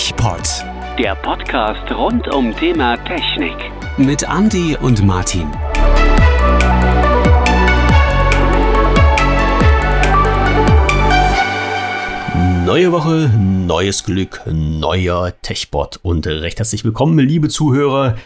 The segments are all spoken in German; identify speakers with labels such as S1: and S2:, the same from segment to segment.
S1: TechPod.
S2: Der Podcast rund um Thema Technik.
S1: Mit Andy und Martin.
S3: Neue Woche, neues Glück, neuer TechBot und recht herzlich willkommen, liebe Zuhörer.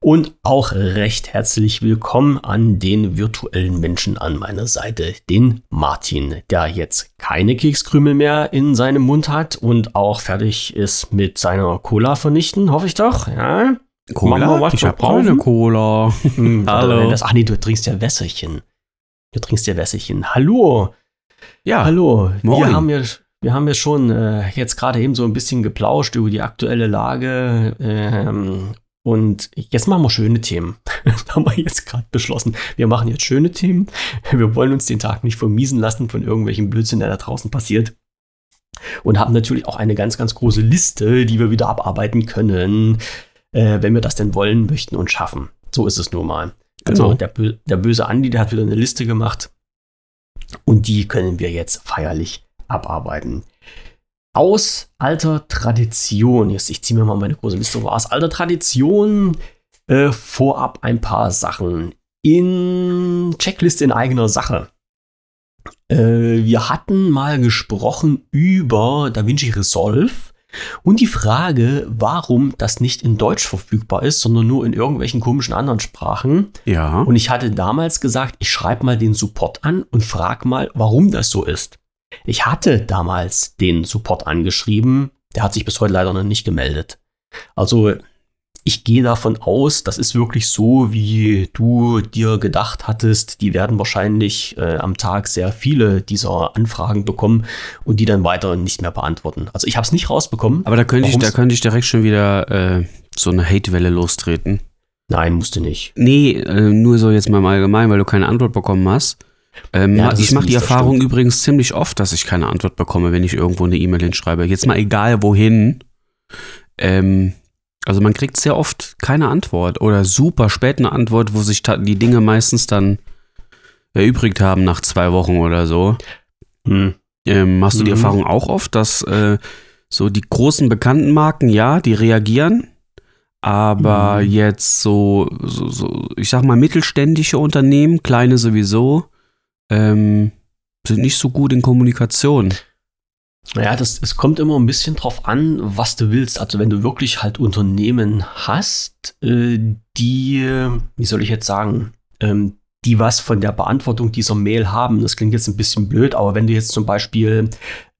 S3: Und auch recht herzlich willkommen an den virtuellen Menschen an meiner Seite, den Martin, der jetzt keine Kekskrümel mehr in seinem Mund hat und auch fertig ist mit seiner Cola vernichten, hoffe ich doch. Ja.
S4: Cola?
S3: was
S4: ich habe keine. Cola.
S3: Hm,
S4: Hallo.
S3: Das, ach nee, du trinkst ja Wässerchen. Du trinkst ja Wässerchen. Hallo.
S4: Ja,
S3: Hallo.
S4: moin.
S3: Wir haben ja, wir haben ja schon äh, jetzt gerade eben so ein bisschen geplauscht über die aktuelle Lage. Ähm, und jetzt machen wir schöne Themen. Das haben wir jetzt gerade beschlossen. Wir machen jetzt schöne Themen. Wir wollen uns den Tag nicht vermiesen lassen von irgendwelchen Blödsinn, der da draußen passiert. Und haben natürlich auch eine ganz, ganz große Liste, die wir wieder abarbeiten können, äh, wenn wir das denn wollen, möchten und schaffen. So ist es nun mal. Also
S4: Genau.
S3: der, bö der böse Andi, der hat wieder eine Liste gemacht. Und die können wir jetzt feierlich abarbeiten. Aus alter Tradition, jetzt ich ziehe mir mal meine große Liste vor, aus alter Tradition äh, vorab ein paar Sachen. In Checkliste in eigener Sache. Äh, wir hatten mal gesprochen über DaVinci Resolve und die Frage, warum das nicht in Deutsch verfügbar ist, sondern nur in irgendwelchen komischen anderen Sprachen.
S4: ja.
S3: Und ich hatte damals gesagt, ich schreibe mal den Support an und frage mal, warum das so ist. Ich hatte damals den Support angeschrieben, der hat sich bis heute leider noch nicht gemeldet. Also ich gehe davon aus, das ist wirklich so, wie du dir gedacht hattest. Die werden wahrscheinlich äh, am Tag sehr viele dieser Anfragen bekommen und die dann weiter nicht mehr beantworten. Also ich habe es nicht rausbekommen.
S4: Aber da könnte ich, da könnte ich direkt schon wieder äh, so eine Hate-Welle lostreten.
S3: Nein, musste nicht.
S4: Nee, äh, nur so jetzt mal im Allgemeinen, weil du keine Antwort bekommen hast. Ähm,
S3: Ja,
S4: ich mache die Erfahrung
S3: stimmt.
S4: übrigens ziemlich oft, dass ich keine Antwort bekomme, wenn ich irgendwo eine E-Mail hinschreibe. Jetzt mal egal wohin. Ähm, also man kriegt sehr oft keine Antwort oder super spät eine Antwort, wo sich die Dinge meistens dann erübrigt haben nach zwei Wochen oder so.
S3: Hm.
S4: Ähm, hast du die
S3: Mhm.
S4: Erfahrung auch oft, dass äh, so die großen bekannten Marken, ja, die reagieren, aber
S3: Mhm.
S4: jetzt so, so, so, ich sag mal, mittelständische Unternehmen, kleine sowieso, ähm, sind nicht so gut in Kommunikation.
S3: Naja, das, es kommt immer ein bisschen drauf an, was du willst. Also wenn du wirklich halt Unternehmen hast, äh, die, wie soll ich jetzt sagen, ähm, die was von der Beantwortung dieser Mail haben. Das klingt jetzt ein bisschen blöd, aber wenn du jetzt zum Beispiel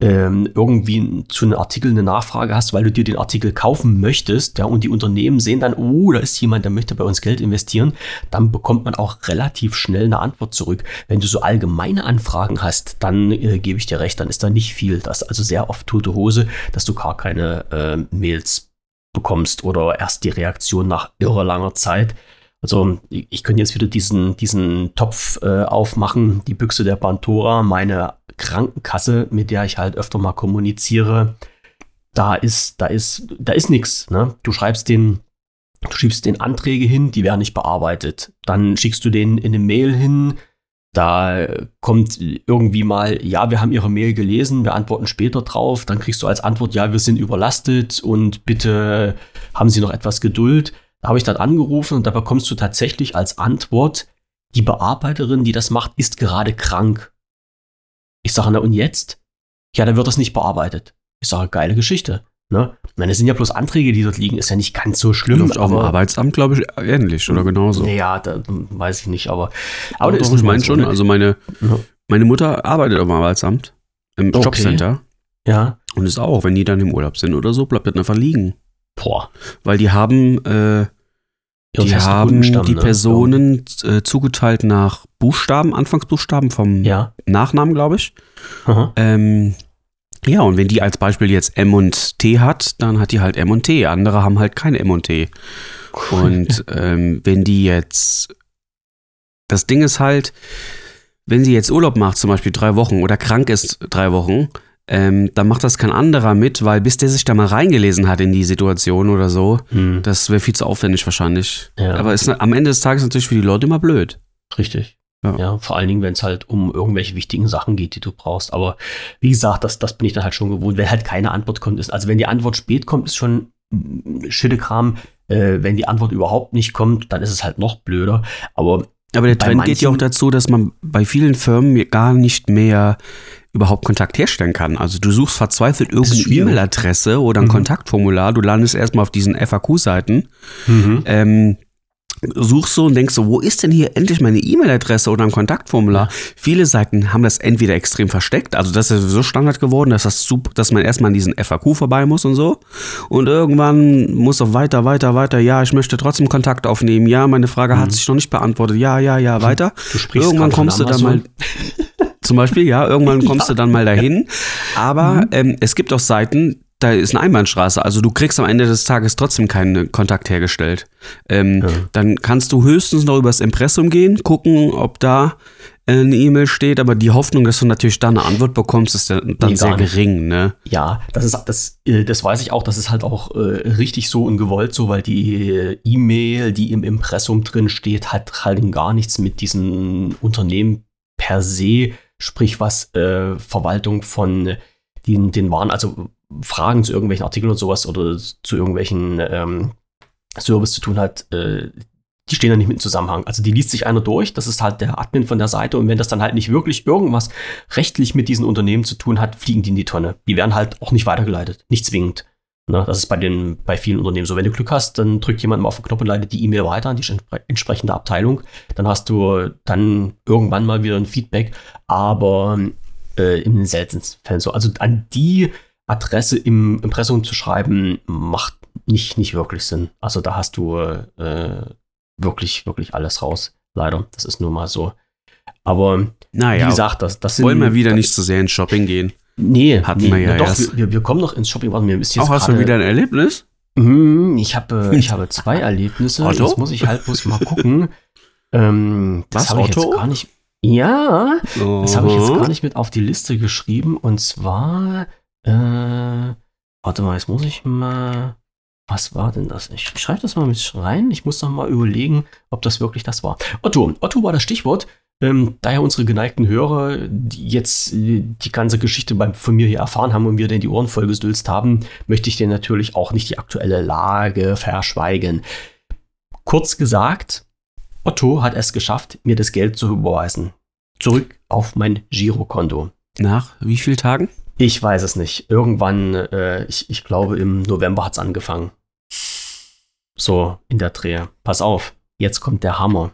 S3: ähm, irgendwie zu einem Artikel eine Nachfrage hast, weil du dir den Artikel kaufen möchtest, ja, und die Unternehmen sehen dann, oh, da ist jemand, der möchte bei uns Geld investieren, dann bekommt man auch relativ schnell eine Antwort zurück. Wenn du so allgemeine Anfragen hast, dann äh, gebe ich dir recht, dann ist da nicht viel. Das ist also sehr oft tote Hose, dass du gar keine äh, Mails bekommst oder erst die Reaktion nach irre langer Zeit. Also ich, könnte jetzt wieder diesen, diesen Topf äh, aufmachen, die Büchse der Pantora, meine Krankenkasse, mit der ich halt öfter mal kommuniziere. Da ist, da ist, da ist nichts. Ne? Du schreibst den, du schiebst den Anträge hin, die werden nicht bearbeitet. Dann schickst du den in eine Mail hin, da kommt irgendwie mal, ja, wir haben Ihre Mail gelesen, wir antworten später drauf. Dann kriegst du als Antwort, ja, wir sind überlastet und bitte haben Sie noch etwas Geduld. Da habe ich dann angerufen und da bekommst du tatsächlich als Antwort, die Bearbeiterin, die das macht, ist gerade krank. Ich sage, na und jetzt? Ja, dann wird das nicht bearbeitet. Ich sage, geile Geschichte. Ne? Ich meine, es sind ja bloß Anträge, die dort liegen, ist ja nicht ganz so schlimm.
S4: Läuft auch im Arbeitsamt, glaube ich, ähnlich oder genauso.
S3: Ja, da weiß ich nicht, aber.
S4: Aber
S3: das
S4: doch, ich meine
S3: so,
S4: schon,
S3: ne?
S4: also meine,
S3: Ja.
S4: meine Mutter arbeitet am Arbeitsamt, im
S3: Okay.
S4: Jobcenter.
S3: Ja.
S4: Und ist auch, wenn die dann im Urlaub sind oder so, bleibt das einfach liegen.
S3: Boah.
S4: Weil die haben, äh, die haben die
S3: ne?
S4: Personen äh, zugeteilt nach Buchstaben, Anfangsbuchstaben vom
S3: Ja.
S4: Nachnamen, glaube ich. Ähm, ja, und wenn die als Beispiel jetzt M und T hat, dann hat die halt M und T. Andere haben halt kein M und T. Und ähm, wenn die jetzt, das Ding ist halt, wenn sie jetzt Urlaub macht, zum Beispiel drei Wochen oder krank ist drei Wochen, ähm, dann macht das kein anderer mit, weil bis der sich da mal reingelesen hat in die Situation oder so,
S3: Hm,
S4: das wäre viel zu aufwendig wahrscheinlich.
S3: Ja.
S4: Aber ist am Ende des Tages natürlich für die Leute immer blöd.
S3: richtig. Ja. ja. vor allen Dingen, wenn es halt um irgendwelche wichtigen Sachen geht, die du brauchst. Aber wie gesagt, das, das bin ich dann halt schon gewohnt. Wenn halt keine Antwort kommt, ist, also wenn die Antwort spät kommt, ist schon Schittekram. Äh, wenn die Antwort überhaupt nicht kommt, dann ist es halt noch blöder. Aber
S4: aber der Trend geht ja auch dazu, dass man bei vielen Firmen gar nicht mehr überhaupt Kontakt herstellen kann. Also du suchst verzweifelt irgendeine E-Mail-Adresse oder ein mhm. Kontaktformular, du landest erstmal auf diesen FAQ-Seiten. Mhm. Ähm, suchst so und denkst so, wo ist denn hier endlich meine E-Mail-Adresse oder ein Kontaktformular? Viele Seiten haben das entweder extrem versteckt, also das ist so Standard geworden, dass, das super, dass man erstmal an diesen FAQ vorbei muss und so. Und irgendwann muss auch weiter, weiter, weiter, ja, ich möchte trotzdem Kontakt aufnehmen, ja, meine Frage mhm. hat sich noch nicht beantwortet, ja, ja, ja, weiter.
S3: Du sprichst
S4: irgendwann kommst du dann mal. Zum Beispiel, ja, irgendwann kommst ja. du dann mal dahin. Aber mhm. ähm, es gibt auch Seiten, da ist eine Einbahnstraße. Also du kriegst am Ende des Tages trotzdem keinen Kontakt hergestellt. Ähm, ja. Dann kannst du höchstens noch übers Impressum gehen, gucken, ob da äh, eine E-Mail steht, aber die Hoffnung, dass du natürlich da eine Antwort bekommst, ist dann nee, sehr gering, ne?
S3: Ja, das ist das, äh, das weiß ich auch, das ist halt auch äh, richtig so und gewollt so, weil die äh, E-Mail, die im Impressum drin steht, hat halt gar nichts mit diesen Unternehmen per se, sprich was äh, Verwaltung von den, den Waren, also Fragen zu irgendwelchen Artikeln und sowas oder zu irgendwelchen ähm, Service zu tun hat, äh, die stehen da nicht mit im Zusammenhang. Also die liest sich einer durch, das ist halt der Admin von der Seite und wenn das dann halt nicht wirklich irgendwas rechtlich mit diesen Unternehmen zu tun hat, fliegen die in die Tonne. Die werden halt auch nicht weitergeleitet, nicht zwingend. Ne, das ist bei den, bei vielen Unternehmen so. Wenn du Glück hast, dann drückt jemand mal auf den Knopf und leitet die E-Mail weiter an die entsprechende Abteilung. Dann hast du dann irgendwann mal wieder ein Feedback, aber äh, in den seltensten Fällen so. Also an die Adresse im Impressum zu schreiben, macht nicht, nicht wirklich Sinn. Also da hast du äh, wirklich, wirklich alles raus. Leider. Das ist nun mal so. Aber
S4: naja, wie gesagt, das, das sind, Wollen wir wieder nicht so sehr ins Shopping gehen?
S3: Nee, hatten nee, wir ja. Doch, wir, wir, kommen noch ins Shopping. Warte, mir ist
S4: jetzt Auch hast du wieder ein Erlebnis?
S3: Hm, ich habe ich habe zwei Erlebnisse. Otto? Jetzt muss ich halt bloß mal gucken. Ähm, das habe ich jetzt gar nicht. Ja, oh. das habe ich jetzt gar nicht mit auf die Liste geschrieben. Und zwar äh, warte mal, jetzt muss ich mal. Was war denn das? Ich schreibe das mal mit rein. Ich muss noch mal überlegen, ob das wirklich das war. Otto. Otto war das Stichwort. Ähm, daher unsere geneigten Hörer, die jetzt äh, die ganze Geschichte beim, von mir hier erfahren haben und wir denn die Ohren vollgesülzt haben, möchte ich dir natürlich auch nicht die aktuelle Lage verschweigen. Kurz gesagt, Otto hat es geschafft, mir das Geld zu überweisen. Zurück auf mein Girokonto.
S4: Nach wie vielen Tagen?
S3: Ich weiß es nicht. Irgendwann, äh, ich, ich glaube, im November hat es angefangen. So, in der Dreh. Pass auf, jetzt kommt der Hammer.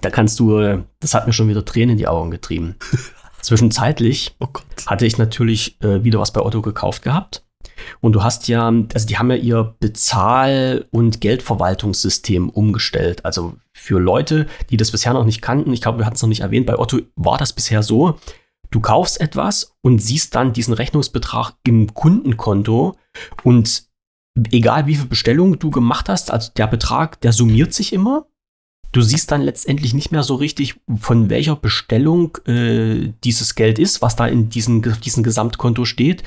S3: Da kannst du, das hat mir schon wieder Tränen in die Augen getrieben. Zwischenzeitlich oh hatte ich natürlich äh, wieder was bei Otto gekauft gehabt. Und du hast ja, also die haben ja ihr Bezahl- und Geldverwaltungssystem umgestellt. Also für Leute, die das bisher noch nicht kannten, ich glaube, wir hatten es noch nicht erwähnt, bei Otto war das bisher so, Du kaufst etwas und siehst dann diesen Rechnungsbetrag im Kundenkonto und egal wie viel Bestellungen du gemacht hast, also der Betrag, der summiert sich immer. Du siehst dann letztendlich nicht mehr so richtig, von welcher Bestellung äh, dieses Geld ist, was da in diesem, diesem Gesamtkonto steht.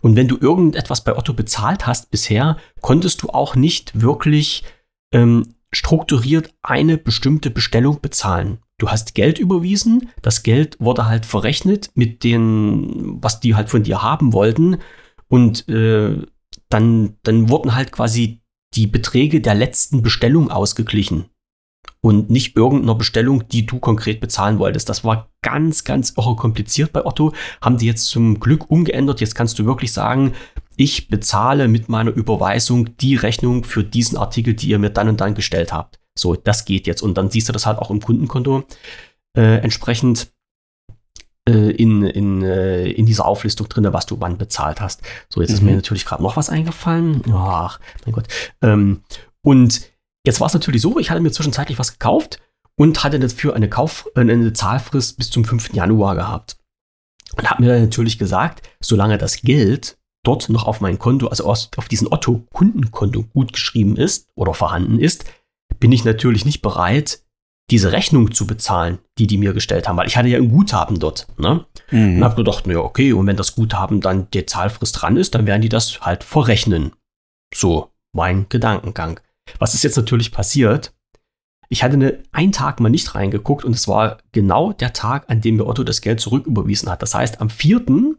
S3: Und wenn du irgendetwas bei Otto bezahlt hast bisher, konntest du auch nicht wirklich ähm, strukturiert eine bestimmte Bestellung bezahlen. Du hast Geld überwiesen, das Geld wurde halt verrechnet mit den, was die halt von dir haben wollten. Und äh, dann, dann wurden halt quasi die Beträge der letzten Bestellung ausgeglichen. Und nicht irgendeiner Bestellung, die du konkret bezahlen wolltest. Das war ganz, ganz irre kompliziert bei Otto. Haben die jetzt zum Glück umgeändert. Jetzt kannst du wirklich sagen, ich bezahle mit meiner Überweisung die Rechnung für diesen Artikel, die ihr mir dann und dann gestellt habt. So, das geht jetzt. Und dann siehst du das halt auch im Kundenkonto äh, entsprechend äh, in, in, äh, in dieser Auflistung drin, was du wann bezahlt hast. So, jetzt mhm. ist mir natürlich gerade noch was eingefallen. Ach, mein Gott. Ähm, und jetzt war es natürlich so, ich hatte mir zwischenzeitlich was gekauft und hatte dafür eine, Kauf, äh, eine Zahlfrist bis zum 5. Januar gehabt. Und habe mir dann natürlich gesagt, solange das Geld dort noch auf mein Konto, also auf diesen Otto-Kundenkonto gut geschrieben ist oder vorhanden ist, bin ich natürlich nicht bereit, diese Rechnung zu bezahlen, die die mir gestellt haben, weil ich hatte ja ein Guthaben dort. Ne? Mhm. Und habe gedacht, naja, okay, und wenn das Guthaben dann der Zahlfrist dran ist, dann werden die das halt verrechnen. So, mein Gedankengang. Was ist jetzt natürlich passiert? Ich hatte eine, einen Tag mal nicht reingeguckt und es war genau der Tag, an dem mir Otto das Geld zurücküberwiesen hat. Das heißt, am vierten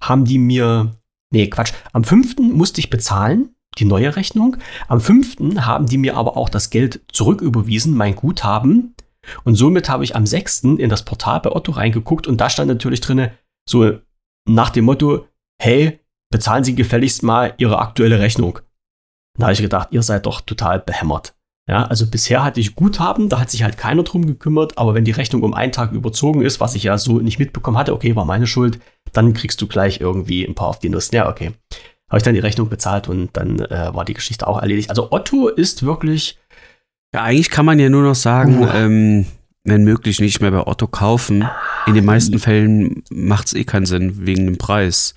S3: haben die mir, nee, Quatsch, am fünften musste ich bezahlen, die neue Rechnung. Am fünften haben die mir aber auch das Geld zurücküberwiesen, mein Guthaben. Und somit habe ich am sechsten in das Portal bei Otto reingeguckt und da stand natürlich drinne so nach dem Motto, hey, bezahlen Sie gefälligst mal Ihre aktuelle Rechnung. Da habe ich gedacht, ihr seid doch total behämmert. Ja, also bisher hatte ich Guthaben, da hat sich halt keiner drum gekümmert, aber wenn die Rechnung um einen Tag überzogen ist, was ich ja so nicht mitbekommen hatte, okay, war meine Schuld, dann kriegst du gleich irgendwie ein paar auf die Nuss. Ja, okay. Habe ich dann die Rechnung bezahlt und dann äh, war die Geschichte auch erledigt. Also Otto ist wirklich.
S4: Ja, eigentlich kann man ja nur noch sagen, uh. ähm, wenn möglich nicht mehr bei Otto kaufen. In den meisten Fällen macht es eh keinen Sinn wegen dem Preis.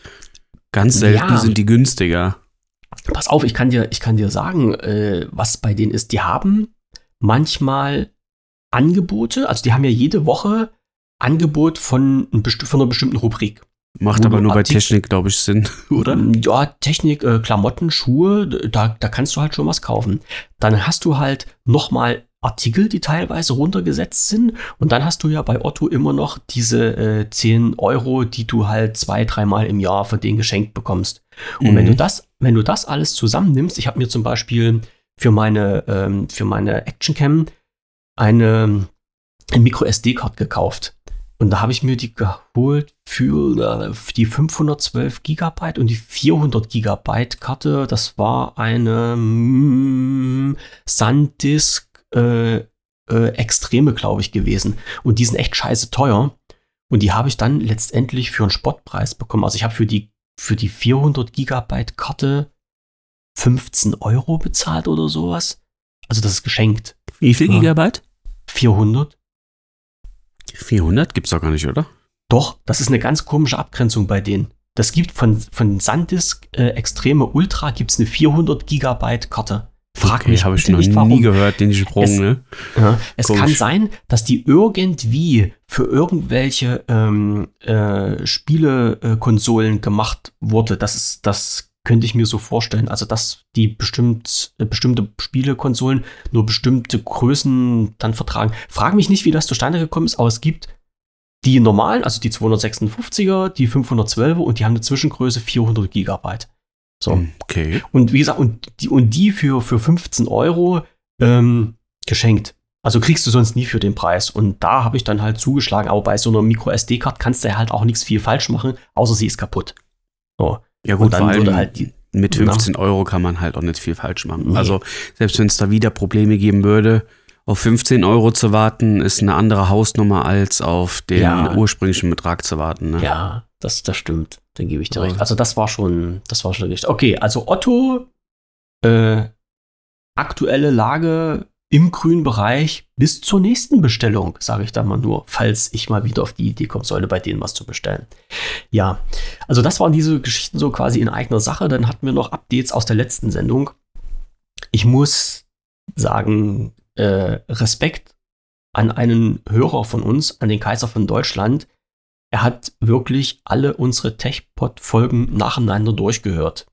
S4: Ganz selten ja. sind die günstiger.
S3: Pass auf, ich kann dir, ich kann dir sagen, äh, was bei denen ist. Die haben manchmal Angebote, also die haben ja jede Woche Angebot von, von einer bestimmten Rubrik.
S4: Macht aber nur bei Technik, glaube ich, Sinn, oder?
S3: Ja, Technik, äh, Klamotten, Schuhe, da, da kannst du halt schon was kaufen. Dann hast du halt nochmal Artikel, die teilweise runtergesetzt sind. Und dann hast du ja bei Otto immer noch diese äh, 10 Euro, die du halt zwei, dreimal im Jahr von denen geschenkt bekommst. Und mhm. wenn du das, wenn du das alles zusammennimmst, ich habe mir zum Beispiel für meine, ähm, für meine Actioncam eine, Micro SD-Card gekauft. Und da habe ich mir die geholt für die 512 Gigabyte und die 400 Gigabyte Karte. Das war eine mm, SanDisk äh, äh, Extreme, glaube ich, gewesen. Und die sind echt scheiße teuer. Und die habe ich dann letztendlich für einen Spottpreis bekommen. Also ich habe für die, für die 400 Gigabyte Karte 15 Euro bezahlt oder sowas. Also das ist geschenkt.
S4: Wie viel Gigabyte?
S3: 400.
S4: 400 gibt es doch gar nicht, oder?
S3: Doch, das ist eine ganz komische Abgrenzung bei denen. Das gibt von, von SanDisk äh, Extreme Ultra gibt es eine 400 Gigabyte Karte.
S4: Frag okay, mich, habe ich noch nicht, warum. nie gehört, den Sprung. Es, ne?
S3: ja, es kann sein, dass die irgendwie für irgendwelche ähm, äh, Spielekonsolen gemacht wurde. Das ist, das könnte ich mir so vorstellen. Also, dass die bestimmt, äh, bestimmte Spielekonsolen nur bestimmte Größen dann vertragen. Frag mich nicht, wie das zustande gekommen ist, aber es gibt die normalen, also die 256er, die 512er und die haben eine Zwischengröße 400 Gigabyte. So. Hm, okay. Und wie gesagt, und die, und die für, für 15 Euro ähm, geschenkt. Also kriegst du sonst nie für den Preis. Und da habe ich dann halt zugeschlagen. Aber bei so einer Micro-SD-Card kannst du ja halt auch nichts viel falsch machen, außer sie ist kaputt.
S4: So. Ja, gut, und dann würde halt die, mit 15 Euro kann man halt auch nicht viel falsch machen. Nee. Also, selbst wenn es da wieder Probleme geben würde, auf 15 Euro zu warten, ist eine andere Hausnummer als auf den ja. ursprünglichen Betrag zu warten. Ne?
S3: Ja, das, das stimmt. Dann gebe ich dir ja. recht. Also das war schon, das war schon richtig. Okay, also Otto, äh, aktuelle Lage im grünen Bereich bis zur nächsten Bestellung, sage ich da mal nur, falls ich mal wieder auf die Idee kommen sollte, bei denen was zu bestellen. Ja, also das waren diese Geschichten so quasi in eigener Sache. Dann hatten wir noch Updates aus der letzten Sendung. Ich muss sagen, äh, Respekt an einen Hörer von uns, an den Kaiser von Deutschland, er hat wirklich alle unsere TechPod-Folgen nacheinander durchgehört.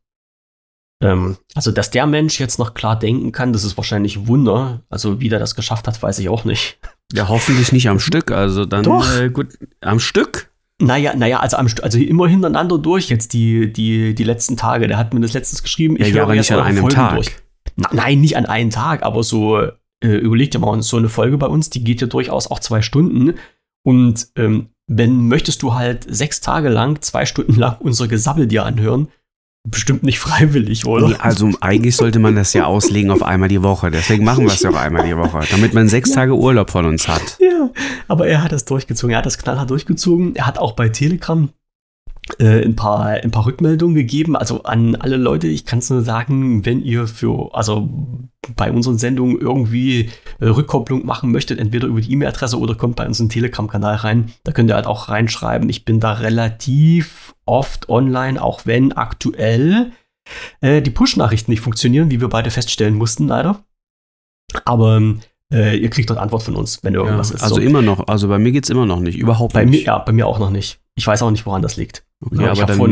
S3: Ähm, also, dass der Mensch jetzt noch klar denken kann, das ist wahrscheinlich Wunder. Also, wie der das geschafft hat, weiß ich auch nicht.
S4: Ja, hoffentlich nicht am Stück. Also, dann
S3: Doch. Äh, gut, am Stück? Naja, naja, also, am, also immer hintereinander durch jetzt die, die, die letzten Tage. Der hat mir das letztens geschrieben.
S4: Ich ja, ja aber nicht an einem Folgen Tag. Durch.
S3: Nein, nicht an einem Tag, aber so, äh, überleg dir mal, so eine Folge bei uns, die geht ja durchaus auch zwei Stunden. Und ähm, wenn möchtest du halt sechs Tage lang, zwei Stunden lang unser Gesabbel dir anhören, bestimmt nicht freiwillig, oder?
S4: Also eigentlich sollte man das ja auslegen auf einmal die Woche. Deswegen machen wir es ja auch einmal die Woche, damit man sechs Tage Urlaub von uns hat.
S3: Ja, aber er hat das durchgezogen. Er hat das knallhart durchgezogen. Er hat auch bei Telegram äh, ein, paar, ein paar Rückmeldungen gegeben. Also an alle Leute, ich kann es nur sagen, wenn ihr für, also bei unseren Sendungen irgendwie äh, Rückkopplung machen möchtet, entweder über die E-Mail-Adresse oder kommt bei uns in den Telegram-Kanal rein. Da könnt ihr halt auch reinschreiben. Ich bin da relativ oft online, auch wenn aktuell äh, die Push-Nachrichten nicht funktionieren, wie wir beide feststellen mussten, leider. Aber äh, ihr kriegt dort Antwort von uns, wenn irgendwas
S4: ja,
S3: ist.
S4: Also so. immer noch, also bei mir geht es immer noch nicht, überhaupt
S3: bei
S4: nicht.
S3: Mir, ja, bei mir auch noch nicht. Ich weiß auch nicht, woran das liegt.
S4: Okay, ja, aber dann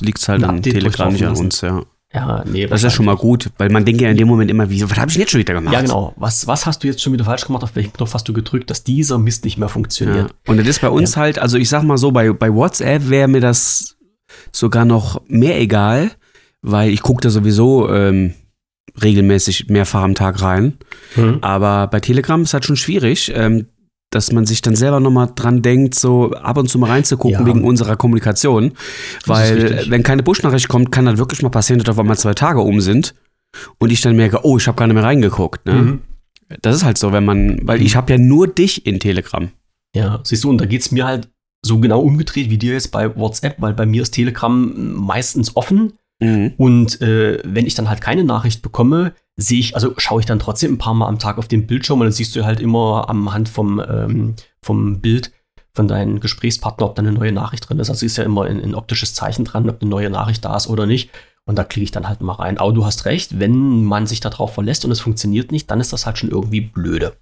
S4: liegt es halt an Telegram, nicht an uns, ja.
S3: Ja, nee,
S4: Das ist ja schon mal gut, weil man denkt ja in dem Moment immer, wie, was habe ich denn jetzt schon wieder gemacht?
S3: Ja, genau. Was, was hast du jetzt schon wieder falsch gemacht? Auf welchen Knopf hast du gedrückt, dass dieser Mist nicht mehr
S4: Ja.
S3: funktioniert?
S4: Und das ist bei uns halt, also ich sag mal so, bei, bei WhatsApp wäre mir das sogar noch mehr egal, weil ich gucke da sowieso ähm, regelmäßig mehrfach am Tag rein.
S3: Mhm.
S4: Aber bei Telegram ist halt schon schwierig, ähm, dass man sich dann selber nochmal dran denkt, so ab und zu mal reinzugucken
S3: Ja.
S4: wegen unserer Kommunikation. Weil, wenn keine Push-Nachricht kommt, kann das wirklich mal passieren, dass auf einmal zwei Tage um sind und ich dann merke, oh, ich habe gar nicht mehr reingeguckt. Ne?
S3: Mhm.
S4: Das ist halt so, wenn man, weil ich habe ja nur dich in Telegram.
S3: Ja, siehst du, und da geht es mir halt so genau umgedreht wie dir jetzt bei WhatsApp, weil bei mir ist Telegram meistens offen.
S4: Mhm.
S3: Und äh, wenn ich dann halt keine Nachricht bekomme, sehe ich, also schaue ich dann trotzdem ein paar Mal am Tag auf den Bildschirm und dann siehst du halt immer am Hand vom, ähm, vom Bild von deinem Gesprächspartner, ob da eine neue Nachricht drin ist. Also ist ja immer ein, ein optisches Zeichen dran, ob eine neue Nachricht da ist oder nicht. Und da klicke ich dann halt mal rein. Aber du hast recht, wenn man sich darauf verlässt und es funktioniert nicht, dann ist das halt schon irgendwie blöde.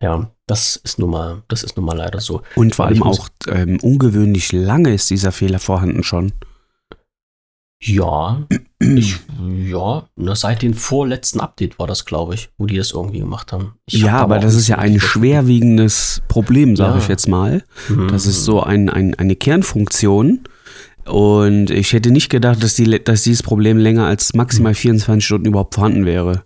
S3: Ja, das ist nun mal, das ist nun mal leider so.
S4: Und vor allem auch ähm, ungewöhnlich lange ist dieser Fehler vorhanden schon.
S3: Ja, ich, ja, ne, seit dem vorletzten Update war das, glaube ich, wo die das irgendwie gemacht haben. Ich hab
S4: ja,
S3: da
S4: aber das ist ja ein schwerwiegendes Problem, sage
S3: Ja.
S4: ich jetzt mal.
S3: Mhm.
S4: Das ist so ein, ein, eine Kernfunktion. Und ich hätte nicht gedacht, dass, die, dass dieses Problem länger als maximal 24 Stunden überhaupt vorhanden wäre.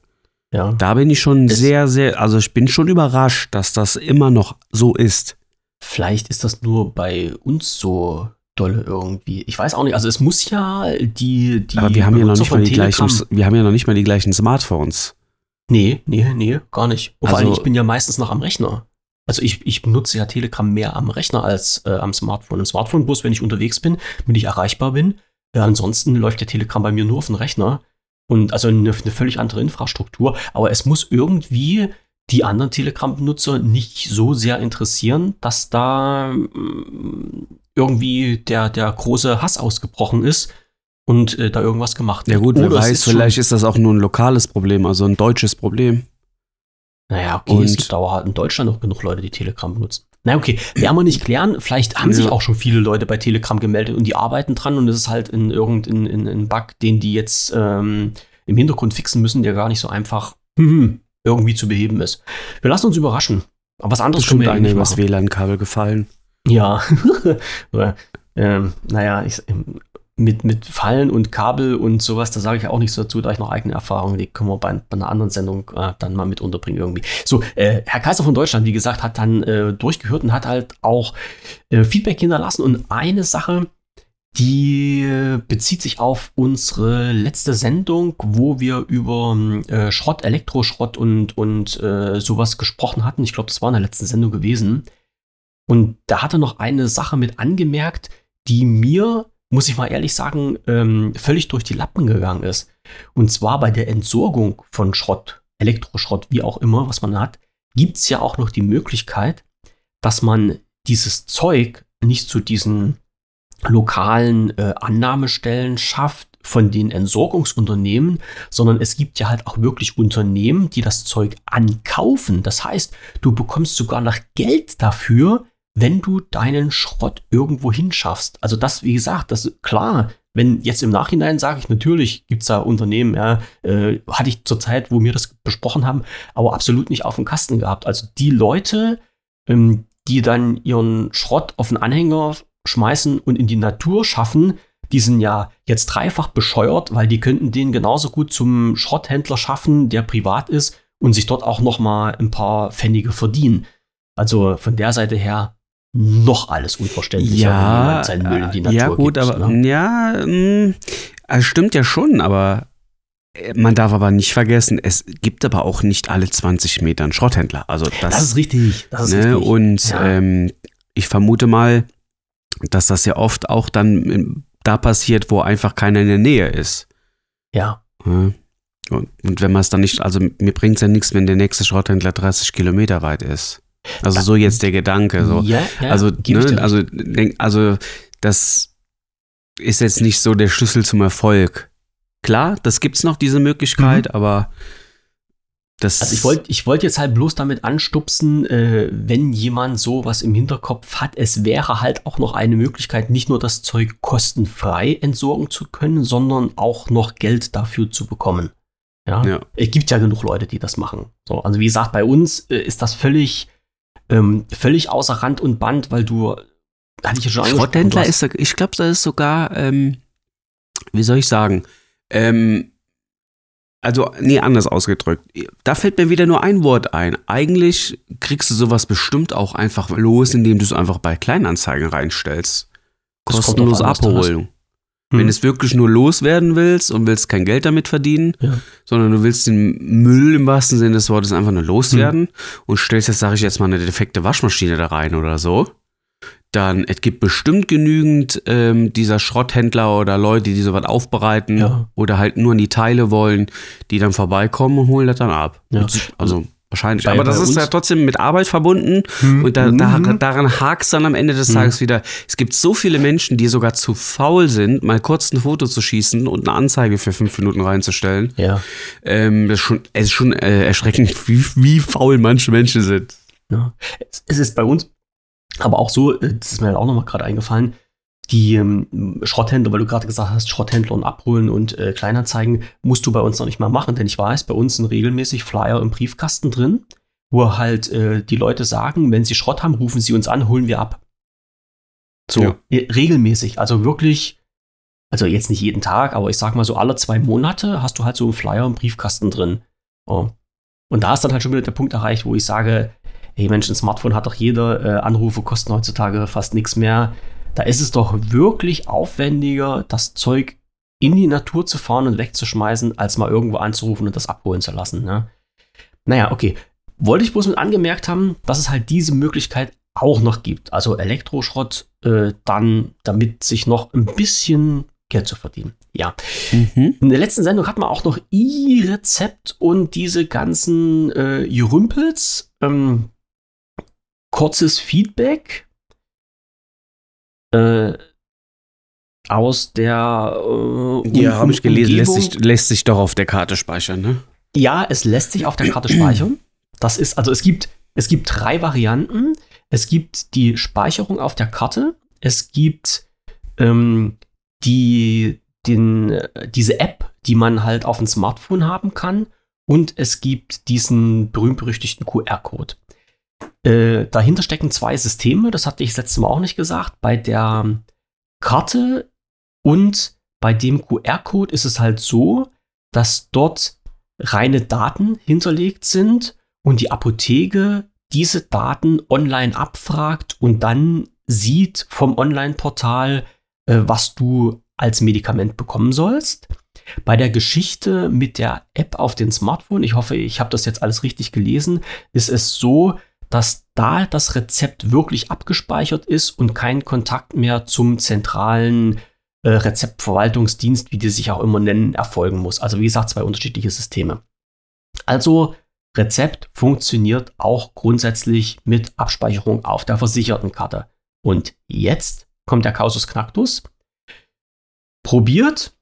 S3: Ja.
S4: Da bin ich schon
S3: Es-
S4: sehr, sehr, also ich bin schon überrascht, dass das immer noch so ist.
S3: Vielleicht ist das nur bei uns so dolle irgendwie. Ich weiß auch nicht. Also es muss ja die, die
S4: Aber wir haben ja noch nicht mal die gleichen,
S3: Telegram-
S4: wir haben ja noch nicht mal die gleichen Smartphones.
S3: Nee, nee, nee, gar nicht. Und vor
S4: Also-
S3: allem, ich bin ja meistens noch am Rechner. Also ich, ich benutze ja Telegram mehr am Rechner als äh, am Smartphone. Im Smartphone bloß, wenn ich unterwegs bin, wenn ich erreichbar bin. Ja, ansonsten läuft der Telegram bei mir nur auf dem Rechner. Und also eine, eine völlig andere Infrastruktur. Aber es muss irgendwie die anderen Telegram-Benutzer nicht so sehr interessieren, dass da mm, irgendwie der, der große Hass ausgebrochen ist und äh, da irgendwas gemacht
S4: Ja
S3: wird.
S4: gut, wer
S3: Oder es
S4: weiß,
S3: ist
S4: vielleicht ist das auch nur ein lokales Problem, also ein deutsches Problem.
S3: Naja, okay, es
S4: Und-
S3: gibt aber in Deutschland noch genug Leute, die Telegram benutzen. Na okay, werden wir nicht klären. Vielleicht haben sich
S4: Ja.
S3: auch schon viele Leute bei Telegram gemeldet und die arbeiten dran und das ist halt in irgendein in, in Bug, den die jetzt ähm, im Hintergrund fixen müssen, der gar nicht so einfach hm, irgendwie zu beheben ist. Wir lassen uns überraschen. Aber was anderes können wir ja nicht machen.
S4: WLAN-Kabel gefallen.
S3: Ja. Oder, ähm, naja, ich, mit, mit Fallen und Kabel und sowas, da sage ich auch nichts dazu, da ich noch eigene Erfahrungen, die können wir bei, bei einer anderen Sendung äh, dann mal mit unterbringen irgendwie. So, äh, Herr Kaiser von Deutschland, wie gesagt, hat dann äh, durchgehört und hat halt auch äh, Feedback hinterlassen und eine Sache, die äh, bezieht sich auf unsere letzte Sendung, wo wir über äh, Schrott, Elektroschrott und, und sowas gesprochen hatten. Ich glaube, das war in der letzten Sendung gewesen. Und da hat er noch eine Sache mit angemerkt, die mir, muss ich mal ehrlich sagen, ähm, völlig durch die Lappen gegangen ist. Und zwar bei der Entsorgung von Schrott, Elektroschrott, wie auch immer, was man hat, gibt es ja auch noch die Möglichkeit, dass man dieses Zeug nicht zu diesen lokalen äh, Annahmestellen schafft von den Entsorgungsunternehmen, sondern es gibt ja halt auch wirklich Unternehmen, die das Zeug ankaufen. Das heißt, du bekommst sogar noch Geld dafür, wenn du deinen Schrott irgendwo hinschaffst. Also das, wie gesagt, das ist klar. Wenn jetzt im Nachhinein sage ich, natürlich gibt es da Unternehmen, ja, äh, hatte ich zur Zeit, wo wir das besprochen haben, aber absolut nicht auf dem Kasten gehabt. Also die Leute, ähm, die dann ihren Schrott auf den Anhänger schmeißen und in die Natur schaffen, die sind ja jetzt dreifach bescheuert, weil die könnten den genauso gut zum Schrotthändler schaffen, der privat ist und sich dort auch noch mal ein paar Pfennige verdienen. Also von der Seite her noch alles unverständlicher, wenn
S4: Ja,
S3: jemand seinen Müll in die Natur
S4: ja gut,
S3: gibt.
S4: aber
S3: ne?
S4: ja, mh, also stimmt ja schon, aber äh, man darf aber nicht vergessen, es gibt aber auch nicht alle 20 Meter einen Schrotthändler. Also das,
S3: Das ist richtig. Das ist
S4: ne,
S3: richtig.
S4: und
S3: Ja.
S4: ähm, ich vermute mal, dass das ja oft auch dann ähm, da passiert, wo einfach keiner in der Nähe ist.
S3: ja.
S4: Ja. Und, und wenn man es dann nicht, also mir bringt es ja nichts, wenn der nächste Schrotthändler 30 Kilometer weit ist. Also so jetzt der Gedanke. So.
S3: ja, ja,
S4: also, ne, also, also das ist jetzt nicht so der Schlüssel zum Erfolg. Klar, das gibt's noch, diese Möglichkeit,
S3: Mhm.
S4: aber Das
S3: Also ich wollte ich wollt jetzt halt bloß damit anstupsen, äh, wenn jemand sowas im Hinterkopf hat, es wäre halt auch noch eine Möglichkeit, nicht nur das Zeug kostenfrei entsorgen zu können, sondern auch noch Geld dafür zu bekommen. Ja,
S4: Ja.
S3: es gibt ja genug Leute, die das machen. So, also wie gesagt, bei uns äh, ist das völlig, ähm, völlig außer Rand und Band, weil du, hatte ich ja schon
S4: Schrotthändler ist, ich glaube, das ist sogar, ähm, wie soll ich sagen, ähm, also, nee, anders ausgedrückt. Da fällt mir wieder nur ein Wort ein. Eigentlich kriegst du sowas bestimmt auch einfach los, indem du es einfach bei Kleinanzeigen reinstellst.
S3: Das kommt Du
S4: abholen.
S3: Hm.
S4: Wenn du es wirklich nur loswerden willst und willst kein Geld damit verdienen,
S3: Ja.
S4: sondern du willst den Müll im wahrsten Sinne des Wortes einfach nur loswerden
S3: Hm.
S4: und stellst jetzt, sage ich jetzt mal, eine defekte Waschmaschine da rein oder so, dann es gibt bestimmt genügend ähm, dieser Schrotthändler oder Leute, die sowas aufbereiten
S3: Ja.
S4: oder halt nur die Teile wollen, die dann vorbeikommen und holen das dann ab.
S3: Ja.
S4: Also wahrscheinlich.
S3: Bei-
S4: Aber das ist ja trotzdem mit Arbeit verbunden
S3: Hm.
S4: und da, da,
S3: Mhm.
S4: daran hakt dann am Ende des
S3: Mhm.
S4: Tages wieder. Es gibt so viele Menschen, die sogar zu faul sind, mal kurz ein Foto zu schießen und eine Anzeige für fünf Minuten reinzustellen.
S3: Ja.
S4: Ähm, das ist schon, es ist schon äh, erschreckend, wie, wie faul manche Menschen sind.
S3: Ja. Es, es ist bei uns aber auch so, äh, das ist mir halt auch nochmal gerade eingefallen, die ähm, Schrotthändler, weil du gerade gesagt hast, Schrotthändler und Abholen und äh, Kleinanzeigen, musst du bei uns noch nicht mal machen, denn ich weiß, bei uns sind regelmäßig Flyer im Briefkasten drin, wo halt äh, die Leute sagen, wenn sie Schrott haben, rufen sie uns an, holen wir ab. So,
S4: Ja.
S3: äh, regelmäßig, also wirklich, also jetzt nicht jeden Tag, aber ich sag mal so alle zwei Monate hast du halt so einen Flyer im Briefkasten drin. Oh. Und da ist dann halt schon wieder der Punkt erreicht, wo ich sage, hey Mensch, ein Smartphone hat doch jeder, äh, Anrufe kosten heutzutage fast nichts mehr. Da ist es doch wirklich aufwendiger, das Zeug in die Natur zu fahren und wegzuschmeißen, als mal irgendwo anzurufen und das abholen zu lassen. Ne? Naja, okay. Wollte ich bloß mit angemerkt haben, dass es halt diese Möglichkeit auch noch gibt. Also Elektroschrott, äh, dann damit sich noch ein bisschen Geld zu verdienen. Ja.
S4: Mhm.
S3: In der letzten Sendung hatten wir auch noch i-Rezept und diese ganzen äh, Jürümpels. Ähm, kurzes Feedback äh, aus der äh,
S4: Ja, habe ich gelesen, lässt sich, lässt sich doch auf der Karte speichern, ne?
S3: Ja, es lässt sich auf der Karte speichern. Das ist, also es gibt, es gibt drei Varianten. Es gibt die Speicherung auf der Karte. Es gibt ähm, die, den, äh, diese App, die man halt auf dem Smartphone haben kann. Und es gibt diesen berühmt-berüchtigten QR-Code. Äh, dahinter stecken zwei Systeme, das hatte ich das letzte Mal auch nicht gesagt. Bei der Karte und bei dem QR-Code ist es halt so, dass dort reine Daten hinterlegt sind und die Apotheke diese Daten online abfragt und dann sieht vom Online-Portal, äh, was du als Medikament bekommen sollst. Bei der Geschichte mit der App auf dem Smartphone, ich hoffe, ich habe das jetzt alles richtig gelesen, ist es so, dass da das Rezept wirklich abgespeichert ist und kein Kontakt mehr zum zentralen äh, Rezeptverwaltungsdienst, wie die sich auch immer nennen, erfolgen muss. Also wie gesagt, zwei unterschiedliche Systeme. Also Rezept funktioniert auch grundsätzlich mit Abspeicherung auf der versicherten Karte. Und jetzt kommt der Kausus Knacktus. Probiert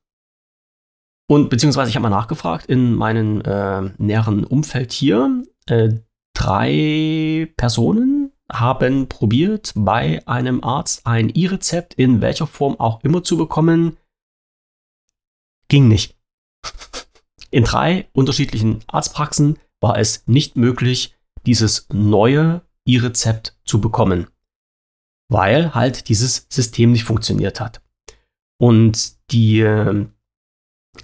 S3: und beziehungsweise ich habe mal nachgefragt in meinem äh, näheren Umfeld hier. Äh, drei Personen haben probiert, bei einem Arzt ein E-Rezept in welcher Form auch immer zu bekommen. Ging nicht. In drei unterschiedlichen Arztpraxen war es nicht möglich, dieses neue E-Rezept zu bekommen, weil halt dieses System nicht funktioniert hat. Und die, äh,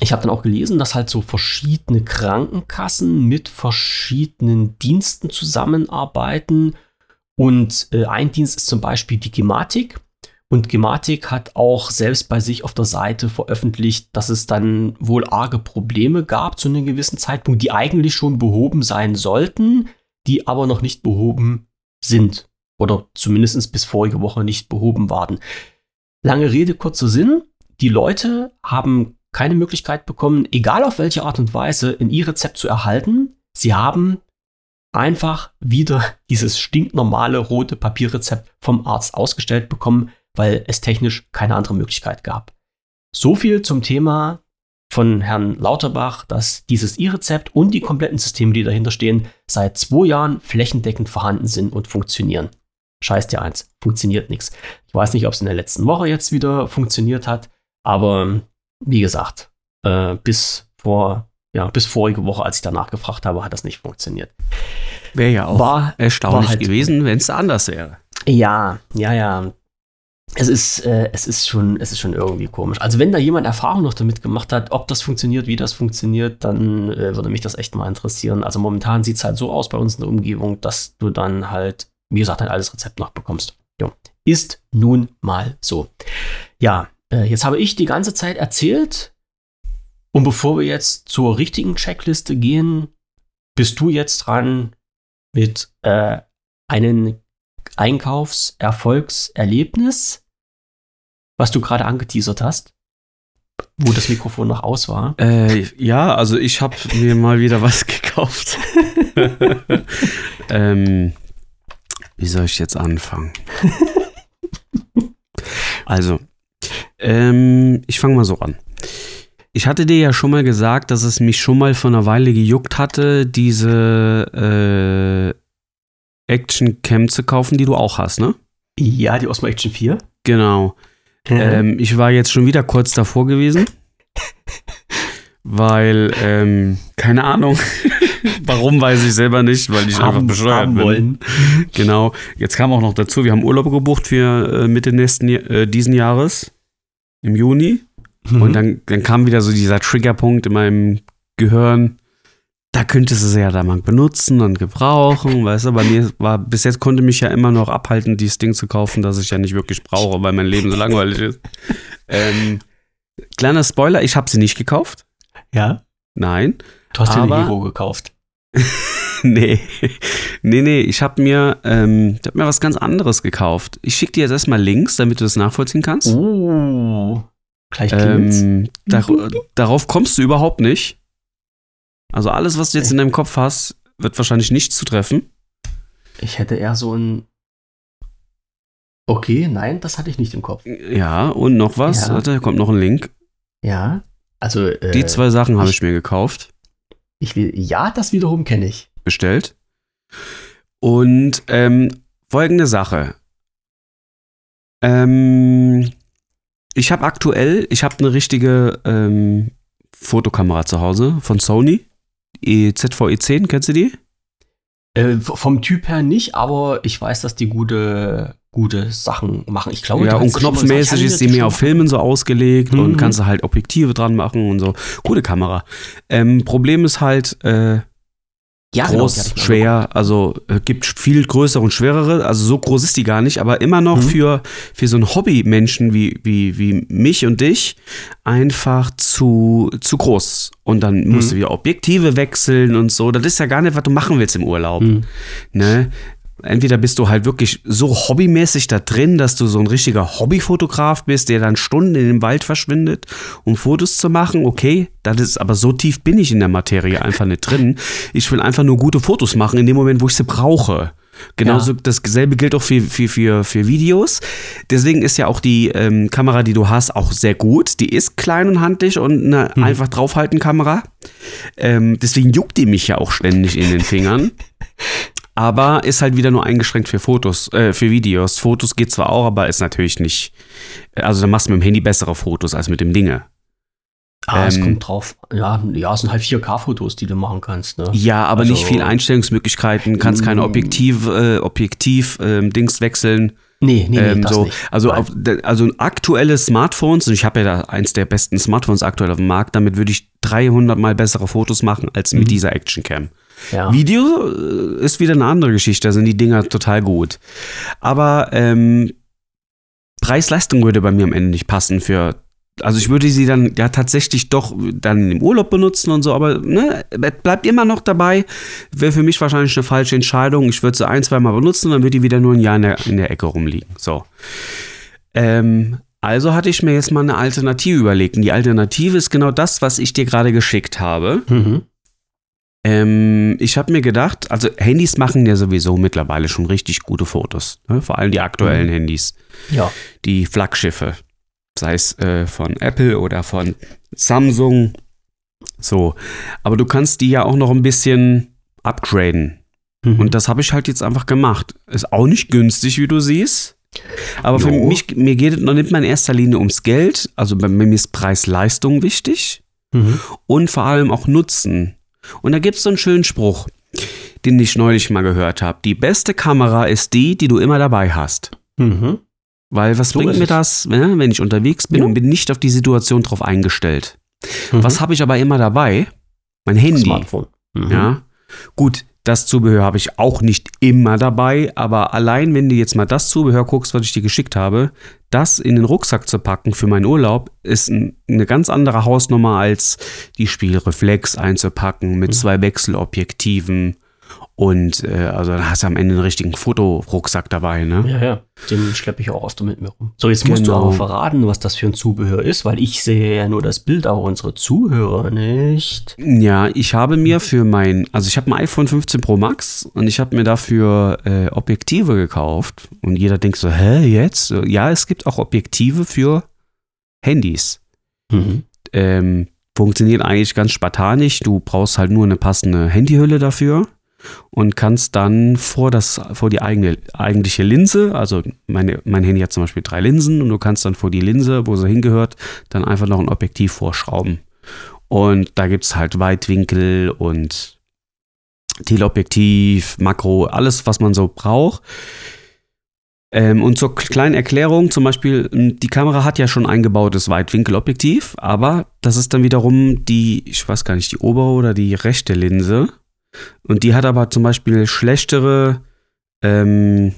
S3: ich habe dann auch gelesen, dass halt so verschiedene Krankenkassen mit verschiedenen Diensten zusammenarbeiten. Und äh, ein Dienst ist zum Beispiel die Gematik. Und Gematik hat auch selbst bei sich auf der Seite veröffentlicht, dass es dann wohl arge Probleme gab zu einem gewissen Zeitpunkt, die eigentlich schon behoben sein sollten, die aber noch nicht behoben sind. Oder zumindest bis vorige Woche nicht behoben waren. Lange Rede, kurzer Sinn. Die Leute haben keine Möglichkeit bekommen, egal auf welche Art und Weise, ein E-Rezept zu erhalten. Sie haben einfach wieder dieses stinknormale rote Papierrezept vom Arzt ausgestellt bekommen, weil es technisch keine andere Möglichkeit gab. So viel zum Thema von Herrn Lauterbach, dass dieses E-Rezept und die kompletten Systeme, die dahinter stehen, seit zwei Jahren flächendeckend vorhanden sind und funktionieren. Scheiß dir eins, funktioniert nichts. Ich weiß nicht, ob es in der letzten Woche jetzt wieder funktioniert hat, aber wie gesagt, äh, bis vor, ja, bis vorige Woche, als ich danach gefragt habe, hat das nicht funktioniert.
S4: Wäre ja auch
S3: War-
S4: erstaunlich
S3: war halt-
S4: gewesen, wenn es anders wäre.
S3: Ja, ja, ja. Es ist, äh, es ist schon, es ist schon irgendwie komisch. Also wenn da jemand Erfahrung noch damit gemacht hat, ob das funktioniert, wie das funktioniert, dann äh, würde mich das echt mal interessieren. Also momentan sieht es halt so aus bei uns in der Umgebung, dass du dann halt, wie gesagt, ein altes Rezept noch bekommst. Jo. Ist nun mal so. Ja, äh, jetzt habe ich die ganze Zeit erzählt. Und bevor wir jetzt zur richtigen Checkliste gehen, bist du jetzt dran mit äh, einem Einkaufserfolgserlebnis, was du gerade angeteasert hast, wo das Mikrofon noch aus war.
S4: Äh, ja, also ich habe mir mal wieder was gekauft. ähm, wie soll ich jetzt anfangen? Also, ähm, ich fange mal so an. Ich hatte dir ja schon mal gesagt, dass es mich schon mal vor einer Weile gejuckt hatte, diese äh, Action Cam zu kaufen, die du auch hast, ne?
S3: Ja, die Osmo Action 4.
S4: Genau. Ähm, ich war jetzt schon wieder kurz davor gewesen. Weil, ähm, keine Ahnung. Warum weiß ich selber nicht, weil ich einfach
S3: haben,
S4: bescheuert
S3: haben
S4: bin.
S3: wollen.
S4: Genau. Jetzt kam auch noch dazu, wir haben Urlaub gebucht für äh, Mitte nächsten, äh, diesen Jahres. Im Juni.
S3: Mhm.
S4: Und dann, dann kam wieder so dieser Triggerpunkt in meinem Gehirn. Da könntest du sie ja da mal benutzen und gebrauchen, weißt du, bei mir war, bis jetzt konnte mich ja immer noch abhalten, dieses Ding zu kaufen, das ich ja nicht wirklich brauche, weil mein Leben so langweilig ist. Ähm, kleiner Spoiler, ich habe sie nicht gekauft.
S3: ja,
S4: Nein.
S3: du hast dir eine
S4: Aber-
S3: Hero gekauft.
S4: nee. Nee, nee, ich habe mir, ähm, ich hab mir was ganz anderes gekauft. Ich schicke dir jetzt erstmal Links, damit du das nachvollziehen kannst.
S3: Oh, gleich.
S4: Ähm, dar darauf kommst du überhaupt nicht. Also alles, was du jetzt in deinem Kopf hast, wird wahrscheinlich nicht zutreffen.
S3: Ich hätte eher so ein. Okay, nein, das hatte ich nicht im Kopf.
S4: Ja, und noch was.
S3: Ja.
S4: Warte, da kommt noch ein Link.
S3: Ja, also. Äh,
S4: Die zwei Sachen habe
S3: ich-
S4: ich mir gekauft,
S3: Ich will, ja, das wiederum kenne ich.
S4: bestellt. Und ähm, folgende Sache. Ähm, ich habe aktuell, ich habe eine richtige ähm, Fotokamera zu Hause von Sony. Die ZVE10, kennst du die?
S3: Äh, vom Typ her nicht, aber ich weiß, dass die gute, gute Sachen machen. Ich glaube,
S4: ja, und knopfmäßig ist
S3: das
S4: mehr auf Filmen so ausgelegt
S3: Mhm.
S4: und kannst du halt Objektive dran machen und so. Gute Kamera. Ähm, Problem ist halt äh,
S3: Ja, genau,
S4: groß,
S3: mir
S4: schwer, also äh, gibt viel größere und schwerere, also so groß ist die gar nicht, aber immer noch
S3: Mhm.
S4: für, für so einen Hobbymenschen wie, wie, wie mich und dich einfach zu, zu groß. Und dann musst
S3: Mhm.
S4: du wieder Objektive wechseln und so. Das ist ja gar nicht, was du machen willst im Urlaub.
S3: Mhm.
S4: Ne? Entweder bist du halt wirklich so hobbymäßig da drin, dass du so ein richtiger Hobbyfotograf bist, der dann Stunden in den Wald verschwindet, um Fotos zu machen. Okay, das ist aber so tief bin ich in der Materie einfach nicht drin. Ich will einfach nur gute Fotos machen in dem Moment, wo ich sie brauche. Genauso dasselbe gilt auch für, für, für, für Videos. Deswegen ist ja auch die ähm, Kamera, die du hast, auch sehr gut. Die ist klein und handlich und eine
S3: Mhm.
S4: einfach draufhalten Kamera. Ähm, deswegen juckt die mich ja auch ständig in den Fingern. Aber ist halt wieder nur eingeschränkt für Fotos, äh, für Videos. Fotos geht zwar auch, aber ist natürlich nicht. Also da machst du mit dem Handy bessere Fotos als mit dem Dinge.
S3: Ah, es
S4: Ähm,
S3: kommt drauf. Ja, ja, es sind halt 4K-Fotos, die du machen kannst. Ne?
S4: Ja, aber
S3: Also-
S4: nicht viel Einstellungsmöglichkeiten, kannst keine
S3: Mm.
S4: Objektiv, äh, Objektiv, ähm, Dings wechseln.
S3: Nee, nee, nee,
S4: ähm,
S3: das
S4: so.
S3: nicht.
S4: Also, auf, also aktuelle Smartphones, und ich habe ja da eins der besten Smartphones aktuell auf dem Markt, damit würde ich 300 mal bessere Fotos machen als mit
S3: Mhm.
S4: dieser Actioncam.
S3: Ja.
S4: Video äh, ist wieder eine andere Geschichte, da sind die Dinger total gut. Aber ähm, Preis-Leistung würde bei mir am Ende nicht passen für. Also ich würde sie dann ja tatsächlich doch dann im Urlaub benutzen und so, aber ne, es bleibt immer noch dabei. Wäre für mich wahrscheinlich eine falsche Entscheidung. Ich würde sie ein, zwei Mal benutzen und dann würde die wieder nur ein Jahr in der, in der Ecke rumliegen. So. Ähm, also hatte ich mir jetzt mal eine Alternative überlegt. Und die Alternative ist genau das, was ich dir gerade geschickt habe.
S3: Mhm.
S4: Ähm, ich habe mir gedacht, also Handys machen ja sowieso mittlerweile schon richtig gute Fotos. Ne? Vor allem die aktuellen
S3: Mhm.
S4: Handys,
S3: Ja.
S4: die Flaggschiffe. Sei es äh, von Apple oder von Samsung. So, aber du kannst die ja auch noch ein bisschen upgraden.
S3: Mhm.
S4: Und das habe ich halt jetzt einfach gemacht. Ist auch nicht günstig, wie du siehst. Aber für
S3: Jo.
S4: mich, mir geht es noch nicht mal in erster Linie ums Geld. Also bei mir ist Preis-Leistung wichtig
S3: Mhm.
S4: und vor allem auch Nutzen. Und da gibt es so einen schönen Spruch, den ich neulich mal gehört habe. Die beste Kamera ist die, die du immer dabei hast.
S3: Mhm.
S4: Weil was
S3: So
S4: bringt mir das, ne, wenn ich unterwegs bin
S3: Ja.
S4: und bin nicht auf die Situation drauf eingestellt?
S3: Mhm.
S4: Was habe ich aber immer dabei? Mein Handy.
S3: Smartphone. Mhm.
S4: Ja. Gut, das Zubehör habe ich auch nicht immer dabei, aber allein wenn du jetzt mal das Zubehör guckst, was ich dir geschickt habe, das in den Rucksack zu packen für meinen Urlaub, ist ein, eine ganz andere Hausnummer als die Spielreflex einzupacken mit zwei Wechselobjektiven und äh, also dann hast du am Ende einen richtigen Fotorucksack dabei, ne?
S3: Ja, ja. Den schleppe ich auch oft mit mir rum. So, jetzt musst du
S4: Genau.
S3: aber verraten, was das für ein Zubehör ist, weil ich sehe ja nur das Bild, aber unsere Zuhörer nicht.
S4: Ja, ich habe mir für mein, also ich habe ein iPhone 15 Pro Max und ich habe mir dafür äh, Objektive gekauft. Und jeder denkt so, hä, jetzt? Ja, es gibt auch Objektive für Handys.
S3: Mhm.
S4: Ähm, funktioniert eigentlich ganz spartanisch. Du brauchst halt nur eine passende Handyhülle dafür und kannst dann vor, das, vor die eigene, eigentliche Linse, also meine, mein Handy hat zum Beispiel drei Linsen und du kannst dann vor die Linse, wo sie hingehört, dann einfach noch ein Objektiv vorschrauben. Und da gibt es halt Weitwinkel und Teleobjektiv, Makro, alles, was man so braucht. Ähm, und zur kleinen Erklärung, zum Beispiel, m, die Kamera hat ja schon eingebautes Weitwinkelobjektiv, aber das ist dann wiederum die, ich weiß gar nicht, die obere oder die rechte Linse. Und die hat aber zum Beispiel schlechtere, ähm,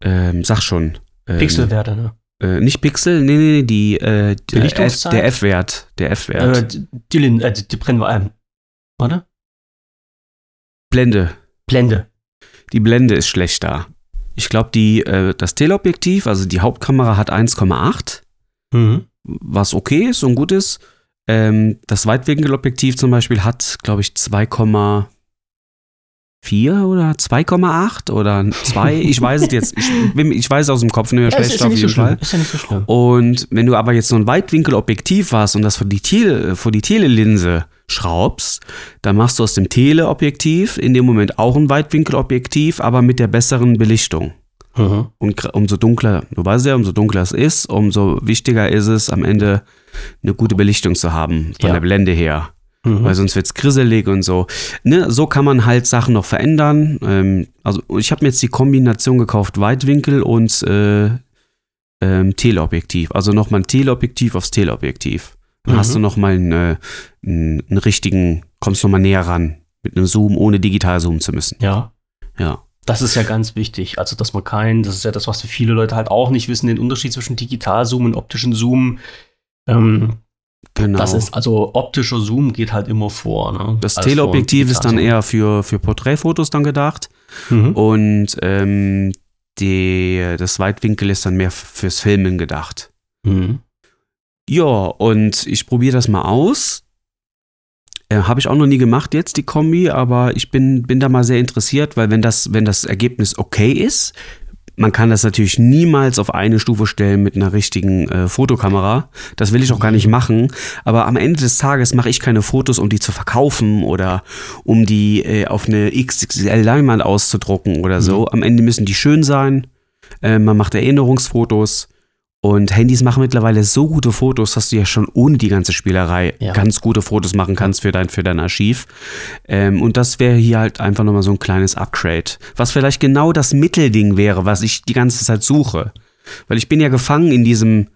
S4: ähm, sag schon. Ähm,
S3: Pixelwerte, ne?
S4: Äh, nicht Pixel, nee, nee, nee, die, äh, der F-
S3: Belichtungszeit?
S4: der F-Wert. Der F-Wert.
S3: Äh, die, äh, die, die Brennweite. Warte?
S4: Blende.
S3: Blende.
S4: Die Blende ist schlechter. Ich glaube, die, äh, das Teleobjektiv, also die Hauptkamera hat 1,8,
S3: Mhm.
S4: was okay ist und gut ist. Ähm, das Weitwinkelobjektiv zum Beispiel hat, glaube ich, 2,4 oder 2,8 oder 2. Ich weiß es jetzt. Ich, ich weiß es aus dem Kopf nicht mehr
S3: Ja,
S4: schlecht
S3: ist,
S4: auf
S3: so
S4: jeden
S3: schlimm.
S4: Fall.
S3: ist ja nicht so schlimm.
S4: Und wenn du aber jetzt so ein Weitwinkelobjektiv hast und das vor die, Tele, vor die Telelinse schraubst, dann machst du aus dem Teleobjektiv in dem Moment auch ein Weitwinkelobjektiv, aber mit der besseren Belichtung.
S3: Mhm.
S4: Und umso dunkler, du weißt ja, umso dunkler es ist, umso wichtiger ist es, am Ende eine gute Belichtung zu haben, von
S3: Ja.
S4: der Blende her.
S3: Mhm.
S4: Weil sonst wird es grisselig und so. Ne, so kann man halt Sachen noch verändern. Ähm, also ich habe mir jetzt die Kombination gekauft, Weitwinkel und äh, ähm, Teleobjektiv. Also nochmal ein Teleobjektiv aufs Teleobjektiv. Dann
S3: Mhm.
S4: hast du nochmal einen, einen, einen richtigen, kommst nochmal näher ran. Mit einem Zoom, ohne digital zoomen zu müssen.
S3: ja.
S4: Ja.
S3: Das ist ja ganz wichtig. Also, dass man kein, das ist ja das, was viele Leute halt auch nicht wissen, den Unterschied zwischen Digitalzoom und optischen Zoom. Ähm,
S4: Genau.
S3: Das ist, also optischer Zoom geht halt immer vor. Ne?
S4: das
S3: Als vor
S4: Teleobjektiv ist dann eher für, für Porträtfotos dann gedacht.
S3: Mhm.
S4: Und ähm, die, das Weitwinkel ist dann mehr fürs Filmen gedacht.
S3: Mhm.
S4: Ja, und ich probiere das mal aus. Äh, Habe ich auch noch nie gemacht jetzt, die Kombi, aber ich bin, bin da mal sehr interessiert, weil wenn das, wenn das Ergebnis okay ist, man kann das natürlich niemals auf eine Stufe stellen mit einer richtigen äh, Fotokamera. Das will ich auch gar nicht machen. Aber am Ende des Tages mache ich keine Fotos, um die zu verkaufen oder um die äh, auf eine XXL-Leinwand auszudrucken oder so. Am Ende müssen die schön sein. Äh, man macht Erinnerungsfotos. Und Handys machen mittlerweile so gute Fotos, dass du ja schon ohne die ganze Spielerei
S3: Ja.
S4: ganz gute Fotos machen kannst für dein, für dein Archiv. Ähm, und das wäre hier halt einfach nochmal so ein kleines Upgrade. Was vielleicht genau das Mittelding wäre, was ich die ganze Zeit suche. Weil ich bin ja gefangen in diesem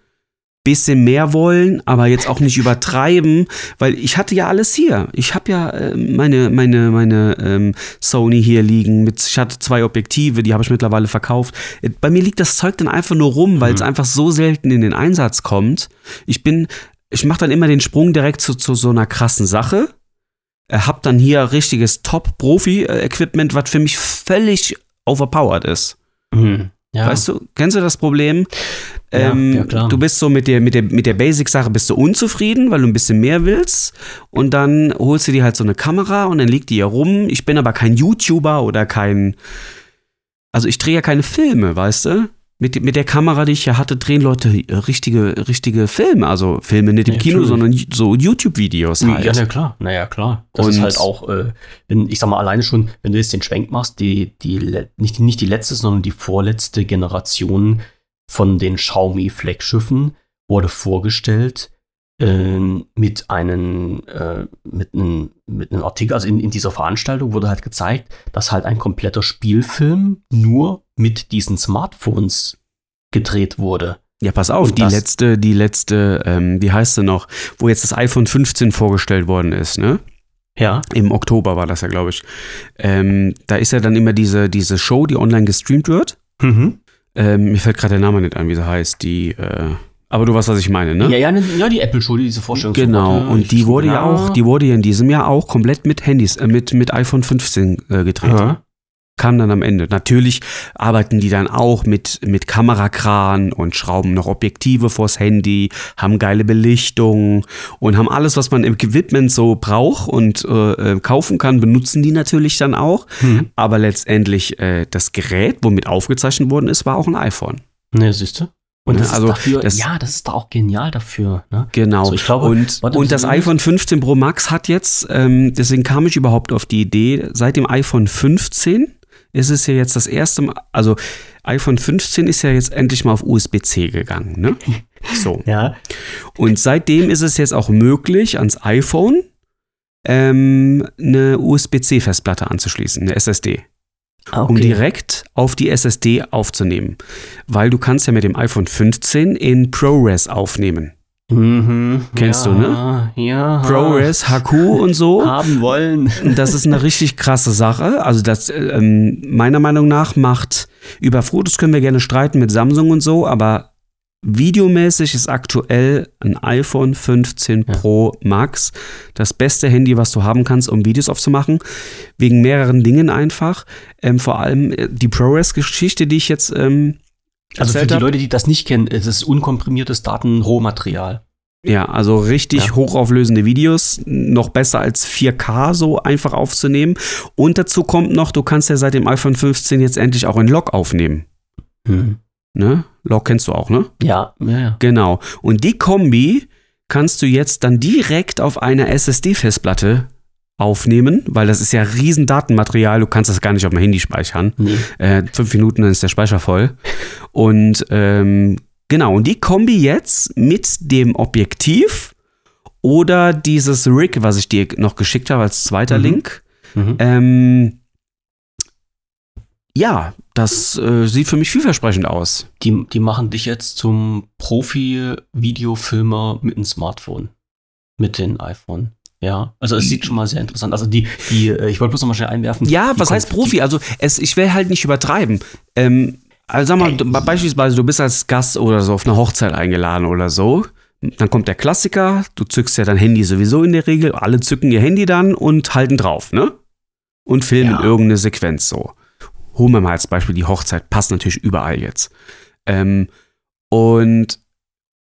S4: bisschen mehr wollen, aber jetzt auch nicht übertreiben, weil ich hatte ja alles hier. Ich habe ja äh, meine, meine, meine ähm, Sony hier liegen. Mit, ich hatte zwei Objektive, die habe ich mittlerweile verkauft. Äh, Bei mir liegt das Zeug dann einfach nur rum, weil es einfach so selten in den Einsatz kommt. Ich bin, ich mache dann immer den Sprung direkt zu, zu so einer krassen Sache. Äh, hab dann hier richtiges Top-Profi-Equipment, was für mich völlig overpowered ist.
S3: Mhm. Ja.
S4: Weißt du, kennst du das Problem?
S3: Ja,
S4: ähm,
S3: ja, klar.
S4: Du bist so mit der, mit der, mit der Basic-Sache bist du unzufrieden, weil du ein bisschen mehr willst. Und dann holst du dir halt so eine Kamera und dann liegt die hier rum. Ich bin aber kein YouTuber oder kein. Also ich drehe ja keine Filme, weißt du? Mit, mit der Kamera, die ich ja hatte, drehen Leute richtige, richtige Filme. Also Filme nicht im
S3: Ja,
S4: Kino, sondern so YouTube-Videos halt.
S3: Ja, na klar. Naja, klar. Das
S4: Und-
S3: ist halt auch, äh, wenn, ich sag mal, alleine schon, wenn du jetzt den Schwenk machst, die, die, nicht, die- nicht die letzte, sondern die vorletzte Generation von den Xiaomi-Flaggschiffen wurde vorgestellt mit einem, äh, mit einem, mit einem Artikel, also in, in dieser Veranstaltung wurde halt gezeigt, dass halt ein kompletter Spielfilm nur mit diesen Smartphones gedreht wurde.
S4: Ja, pass auf,
S3: Und
S4: die letzte, die letzte, ähm, wie heißt sie noch, wo jetzt das iPhone 15 vorgestellt worden ist, ne?
S3: Ja.
S4: Im Oktober war das ja, glaube ich. Ähm, da ist ja dann immer diese, diese Show, die online gestreamt wird.
S3: Mhm.
S4: Ähm, mir fällt gerade der Name nicht ein, wie sie heißt. Die, äh, aber du weißt, was ich meine, ne?
S3: Ja, ja, ne- ja, die Apple-Show, diese Vorstellung.
S4: Genau, und die wurde ja auch, die wurde ja in diesem Jahr auch komplett mit Handys, äh, mit, mit iPhone 15 äh, gedreht.
S3: Ja.
S4: Kam dann am Ende. Natürlich arbeiten die dann auch mit, mit Kamerakran und schrauben noch Objektive vors Handy, haben geile Belichtung und haben alles, was man im Equipment so braucht und äh, äh, kaufen kann, benutzen die natürlich dann auch.
S3: Hm.
S4: Aber letztendlich äh, das Gerät, womit aufgezeichnet worden ist, war auch ein iPhone.
S3: Ne, siehst du? Und
S4: Ne,
S3: das
S4: also
S3: ist dafür,
S4: das-
S3: ja, das ist da auch genial dafür. Ne?
S4: Genau.
S3: Also ich glaube,
S4: und, und das iPhone 15 Pro Max hat jetzt, ähm, deswegen kam ich überhaupt auf die Idee, seit dem iPhone 15 ist es ja jetzt das erste Mal, also iPhone 15 ist ja jetzt endlich mal auf USB-C gegangen, ne? So.
S3: Ja.
S4: Und seitdem ist es jetzt auch möglich, ans iPhone ähm, eine USB-C-Festplatte anzuschließen, eine SSD
S3: Ah,
S4: um direkt auf die SSD aufzunehmen. Weil du kannst ja mit dem iPhone 15 in ProRes aufnehmen.
S3: Mhm.
S4: Kennst
S3: ja,
S4: du, ne?
S3: Ja.
S4: ProRes, HQ und so.
S3: Haben wollen.
S4: Das ist eine richtig krasse Sache. Also das ähm, meiner Meinung nach macht über Fotos können wir gerne streiten mit Samsung und so, aber videomäßig ist aktuell ein iPhone 15
S3: Ja.
S4: Pro Max das beste Handy, was du haben kannst, um Videos aufzumachen. Wegen mehreren Dingen einfach. Ähm, vor allem äh, die ProRes-Geschichte, die ich jetzt ähm,
S3: Also für die
S4: hab.
S3: Leute, die das nicht kennen, es ist unkomprimiertes Datenrohmaterial.
S4: Ja, also richtig
S3: Ja.
S4: hochauflösende Videos, noch besser als 4K so einfach aufzunehmen. Und dazu kommt noch, du kannst ja seit dem iPhone 15 jetzt endlich auch in Log aufnehmen.
S3: Mhm.
S4: Ne? Log kennst du auch, ne?
S3: Ja, ja, ja.
S4: Genau. Und die Kombi kannst du jetzt dann direkt auf einer SSD-Festplatte aufnehmen, weil das ist ja riesen Datenmaterial, du kannst das gar nicht auf dem Handy speichern.
S3: Nee.
S4: Äh, fünf Minuten, dann ist der Speicher voll. Und ähm, genau, und die Kombi jetzt mit dem Objektiv oder dieses Rig, was ich dir noch geschickt habe als zweiter
S3: Mhm.
S4: Link.
S3: Mhm.
S4: Ähm, ja, das äh, sieht für mich vielversprechend aus.
S3: Die, die machen dich jetzt zum Profi-Videofilmer mit dem Smartphone. Mit dem iPhone. Ja, also es sieht schon mal sehr interessant. Also die, die, äh, ich wollte bloß noch mal schnell einwerfen.
S4: Ja, was heißt Profi? Also es, ich will halt nicht übertreiben. Ähm, also sag mal, du- beispielsweise, du bist als Gast oder so auf eine Hochzeit eingeladen oder so. Dann kommt der Klassiker, du zückst ja dein Handy sowieso in der Regel, alle zücken ihr Handy dann und halten drauf, ne? Und filmen
S3: Ja.
S4: irgendeine Sequenz so. Holen wir mal als Beispiel die Hochzeit, passt natürlich überall jetzt. Ähm, und,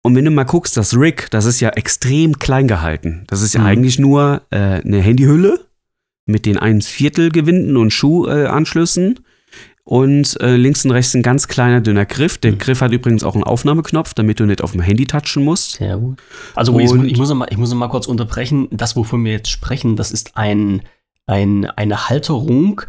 S4: und wenn du mal guckst, das Rig, das ist ja extrem klein gehalten. Das ist ja
S3: Mhm.
S4: eigentlich nur äh, eine Handyhülle mit den 1 Viertel Gewinden und Schuhanschlüssen. und äh, links und rechts ein ganz kleiner, dünner Griff. Der
S3: Mhm.
S4: Griff hat übrigens auch einen Aufnahmeknopf, damit du nicht auf dem Handy touchen musst.
S3: Sehr gut. Also
S4: Und-
S3: ich, muss mal, ich muss mal kurz unterbrechen. Das, wovon wir jetzt sprechen, das ist ein, ein, eine Halterung,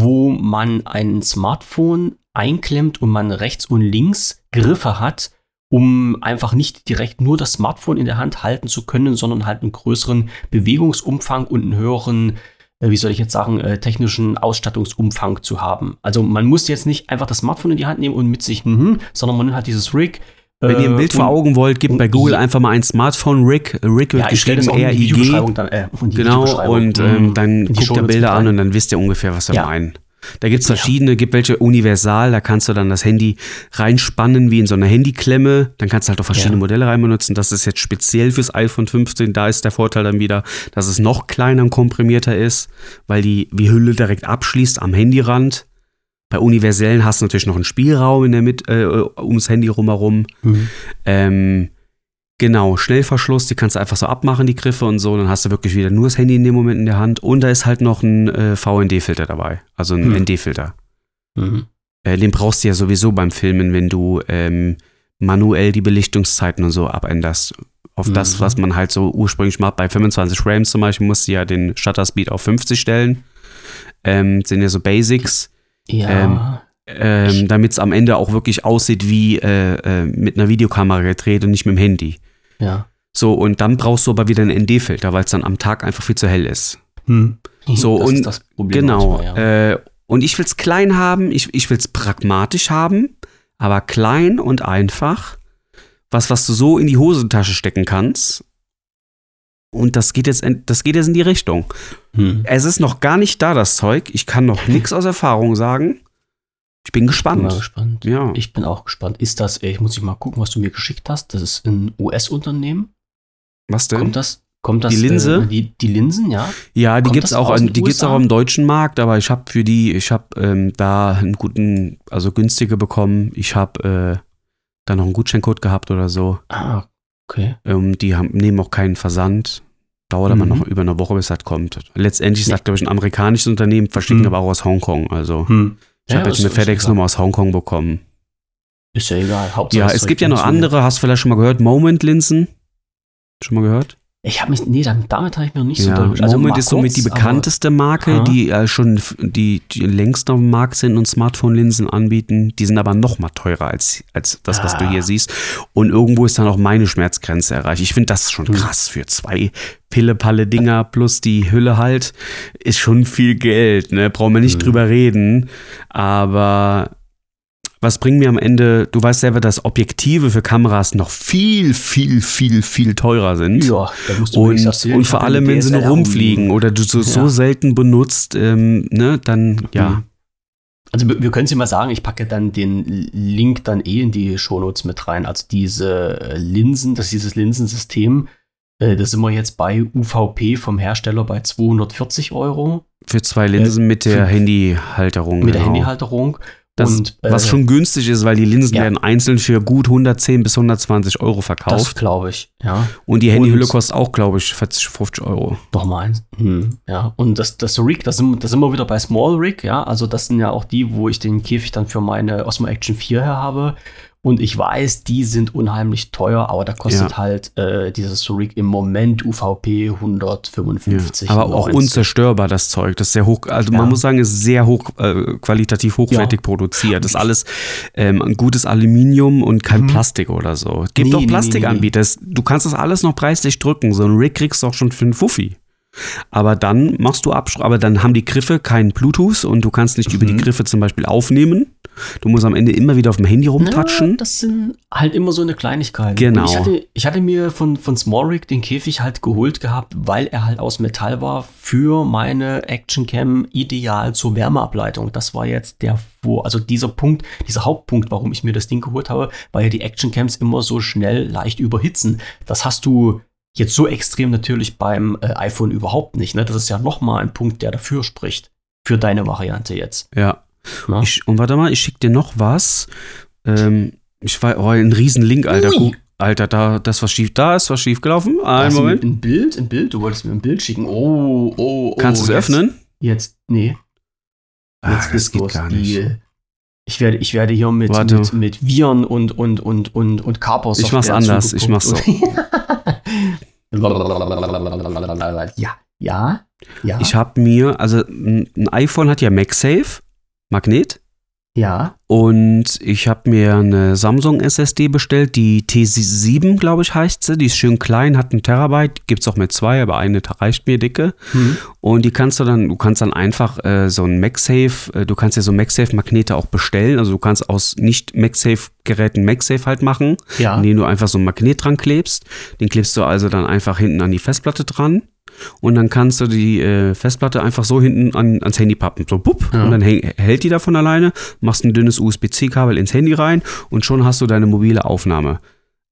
S3: wo man ein Smartphone einklemmt und man rechts und links Griffe hat, um einfach nicht direkt nur das Smartphone in der Hand halten zu können, sondern halt einen größeren Bewegungsumfang und einen höheren, äh, wie soll ich jetzt sagen, äh, technischen Ausstattungsumfang zu haben. Also man muss jetzt nicht einfach das Smartphone in die Hand nehmen und mit sich, mhm, sondern man hat dieses Rig.
S4: Wenn ihr ein
S3: äh,
S4: Bild vor Augen wollt, gebt bei Google einfach mal ein Smartphone Rig. Rig wird
S3: ja,
S4: geschrieben R-I-G.
S3: Dann. Äh,
S4: Genau, und
S3: Mhm.
S4: ähm, dann
S3: In die
S4: guckt ihr Bilder an und dann wisst ihr ungefähr, was wir
S3: Ja.
S4: meinen. Da gibt es
S3: Ja.
S4: verschiedene, gibt welche universal, da kannst du dann das Handy reinspannen wie in so eine Handyklemme. Dann kannst du halt auch verschiedene
S3: Ja.
S4: Modelle rein benutzen. Das ist jetzt speziell fürs iPhone 15. Da ist der Vorteil dann wieder, dass es noch kleiner und komprimierter ist, weil die, die Hülle direkt abschließt am Handyrand. Bei universellen hast du natürlich noch einen Spielraum in der Mit äh, ums Handy rumherum.
S3: Mhm.
S4: Ähm, genau, Schnellverschluss, die kannst du einfach so abmachen, die Griffe und so. Dann hast du wirklich wieder nur das Handy in dem Moment in der Hand. Und da ist halt noch ein äh, VND-Filter dabei. Also ein
S3: Hm.
S4: ND-Filter.
S3: Mhm.
S4: äh, den brauchst du ja sowieso beim Filmen, wenn du ähm, manuell die Belichtungszeiten und so abänderst. Auf das,
S3: Mhm.
S4: was man halt so ursprünglich macht. Bei 25 Frames zum Beispiel musst du ja den Shutter Speed auf 50 stellen. Ähm, sind ja so Basics.
S3: Ja.
S4: ähm, damit es am Ende auch wirklich aussieht wie äh, äh, mit einer Videokamera gedreht und nicht mit dem Handy.
S3: ja.
S4: So, und dann brauchst du aber wieder einen ND-Filter, weil es dann am Tag einfach viel zu hell ist.
S3: Hm.
S4: So,
S3: das
S4: und-
S3: ist das Problem
S4: genau.
S3: manchmal, ja.
S4: äh, und ich will es klein haben, ich, ich will es pragmatisch haben, aber klein und einfach. Was, was du so in die Hosentasche stecken kannst. Und das geht jetzt in, das geht jetzt in die Richtung.
S3: Hm.
S4: Es ist noch gar nicht da, das Zeug. Ich kann noch nichts aus Erfahrung sagen. Ich bin
S3: Bin
S4: gespannt.
S3: mal gespannt.
S4: Ja.
S3: Ich bin auch gespannt. Ist das, ich muss ich mal gucken, was du mir geschickt hast. Das ist ein US-Unternehmen.
S4: Was denn?
S3: Kommt das? Kommt das?
S4: Die Linse?
S3: Äh, die, die Linsen, ja.
S4: Ja, die gibt's
S3: das
S4: auch, an, die gibt's auch am deutschen Markt, aber ich habe für die, ich habe ähm, da einen guten, also günstige bekommen. Ich habe äh, da noch einen Gutscheincode gehabt oder so.
S3: Ah, okay.
S4: Ähm, die haben, nehmen auch keinen Versand. Dauert aber
S3: Mhm.
S4: noch über eine Woche, bis das kommt. Letztendlich ist
S3: Ja.
S4: das, glaube ich, ein amerikanisches Unternehmen, verschicken
S3: Mhm.
S4: aber auch aus Hongkong. Also
S3: Hm.
S4: ich habe jetzt eine FedEx-Nummer aus Hongkong bekommen.
S3: Ist ja egal. Hauptsache
S4: Ja, es gibt ja noch andere, hast du vielleicht schon mal gehört, Moment-Linsen. Schon mal gehört?
S3: Ich habe mich, nee, damit, damit habe ich mir noch nicht so
S4: Ja,
S3: doll besch-
S4: Moment ist somit die bekannteste Marke, die äh, schon die, die längst auf dem Markt sind und Smartphone-Linsen anbieten. Die sind aber noch mal teurer als, als das, was du
S3: Ah.
S4: hier siehst. Und irgendwo ist dann auch meine Schmerzgrenze erreicht. Ich finde das schon
S3: Hm.
S4: krass für zwei Pille-Palle-Dinger plus die Hülle halt. Ist schon viel Geld, ne? Brauchen wir nicht
S3: Hm.
S4: drüber reden. Aber was bringen mir am Ende, du weißt selber, dass Objektive für Kameras noch viel, viel, viel, viel teurer sind.
S3: Ja, da musst du
S4: Und,
S3: erzählen.
S4: und vor allem, wenn sie nur rumfliegen oder du so, so
S3: Ja.
S4: selten benutzt, ähm, ne, dann ja.
S3: Mhm. Also wir, wir können es mal sagen, ich packe dann den Link dann eh in die Shownotes mit rein. Also diese äh, Linsen, das ist dieses Linsensystem, äh, da sind wir jetzt bei UVP vom Hersteller bei 240 Euro
S4: Für zwei Linsen mit der Handyhalterung.
S3: mit der
S4: genau.
S3: Handyhalterung.
S4: Das,
S3: und, äh,
S4: was schon günstig ist, weil die Linsen
S3: ja.
S4: werden einzeln für gut 110 bis 120 Euro
S3: das
S4: verkauft.
S3: glaube ich, ja.
S4: Und die Handyhülle kostet auch, glaube ich, 40, 50 Euro.
S3: Nochmal eins. Hm, ja, und das, das Rig, das sind, das sind wir wieder bei Small Rig, ja. Also, das sind ja auch die, wo ich den Käfig dann für meine Osmo Action 4 her habe. Und ich weiß, die sind unheimlich teuer, aber da kostet
S4: Ja.
S3: halt äh, dieses Rig im Moment UVP 155.
S4: Aber auch
S3: 90.
S4: unzerstörbar, das Zeug. Das ist sehr hoch, also
S3: Ja.
S4: man muss sagen, es ist sehr hoch, äh, qualitativ hochwertig produziert. Das ist alles ähm, ein gutes Aluminium und kein
S3: Mhm.
S4: Plastik oder so. Es gibt
S3: Nee,
S4: auch
S3: nee, nee,
S4: Plastikanbieter. Das- Du kannst das alles noch preislich drücken. So ein Rig kriegst du auch schon für einen Fuffi. Aber dann machst du Abschrauben, aber dann haben die Griffe kein Bluetooth und du kannst nicht über die
S3: Mhm.
S4: Griffe zum Beispiel aufnehmen. Du musst am Ende immer wieder auf dem Handy
S3: Na,
S4: rumtatschen.
S3: das sind halt immer so eine Kleinigkeit.
S4: Genau.
S3: Ich, hatte, ich hatte mir von, von Small Rig den Käfig halt geholt gehabt, weil er halt aus Metall war für meine Action Cam ideal zur Wärmeableitung. Das war jetzt der, wo, also dieser Punkt, dieser Hauptpunkt, warum ich mir das Ding geholt habe, weil ja die Action Cams immer so schnell leicht überhitzen. Das hast du jetzt so extrem natürlich beim äh, iPhone überhaupt nicht. Ne? Das ist ja nochmal ein Punkt, der dafür spricht. Für deine Variante jetzt.
S4: Ja. Ich, und warte mal, ich schick dir noch was. Ähm, ich war, oh, ein riesen Link, Alter.
S3: Ui.
S4: Alter, da, das was schief, da ist was schief gelaufen. Einen Moment.
S3: Ein Bild, ein Bild, du wolltest mir ein Bild schicken. Oh, oh, oh.
S4: Kannst du es öffnen?
S3: Jetzt, nee.
S4: Ah,
S3: Jetzt
S4: das
S3: geht's
S4: geht gar
S3: Die,
S4: nicht.
S3: ich, werde, ich werde hier mit, mit, mit Viren und, und, und, und, und
S4: Ich mach's anders, ich mach's so.
S3: ja, ja, ja,
S4: Ich habe mir, also ein iPhone hat ja MagSafe, Magnet.
S3: Ja.
S4: Und ich habe mir eine Samsung SSD bestellt, die T7, glaube ich, heißt sie. Die ist schön klein, hat einen Terabyte, gibt's auch mit zwei, aber eine reicht mir dicke.
S3: Hm.
S4: Und die kannst du dann, du kannst dann einfach äh, so ein MagSafe, äh, du kannst ja so MagSafe-Magnete auch bestellen. Also du kannst aus nicht MagSafe-Geräten MagSafe halt machen,
S3: Ja.
S4: indem du einfach so ein Magnet dran klebst. Den klebst du also dann einfach hinten an die Festplatte dran. Und dann kannst du die äh, Festplatte einfach so hinten an, ans Handy pappen. So, bupp.
S3: Ja.
S4: Und dann häng, hält die da von alleine, machst ein dünnes USB-C-Kabel ins Handy rein und schon hast du deine mobile Aufnahme.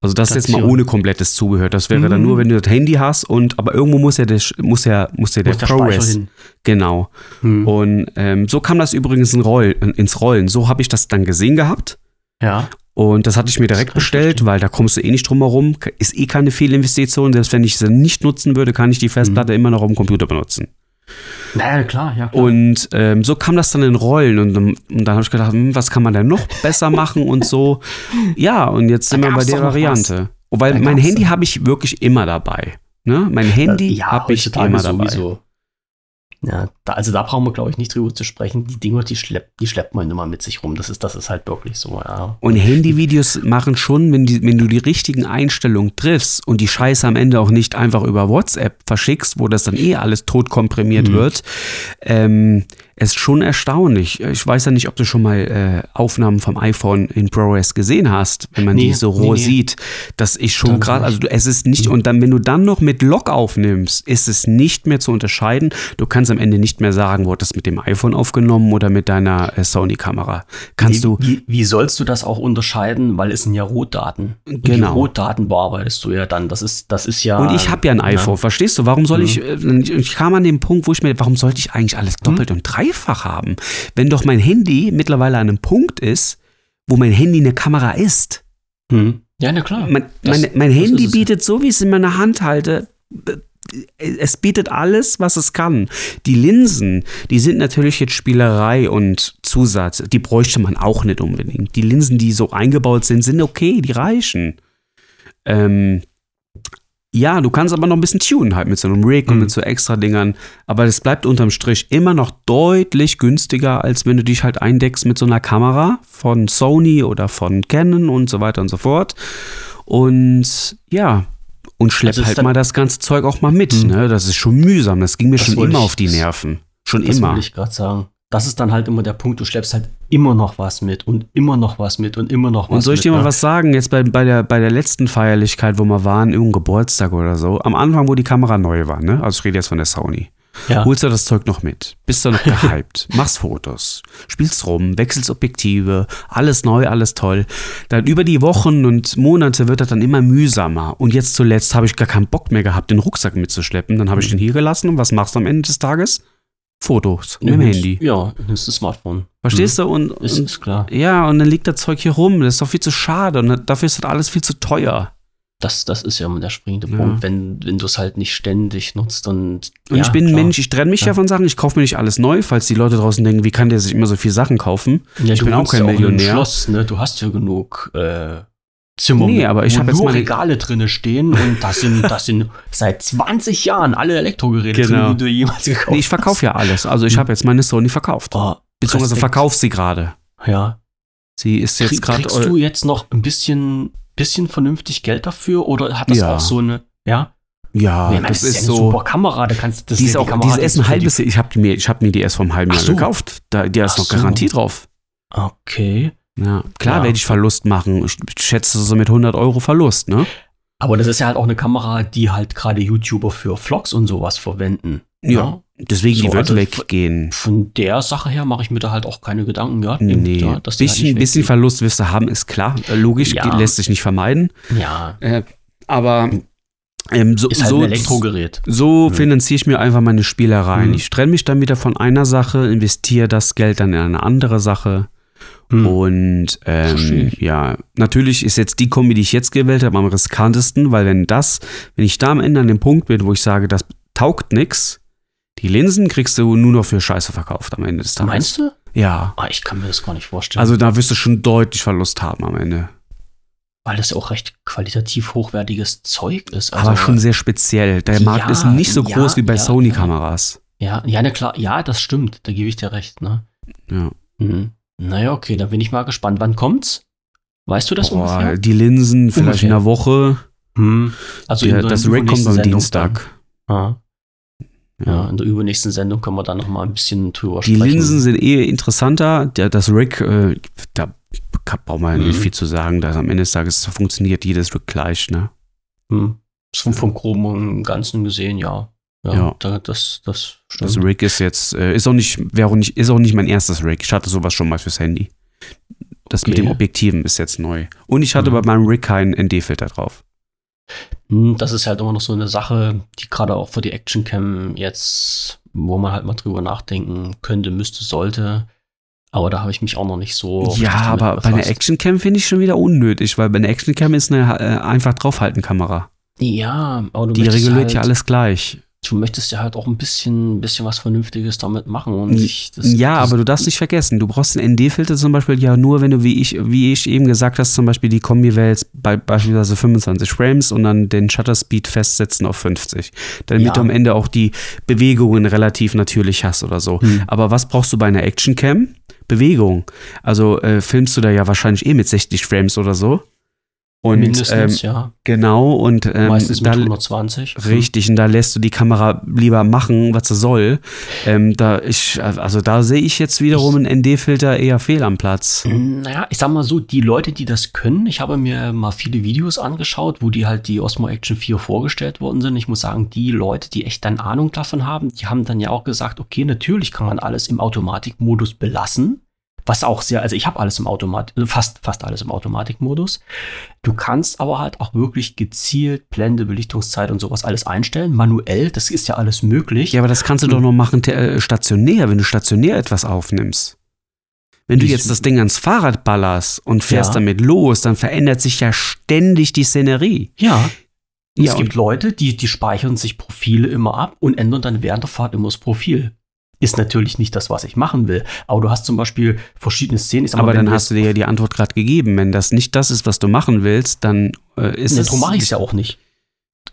S4: Also das ist jetzt mal
S3: Station.
S4: ohne komplettes Zubehör. Das wäre dann
S3: Mhm.
S4: nur, wenn du das Handy hast und aber irgendwo muss ja der, muss ja, muss ja der
S3: Muss der
S4: ProRes. Genau.
S3: Hm.
S4: Und ähm, so kam das übrigens in Roll, ins Rollen. So habe ich das dann gesehen gehabt.
S3: Ja.
S4: Und das hatte ich mir direkt bestellt, weil da kommst du eh nicht drum herum. Ist eh keine Fehlinvestition. Selbst wenn ich sie nicht nutzen würde, kann ich die
S3: Mhm.
S4: Festplatte immer noch auf dem Computer benutzen.
S3: Naja, klar, ja. Klar.
S4: Und ähm, so kam das dann in Rollen und, dann- und dann habe ich gedacht, hm, was kann man denn noch besser machen und so. Ja, und jetzt sind
S3: Da
S4: wir bei der Variante. Weil mein Handy habe ich wirklich immer dabei. Ne? Mein Handy
S3: ja,
S4: habe ich immer dabei.
S3: sowieso. Ja, da, also da brauchen wir, glaube ich, nicht drüber zu sprechen. Die Dinger, die schleppt, die schleppt man immer mit sich rum. Das ist, das ist halt wirklich so, ja.
S4: Und Handyvideos machen schon, wenn, die, wenn du die richtigen Einstellungen triffst und die Scheiße am Ende auch nicht einfach über WhatsApp verschickst, wo das dann eh alles tot komprimiert
S3: Mhm.
S4: wird, ähm, ist schon erstaunlich. Ich weiß ja nicht, ob du schon mal äh, Aufnahmen vom iPhone in ProRes gesehen hast, wenn man
S3: Nee,
S4: die so roh
S3: nee, nee.
S4: sieht, dass ich schon gerade, also es ist nicht, und dann, wenn du dann noch mit Log aufnimmst, ist es nicht mehr zu unterscheiden. Du kannst am Ende nicht mehr sagen, wurde das mit dem iPhone aufgenommen oder mit deiner äh, Sony-Kamera. Kannst
S3: wie,
S4: du,
S3: Wie, wie sollst du das auch unterscheiden? Weil es sind ja Rohdaten.
S4: Genau.
S3: Die Rohdaten bearbeitest du ja dann. Das ist, das ist ja.
S4: Und ich habe ja ein iPhone, verstehst du? Warum soll
S3: Mhm.
S4: ich, äh, ich kam an den Punkt, wo ich mir, warum sollte ich eigentlich alles doppelt und dreifach haben? Wenn doch mein Handy mittlerweile an einem Punkt ist, wo mein Handy eine Kamera ist.
S3: Hm. Ja, na klar.
S4: Mein,
S3: Das-
S4: mein, mein Handy bietet, so wie ich es in meiner Hand halte, es bietet alles, was es kann. Die Linsen, die sind natürlich jetzt Spielerei und Zusatz. Die bräuchte man auch nicht unbedingt. Die Linsen, die so eingebaut sind, sind okay, die reichen. Ähm, ja, du kannst aber noch ein bisschen tunen halt mit so einem Rig und
S3: Mhm.
S4: mit so extra Dingern. Aber das bleibt unterm Strich immer noch deutlich günstiger, als wenn du dich halt eindeckst mit so einer Kamera von Sony oder von Canon und so weiter und so fort. Und ja, und schlepp
S3: Also
S4: halt mal das ganze Zeug auch mal mit.
S3: Mhm.
S4: Ne? Das ist schon mühsam. Das ging mir
S3: Das
S4: schon immer
S3: ich-
S4: auf die Nerven. Schon
S3: Das
S4: immer.
S3: wollte ich gerade sagen. Das ist dann halt immer der Punkt, du schleppst halt immer noch was mit und immer noch was mit und immer noch was
S4: Und soll ich
S3: mit,
S4: dir mal
S3: ne?
S4: was sagen? Jetzt bei, bei, der, bei der letzten Feierlichkeit, wo wir waren, irgendein Geburtstag oder so, am Anfang, wo die Kamera neu war, ne? Also ich rede jetzt von der Sony.
S3: Ja.
S4: Holst du das Zeug noch mit? Bist du noch gehypt? machst Fotos, spielst rum, wechselst Objektive, alles neu, alles toll. Dann über die Wochen und Monate wird das dann immer mühsamer. Und jetzt zuletzt habe ich gar keinen Bock mehr gehabt, den Rucksack mitzuschleppen. Dann habe ich den hier gelassen und was machst du am Ende des Tages? Fotos mit dem Handy.
S3: Ja, das Smartphone.
S4: Verstehst du? Und,
S3: Ist,
S4: und
S3: ist klar.
S4: ja, und dann liegt das Zeug hier rum. Das ist doch viel zu schade. Und dafür ist das alles viel zu teuer.
S3: Das, das ist ja immer der springende
S4: Ja.
S3: Punkt, wenn, wenn du es halt nicht ständig nutzt und.
S4: Und
S3: ja,
S4: ich bin ein. Mensch, ich trenne mich ja.
S3: Ja.
S4: von Sachen. Ich kaufe mir nicht alles neu, falls die Leute draußen denken, wie kann der sich immer so viel Sachen kaufen?
S3: Ja,
S4: ich bin auch kein Millionär.
S3: Schloss, ne? Du hast ja genug äh, Zimmer,
S4: Nee, aber ich
S3: wo
S4: hab jetzt meine-
S3: Regale drinne stehen und das sind, das sind seit 20 Jahren alle Elektrogeräte
S4: Genau.
S3: drin, die du jemals gekauft
S4: Nee, ich verkaufe ja alles. Also ich
S3: Hm.
S4: habe jetzt meine Sony verkauft.
S3: Oh,
S4: Beziehungsweise verkaufe sie gerade.
S3: Ja.
S4: Sie ist jetzt
S3: Krieg,
S4: gerade.
S3: kriegst du jetzt noch ein bisschen, bisschen vernünftig Geld dafür oder hat das
S4: Ja.
S3: auch so eine. Ja,
S4: Ja,
S3: ich meine,
S4: das, ist
S3: ja eine
S4: so.
S3: super Kamera, da kannst das
S4: Die ist
S3: ja
S4: auch,
S3: Kamera,
S4: die ist erst ein
S3: die-
S4: halbes. Ich habe mir, ich hab mir die erst vor einem halben Jahr
S3: so.
S4: gekauft. Da, die ist
S3: Ach
S4: noch
S3: so.
S4: Garantie drauf.
S3: Okay.
S4: Ja, klar
S3: Ja.
S4: werde ich Verlust machen. Ich schätze so mit 100 Euro Verlust, ne?
S3: Aber das ist ja halt auch eine Kamera, die halt gerade YouTuber für Vlogs und sowas verwenden.
S4: Ja. Deswegen,
S3: So,
S4: die wird
S3: also
S4: weggehen.
S3: Von der Sache her mache ich mir da halt auch keine Gedanken. Ja,
S4: Nee,
S3: ja, dass die halt
S4: bisschen, bisschen. Verlust wirst du haben, ist klar. Äh, Logisch,
S3: Ja.
S4: lässt sich nicht vermeiden.
S3: Ja,
S4: Äh, aber ähm, so,
S3: ist halt
S4: so,
S3: ein Elektrogerät.
S4: so
S3: Hm.
S4: finanziere ich mir einfach meine Spielereien.
S3: Hm.
S4: Ich trenne mich dann wieder von einer Sache, investiere das Geld dann in eine andere Sache.
S3: Hm.
S4: Und ähm, ja, natürlich ist jetzt die Kombi, die ich jetzt gewählt habe, am riskantesten, weil wenn das, wenn ich da am Ende an dem Punkt bin, wo ich sage, das taugt nix, die Linsen kriegst du nur noch für Scheiße verkauft am Ende des Tages.
S3: Meinst du?
S4: Ja.
S3: Ah, ich kann mir das gar nicht vorstellen.
S4: Also da wirst du schon deutlich Verlust haben am Ende.
S3: weil das ja auch recht qualitativ hochwertiges Zeug ist. Also,
S4: Aber schon sehr speziell. Der Markt
S3: Ja,
S4: ist nicht so
S3: ja,
S4: groß wie bei
S3: ja,
S4: Sony-Kameras.
S3: Ja, ja, na klar, ja, das stimmt. Da gebe ich dir recht, ne?
S4: Ja.
S3: Mhm. Naja, okay, dann bin ich mal gespannt. Wann kommt's? Weißt du das
S4: Boah,
S3: ungefähr?
S4: die Linsen vielleicht in einer Woche.
S3: Hm. Also
S4: Der,
S3: der
S4: das Rack kommt am
S3: Sendung
S4: Dienstag.
S3: Ah. Ja, in der übernächsten Sendung können wir dann noch mal ein bisschen drüber
S4: Die
S3: sprechen.
S4: Linsen sind eh interessanter. Der, das Rig, äh, da braucht man nicht
S3: Mhm.
S4: viel zu sagen. Dass am Ende des Tages funktioniert jedes Rig gleich. Ne?
S3: Hm. Vom, vom Groben und Ganzen gesehen, ja. Ja,
S4: Ja.
S3: Da, das, das stimmt.
S4: Das Rig ist jetzt, äh, ist auch nicht, wäre auch nicht, ist auch nicht mein erstes Rig. Ich hatte sowas schon mal fürs Handy. Das mit
S3: Okay.
S4: dem Objektiven ist jetzt neu. Und ich hatte
S3: Mhm.
S4: bei meinem Rig keinen ND-Filter drauf.
S3: Hm, Das ist halt immer noch so eine Sache, die gerade auch für die Actioncam jetzt, wo man halt mal drüber nachdenken könnte, müsste, sollte. Aber da habe ich mich auch noch nicht so.
S4: ja, aber bei einer
S3: befasst.
S4: Actioncam finde ich schon wieder unnötig, weil bei einer Actioncam ist eine äh, einfach draufhalten Kamera.
S3: Ja, aber du
S4: Die reguliert
S3: halt,
S4: ja alles gleich.
S3: Du möchtest ja halt auch ein bisschen, bisschen was Vernünftiges damit machen. Und ich, das,
S4: ja,
S3: das,
S4: aber du darfst nicht vergessen, du brauchst einen ND-Filter zum Beispiel ja nur, wenn du, wie ich, wie ich eben gesagt hast, zum Beispiel die Kombi-Welt bei beispielsweise 25 Frames und dann den Shutter Speed festsetzen auf 50. Damit
S3: Ja.
S4: du am Ende auch die Bewegungen relativ natürlich hast oder so.
S3: Hm.
S4: Aber was brauchst du bei einer Action-Cam? Bewegung. Also äh, filmst du da ja wahrscheinlich eh mit 60 Frames oder so. Und ähm,
S3: mindestens, ja.
S4: genau, und ähm,
S3: Meistens mit
S4: da,
S3: 120.
S4: Richtig, und da lässt du die Kamera lieber machen, was sie soll. Ähm, da ich, also da sehe ich jetzt wiederum einen ND-Filter eher fehl am Platz.
S3: Hm, Naja, ich sag mal so, die Leute, die das können, ich habe mir mal viele Videos angeschaut, wo die halt die Osmo Action 4 vorgestellt worden sind. Ich muss sagen, die Leute, die echt dann Ahnung davon haben, die haben dann ja auch gesagt, okay, natürlich kann man alles im Automatikmodus belassen. Was auch sehr, also ich habe alles im Automatik, also fast, fast alles im Automatikmodus. Du kannst aber halt auch wirklich gezielt Blende, Belichtungszeit und sowas alles einstellen. Manuell, das ist ja alles möglich.
S4: Ja, aber das kannst du doch noch machen äh, stationär, wenn du stationär etwas aufnimmst. Wenn du jetzt das Ding ans Fahrrad ballerst und fährst
S3: Ja.
S4: damit los, dann verändert sich ja ständig die Szenerie.
S3: Ja.
S4: Ja,
S3: es gibt Leute, die, die speichern sich Profile immer ab und ändern dann während der Fahrt immer das Profil. Ist natürlich nicht das, was ich machen will. Aber du hast zum Beispiel verschiedene Szenen. Ich mal,
S4: Aber
S3: wenn
S4: dann
S3: du
S4: hast du dir ja die Antwort gerade gegeben. Wenn das nicht das ist, was du machen willst, dann äh, ist
S3: Nee,
S4: es.
S3: darum mache ich es ja auch nicht.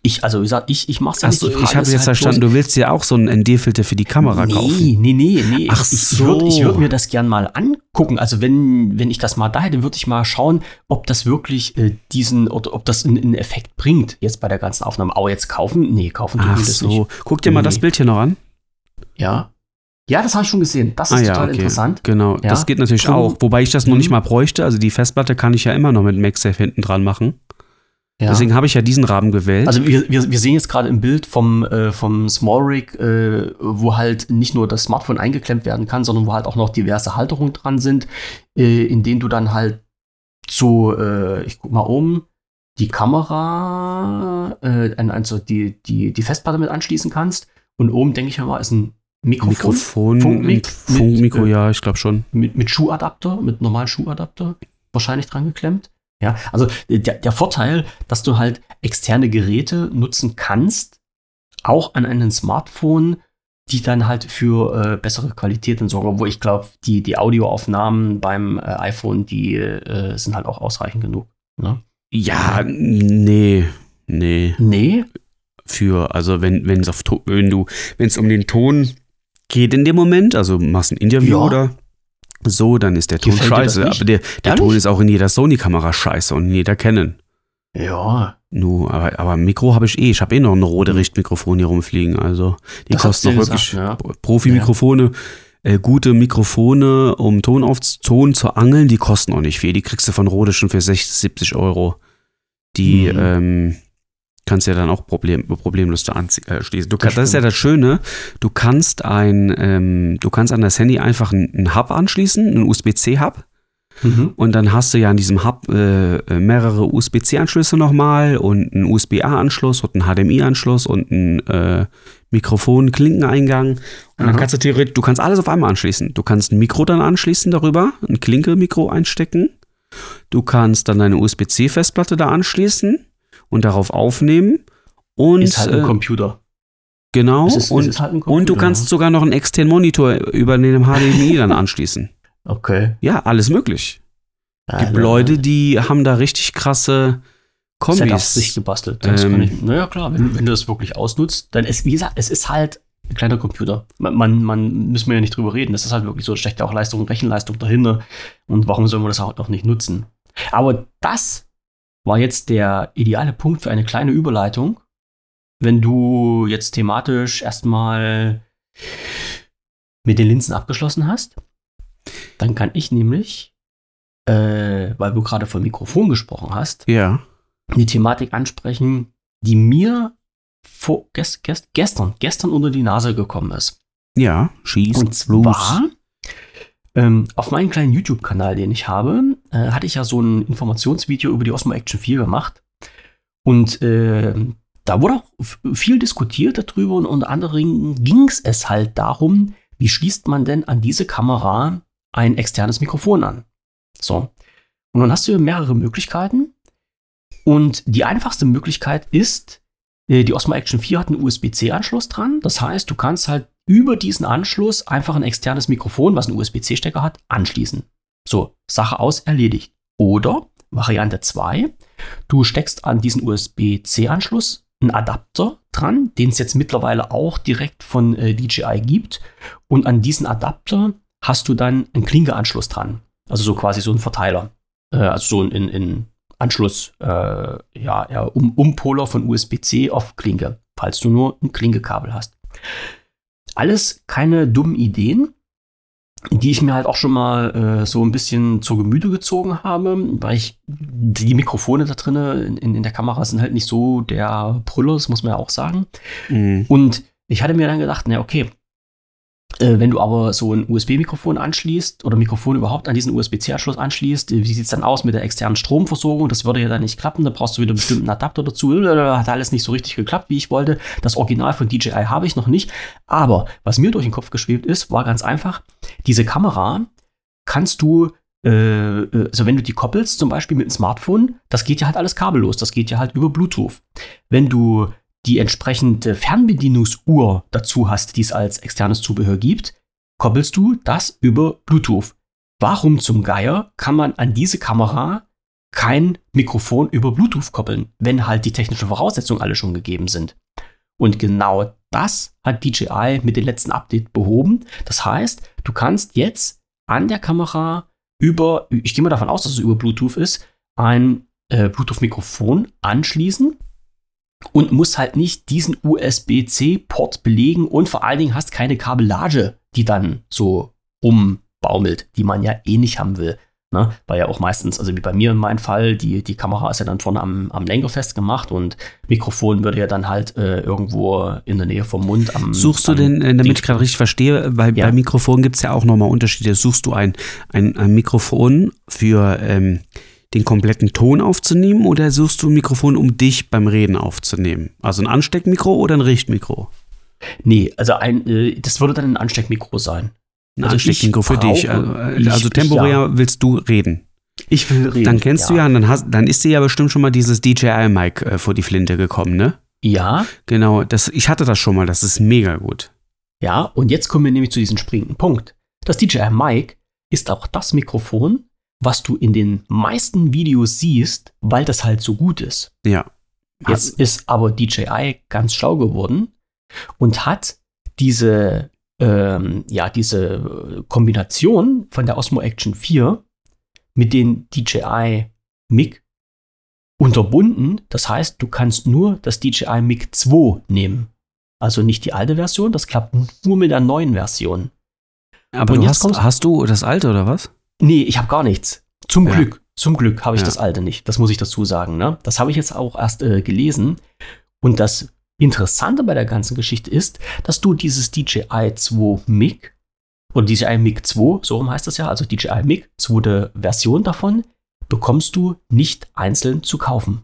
S3: Ich, also ich, ich mache es ja nicht.
S4: Achso,
S3: Frage
S4: ich habe jetzt
S3: halt
S4: verstanden,
S3: bloß-
S4: du willst ja auch so einen ND-Filter für die Kamera kaufen.
S3: Nee, nee, nee, nee.
S4: Ach
S3: ich, ich
S4: so.
S3: würde ich würd mir das gern mal angucken. Also wenn, wenn ich das mal da hätte, würde ich mal schauen, ob das wirklich äh, diesen oder ob das einen, einen Effekt bringt jetzt bei der ganzen Aufnahme. Aber jetzt kaufen? Nee, kaufen tun wir das
S4: so.
S3: nicht.
S4: Guck dir mal
S3: Nee.
S4: das Bild hier noch an.
S3: Ja. Ja, das habe ich schon gesehen. Das ist
S4: Ah ja,
S3: total
S4: okay.
S3: interessant.
S4: Genau,
S3: Ja.
S4: das geht natürlich
S3: Drum-
S4: auch. Wobei ich das noch
S3: Mhm.
S4: nicht mal bräuchte. Also die Festplatte kann ich ja immer noch mit MagSafe hinten dran machen.
S3: Ja.
S4: Deswegen habe ich ja diesen Rahmen gewählt.
S3: Also wir, wir, wir sehen jetzt gerade im Bild vom, äh, vom Small Rig, äh, wo halt nicht nur das Smartphone eingeklemmt werden kann, sondern wo halt auch noch diverse Halterungen dran sind, äh, in denen du dann halt so, äh, ich guck mal oben, die Kamera, äh, an- also die, die, die Festplatte mit anschließen kannst. Und oben, denke ich mal, ist ein Mikrofon,
S4: Mikrofon,
S3: Funkmik-
S4: Funkmikro,
S3: mit, äh,
S4: ja, ich glaube schon.
S3: mit, mit Schuhadapter, mit normalen Schuhadapter wahrscheinlich dran geklemmt. Ja, also der, der Vorteil, dass du halt externe Geräte nutzen kannst, auch an einem Smartphone, die dann halt für äh, bessere Qualitäten sorgen. Wo ich glaube, die, die Audioaufnahmen beim äh, iPhone, die äh, sind halt auch ausreichend genug. Ne?
S4: Ja, nee, nee.
S3: Nee,
S4: Für, also wenn, wenn es auf wenn du, wenn es um den Ton geht in dem Moment, also machst ein Interview
S3: Ja.
S4: oder so, dann ist der Ton
S3: Gefällt
S4: scheiße. Aber der, der? Ton ist auch in jeder Sony-Kamera scheiße und in jeder Canon.
S3: ja,
S4: Nu, aber, aber Mikro habe ich eh. Ich habe eh noch ein Rode Richtmikrofon hier rumfliegen. Also die
S3: Das
S4: kosten
S3: gesagt,
S4: wirklich
S3: ja.
S4: Profi-Mikrofone. Äh, gute Mikrofone, um Ton auf Ton zu angeln, die kosten auch nicht viel. Die kriegst du von Rode schon für 60, 70 Euro. Die
S3: Mhm.
S4: ähm, kannst du ja dann auch problem, problemlos da anschließen. Äh, du
S3: Das
S4: das ist ja das Schöne. Du kannst ein, ähm, du kannst an das Handy einfach einen, Hub anschließen, einen USB-C-Hub.
S3: mhm.
S4: Und dann hast du ja an diesem Hub äh, äh, mehrere USB-C-Anschlüsse nochmal und einen USB-A-Anschluss und einen HDMI-Anschluss und einen äh, Mikrofon-Klinkeneingang. Und dann
S3: Aha.
S4: kannst du theoretisch, du kannst alles auf einmal anschließen. Du kannst ein Mikro dann anschließen darüber, ein Klinke-Mikro einstecken. Du kannst dann deine USB-C-Festplatte da anschließen und darauf aufnehmen. Und
S3: ist halt ein
S4: äh,
S3: Computer.
S4: genau,
S3: Es ist- es
S4: und,
S3: ist halt ein
S4: und du
S3: Computer,
S4: kannst sogar noch einen externen Monitor über den HDMI dann anschließen.
S3: Okay.
S4: Ja, alles möglich.
S3: Ja,
S4: gibt Leute, die haben da richtig krasse
S3: Setups sich
S4: Kombis.
S3: gebastelt. Das
S4: Ähm,
S3: kann ich, naja, klar, wenn, wenn du das wirklich ausnutzt, dann ist, wie gesagt, es ist halt ein kleiner Computer. Man, man, man müssen wir ja nicht drüber reden. Das ist halt wirklich so, da steckt ja auch Leistung und Rechenleistung dahinter. Und warum soll man das auch noch nicht nutzen? Aber das war jetzt der ideale Punkt für eine kleine Überleitung. Wenn du jetzt thematisch erstmal mit den Linsen abgeschlossen hast, dann kann ich nämlich, äh, weil du gerade von Mikrofon gesprochen hast,
S4: Ja.
S3: eine Thematik ansprechen, die mir vor, gest, gest, gestern, gestern unter die Nase gekommen ist.
S4: Ja, schieß.
S3: Und zwar ähm, auf meinem kleinen YouTube-Kanal, den ich habe, äh, hatte ich ja so ein Informationsvideo über die Osmo Action 4 gemacht. Und äh, da wurde auch viel diskutiert darüber und unter anderem ging es halt darum, wie schließt man denn an diese Kamera ein externes Mikrofon an? So. Und dann hast du mehrere Möglichkeiten. Und die einfachste Möglichkeit ist, Äh, Die Osmo Action 4 hat einen USB-C-Anschluss dran. Das heißt, du kannst halt über diesen Anschluss einfach ein externes Mikrofon, was einen USB-C-Stecker hat, anschließen. So, Sache aus, erledigt. Oder Variante 2, du steckst an diesen USB-C-Anschluss einen Adapter dran, den es jetzt mittlerweile auch direkt von äh, DJI gibt. Und an diesen Adapter hast du dann einen Klinke-Anschluss dran. Also so quasi so ein Verteiler. Äh, also so ein in, in Anschluss, äh, ja, ja um, Umpoler von USB-C auf Klinke, falls du nur ein Klinkekabel hast. Alles keine dummen Ideen, die ich mir halt auch schon mal äh, so ein bisschen zur Gemüte gezogen habe, weil ich die Mikrofone da drinnen in, in der Kamera sind halt nicht so der Brüller, das muss man ja auch sagen.
S4: Mhm.
S3: Und ich hatte mir dann gedacht, na okay, wenn du aber so ein USB-Mikrofon anschließt oder Mikrofon überhaupt an diesen USB-C-Anschluss anschließt, äh, wie sieht es dann aus mit der externen Stromversorgung? Das würde ja dann nicht klappen, da brauchst du wieder einen bestimmten Adapter dazu. Hat alles nicht so richtig geklappt, wie ich wollte. Das Original von DJI habe ich noch nicht. Aber was mir durch den Kopf geschwebt ist, war ganz einfach, diese Kamera kannst du äh, also wenn du die koppelst, zum Beispiel mit einem Smartphone, das geht ja halt alles kabellos, das geht ja halt über Bluetooth. Wenn du die entsprechende Fernbedienungsuhr dazu hast, die es als externes Zubehör gibt, koppelst du das über Bluetooth. Warum zum Geier kann man an diese Kamera kein Mikrofon über Bluetooth koppeln, wenn halt die technischen Voraussetzungen alle schon gegeben sind? Und genau das hat DJI mit dem letzten Update behoben. Das heißt, du kannst jetzt an der Kamera über, ich gehe mal davon aus, dass es über Bluetooth ist, ein äh, Bluetooth-Mikrofon anschließen und musst halt nicht diesen USB-C-Port belegen und vor allen Dingen hast keine Kabellage, die dann so rumbaumelt, die man ja eh nicht haben will. Ne? Weil ja auch meistens, also wie bei mir in meinem Fall, die, die Kamera ist ja dann vorne am, am Lenker festgemacht und Mikrofon würde ja dann halt äh, irgendwo in der Nähe vom Mund am.
S4: Suchst du denn, äh, damit
S3: Ding
S4: ich gerade richtig verstehe, bei,
S3: Ja.
S4: bei Mikrofon gibt es ja auch nochmal Unterschiede. Suchst du ein, ein, ein Mikrofon für ähm, den kompletten Ton aufzunehmen oder suchst du ein Mikrofon, um dich beim Reden aufzunehmen? Also ein Ansteckmikro oder ein Richtmikro?
S3: Nee, also ein, äh, das würde dann ein Ansteckmikro sein.
S4: Ein
S3: Also
S4: Ansteckmikro für dich. Also,
S3: ich-
S4: also
S3: ich-
S4: temporär
S3: ja.
S4: willst du reden.
S3: Ich will reden.
S4: Dann kennst du ja, und dann, hast, dann ist dir ja bestimmt schon mal dieses DJI-Mic äh, vor die Flinte gekommen, ne?
S3: Ja,
S4: Genau, das, ich hatte das schon mal, das ist mega gut.
S3: ja, und jetzt kommen wir nämlich zu diesem springenden Punkt. Das DJI Mic ist auch das Mikrofon, was du in den meisten Videos siehst, weil das halt so gut ist.
S4: Ja.
S3: Jetzt ist aber DJI ganz schlau geworden und hat diese, ähm, ja, diese Kombination von der Osmo Action 4 mit den DJI Mic unterbunden. Das heißt, du kannst nur das DJI Mic 2 nehmen. Also nicht die alte Version, das klappt nur mit der neuen Version.
S4: Aber
S3: Und
S4: du
S3: jetzt
S4: hast, hast du das alte oder was?
S3: Nee, ich habe gar nichts. Zum
S4: Ja.
S3: Glück. Zum Glück habe ich
S4: Ja.
S3: das alte nicht. Das muss ich dazu sagen. Ne? Das habe ich jetzt auch erst äh, gelesen. Und das Interessante bei der ganzen Geschichte ist, dass du dieses DJI 2 MIG oder DJI MIG 2, so rum heißt das ja, also DJI MIG, zweite Version davon, bekommst du nicht einzeln zu kaufen.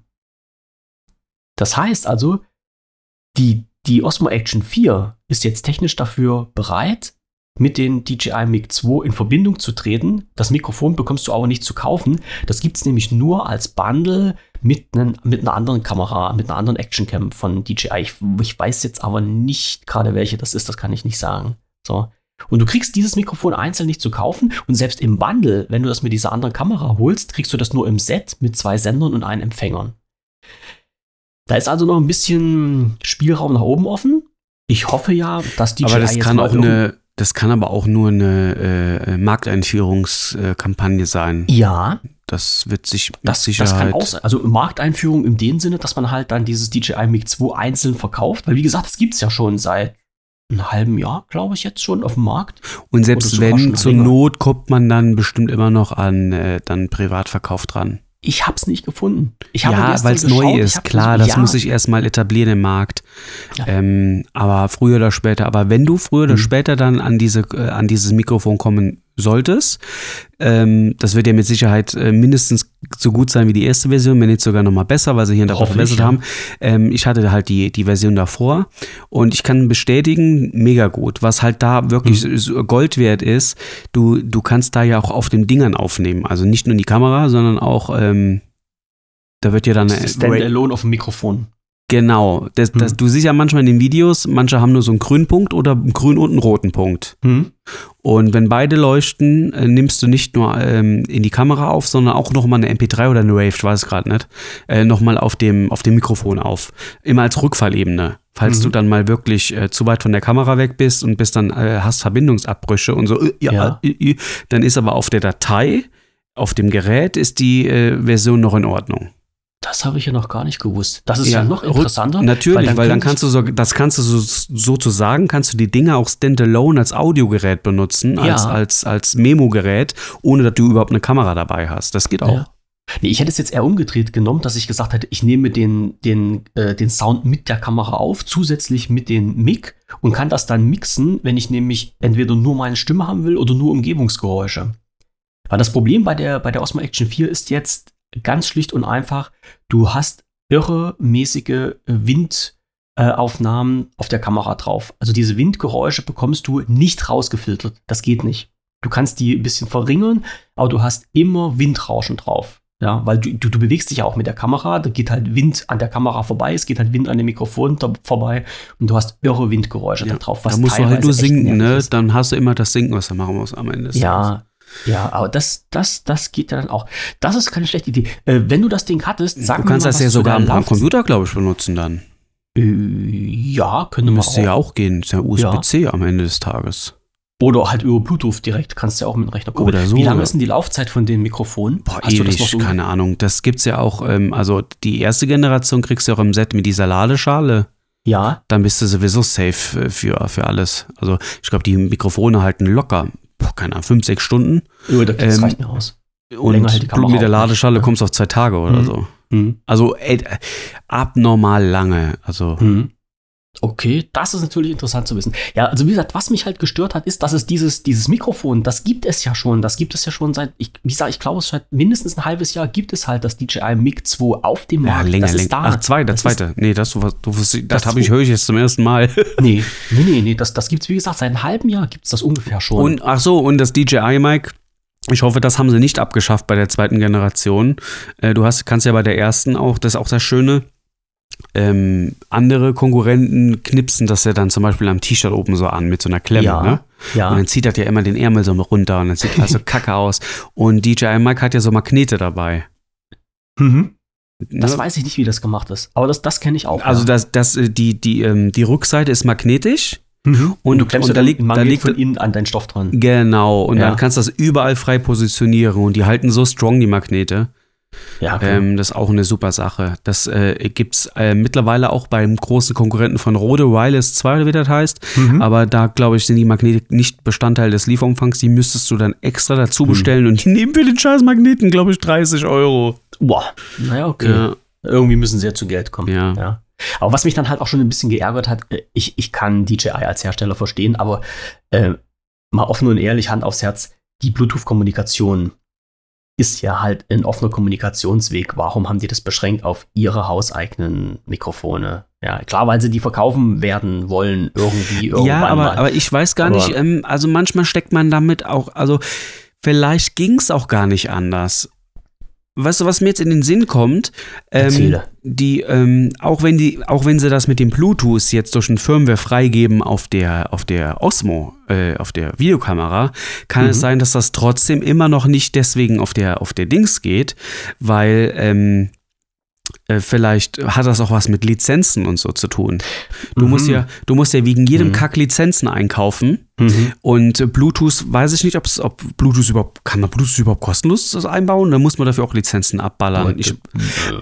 S3: Das heißt also, die, die Osmo Action 4 ist jetzt technisch dafür bereit, mit den DJI Mic 2 in Verbindung zu treten. Das Mikrofon bekommst du aber nicht zu kaufen. Das gibt es nämlich nur als Bundle mit, nen, mit einer anderen Kamera, mit einer anderen Actioncam von DJI. Ich, ich weiß jetzt aber nicht gerade welche das ist, das kann ich nicht sagen. So. Und du kriegst dieses Mikrofon einzeln nicht zu kaufen und selbst im Bundle, wenn du das mit dieser anderen Kamera holst, kriegst du das nur im Set mit zwei Sendern und einem Empfängern. Da ist also noch ein bisschen Spielraum nach oben offen. Ich hoffe ja, dass DJI
S4: aber das
S3: jetzt
S4: kann auch eine, das kann aber auch nur eine äh, Markteinführungskampagne sein.
S3: Ja,
S4: Das wird sich mit
S3: das, das
S4: Sicherheit.
S3: kann auch sein. Also Markteinführung in dem Sinne, dass man halt dann dieses DJI Mic 2 einzeln verkauft. Weil wie gesagt, das gibt es ja schon seit einem halben Jahr, glaube ich, jetzt schon auf dem Markt.
S4: Und selbst wenn zur
S3: länger.
S4: Not kommt man dann bestimmt immer noch an äh, dann Privatverkauf dran.
S3: Ich habe es nicht gefunden. Ich habe
S4: ja, weil es neu
S3: ich
S4: ist, klar, das
S3: ja,
S4: muss sich erstmal etablieren im Markt.
S3: Ja.
S4: Ähm, aber früher oder später, aber wenn du früher oder
S3: Mhm.
S4: später dann an, diese, äh, an dieses Mikrofon kommen solltest, ähm, das wird ja mit Sicherheit äh, mindestens so gut sein wie die erste Version, wenn nicht sogar noch mal besser, weil sie hier und da verbessert haben. Ähm, ich hatte halt die, die Version davor und ich kann bestätigen, mega gut. Was halt da wirklich
S3: Mhm.
S4: Gold wert ist, du, du kannst da ja auch auf den Dingern aufnehmen. Also nicht nur in die Kamera, sondern auch, ähm, da wird ja dann eine
S3: Standalone auf dem Mikrofon.
S4: Genau. Das, das,
S3: Hm.
S4: Du siehst ja manchmal in den Videos, manche haben nur so einen grünen Punkt oder einen grünen und einen roten Punkt.
S3: Hm?
S4: Und wenn beide leuchten, äh, nimmst du nicht nur ähm, in die Kamera auf, sondern auch nochmal eine MP3 oder eine Wave, ich weiß es gerade nicht, äh, nochmal auf dem, auf dem Mikrofon auf. Immer als Rückfallebene. Falls
S3: Mhm.
S4: du dann mal wirklich äh, zu weit von der Kamera weg bist und bist dann äh, hast Verbindungsabbrüche und so, äh, ja. Äh, äh, dann ist aber auf der Datei, auf dem Gerät, ist die Version noch in Ordnung.
S3: Das habe ich ja noch gar nicht gewusst. Das ist ja, noch
S4: rück-
S3: interessanter.
S4: Natürlich, weil dann,
S3: könnte
S4: kannst du so, das kannst du so, sozusagen, kannst du die Dinge auch standalone als Audiogerät benutzen,
S3: Ja.
S4: als, als, als Memo-Gerät, ohne dass du überhaupt eine Kamera dabei hast. Das geht auch.
S3: Ja. Nee, ich hätte es jetzt eher umgedreht genommen, dass ich gesagt hätte, ich nehme den, den, äh, den Sound mit der Kamera auf, zusätzlich mit dem Mic und kann das dann mixen, wenn ich nämlich entweder nur meine Stimme haben will oder nur Umgebungsgeräusche. Weil das Problem bei der, bei der Osmo Action 4 ist jetzt ganz schlicht und einfach, du hast irre mäßige Windaufnahmen auf der Kamera drauf. Also diese Windgeräusche bekommst du nicht rausgefiltert. Das geht nicht. Du kannst die ein bisschen verringern, aber du hast immer Windrauschen drauf. Ja, weil du, du, du bewegst dich ja auch mit der Kamera, da geht halt Wind an der Kamera vorbei, es geht halt Wind an dem Mikrofon vorbei und du hast irre Windgeräusche da drauf.
S4: da musst du halt nur sinken, ne?
S3: ist.
S4: Dann hast du immer das Sinken, was du machen musst am Ende.
S3: Ja, ja, aber das, das, das geht ja dann auch. Das ist keine schlechte Idee. Äh, wenn du das Ding hattest, sag
S4: Du
S3: mir
S4: kannst
S3: mal
S4: das ja sogar am Computer, glaube ich, benutzen dann.
S3: Äh, ja, könnte man
S4: Müsste
S3: auch.
S4: ja auch gehen. Ist ja USB-C am Ende des Tages.
S3: Oder halt über Bluetooth direkt, kannst du ja auch mit dem Rechner gucken.
S4: Oder so,
S3: Wie lange
S4: ja.
S3: ist denn die Laufzeit von den Mikrofonen?
S4: Boah,
S3: Hast du das
S4: ewig,
S3: so?
S4: keine Ahnung. Das gibt's ja auch, ähm, also die erste Generation kriegst du auch im Set mit dieser Ladeschale.
S3: Ja,
S4: Dann bist du sowieso safe äh, für, für alles. Also ich glaube, die Mikrofone halten locker, boah, keine Ahnung, fünf, sechs Stunden.
S3: über das
S4: Ähm,
S3: reicht mir aus.
S4: Und
S3: Kamera
S4: mit der. Ladeschale
S3: Ja.
S4: kommst du auf zwei Tage oder
S3: Mhm.
S4: so.
S3: Hm.
S4: Also ey, abnormal lange. Also
S3: Hm. Okay, das ist natürlich interessant zu wissen. Ja, also wie gesagt, was mich halt gestört hat, ist, dass es dieses, dieses Mikrofon, das gibt es ja schon, das gibt es ja schon seit, ich, wie gesagt, ich glaube, es seit mindestens ein halbes Jahr gibt es halt das DJI Mic 2 auf dem
S4: ja,
S3: Markt.
S4: länger,
S3: das ist
S4: länger.
S3: da.
S4: Ach, zwei, der
S3: Das
S4: zweite. nee, das, du, du, das,
S3: Das
S4: habe ich, höre ich jetzt zum ersten Mal.
S3: Ist, nee, nee, nee, nee, das, das gibt es, wie gesagt, seit einem halben Jahr gibt es das ungefähr schon.
S4: Und ach so, und das DJI-Mic. Ich hoffe, das haben sie nicht abgeschafft bei der zweiten Generation. Äh, du hast, kannst ja bei der ersten auch, das ist auch das Schöne, ähm, andere Konkurrenten knipsen das ja dann zum Beispiel am T-Shirt oben so an mit so einer Klemme,
S3: Ja,
S4: ne? Und
S3: ja,
S4: dann zieht das ja immer den Ärmel so runter und dann sieht das so kacke aus. Und DJI Mic hat ja so Magnete dabei.
S3: mhm. das
S4: ne?
S3: weiß ich nicht, wie das gemacht ist, aber das, das kenne ich auch.
S4: Also
S3: ja.
S4: das, das, äh, die, die, ähm, die Rückseite ist magnetisch.
S3: Mhm.
S4: und-
S3: du klemmst
S4: und da liegt- da liegt-
S3: von innen an deinen Stoff dran.
S4: Genau. Und
S3: Ja.
S4: dann kannst du das überall frei positionieren und die halten so strong, die Magnete.
S3: Ja, okay.
S4: Ähm, das ist auch eine super Sache. Das äh, gibt es äh, mittlerweile auch beim großen Konkurrenten von Rode, Wireless 2 oder wie das heißt.
S3: Mhm.
S4: Aber da, glaube ich, sind die Magnete nicht Bestandteil des Lieferumfangs. Die müsstest du dann extra dazu
S3: Hm.
S4: bestellen und die nehmen für den scheiß Magneten, glaube ich, 30 Euro.
S3: Boah, naja, okay.
S4: Ja.
S3: Irgendwie müssen sie ja zu Geld kommen.
S4: Ja.
S3: Aber was mich dann halt auch schon ein bisschen geärgert hat, äh, ich, ich kann DJI als Hersteller verstehen, aber äh, mal offen und ehrlich, Hand aufs Herz, die Bluetooth-Kommunikation ist ja halt ein offener Kommunikationsweg. Warum haben die das beschränkt auf ihre hauseigenen Mikrofone? Ja, klar, weil sie die verkaufen werden wollen, irgendwie, irgendwann
S4: Ja, aber,
S3: mal.
S4: aber ich weiß gar
S3: Aber-
S4: nicht, ähm, also manchmal steckt man damit auch, also vielleicht ging es auch gar nicht anders. Weißt du, was mir jetzt in den Sinn kommt? Ähm, die, ähm, auch wenn die, auch wenn sie das mit dem Bluetooth jetzt durch ein Firmware freigeben auf der, auf der Osmo, äh, auf der Videokamera, kann
S3: Mhm.
S4: es sein, dass das trotzdem immer noch nicht deswegen auf der, auf der Dings geht, weil ähm, äh, vielleicht hat das auch was mit Lizenzen und so zu tun. Du
S3: Mhm.
S4: musst ja, du musst ja wegen jedem
S3: Mhm.
S4: Kack Lizenzen einkaufen.
S3: Mhm.
S4: Und äh, Bluetooth weiß ich nicht, ob Bluetooth überhaupt, kann man Bluetooth überhaupt kostenlos einbauen? Dann muss man dafür auch Lizenzen abballern. Ich,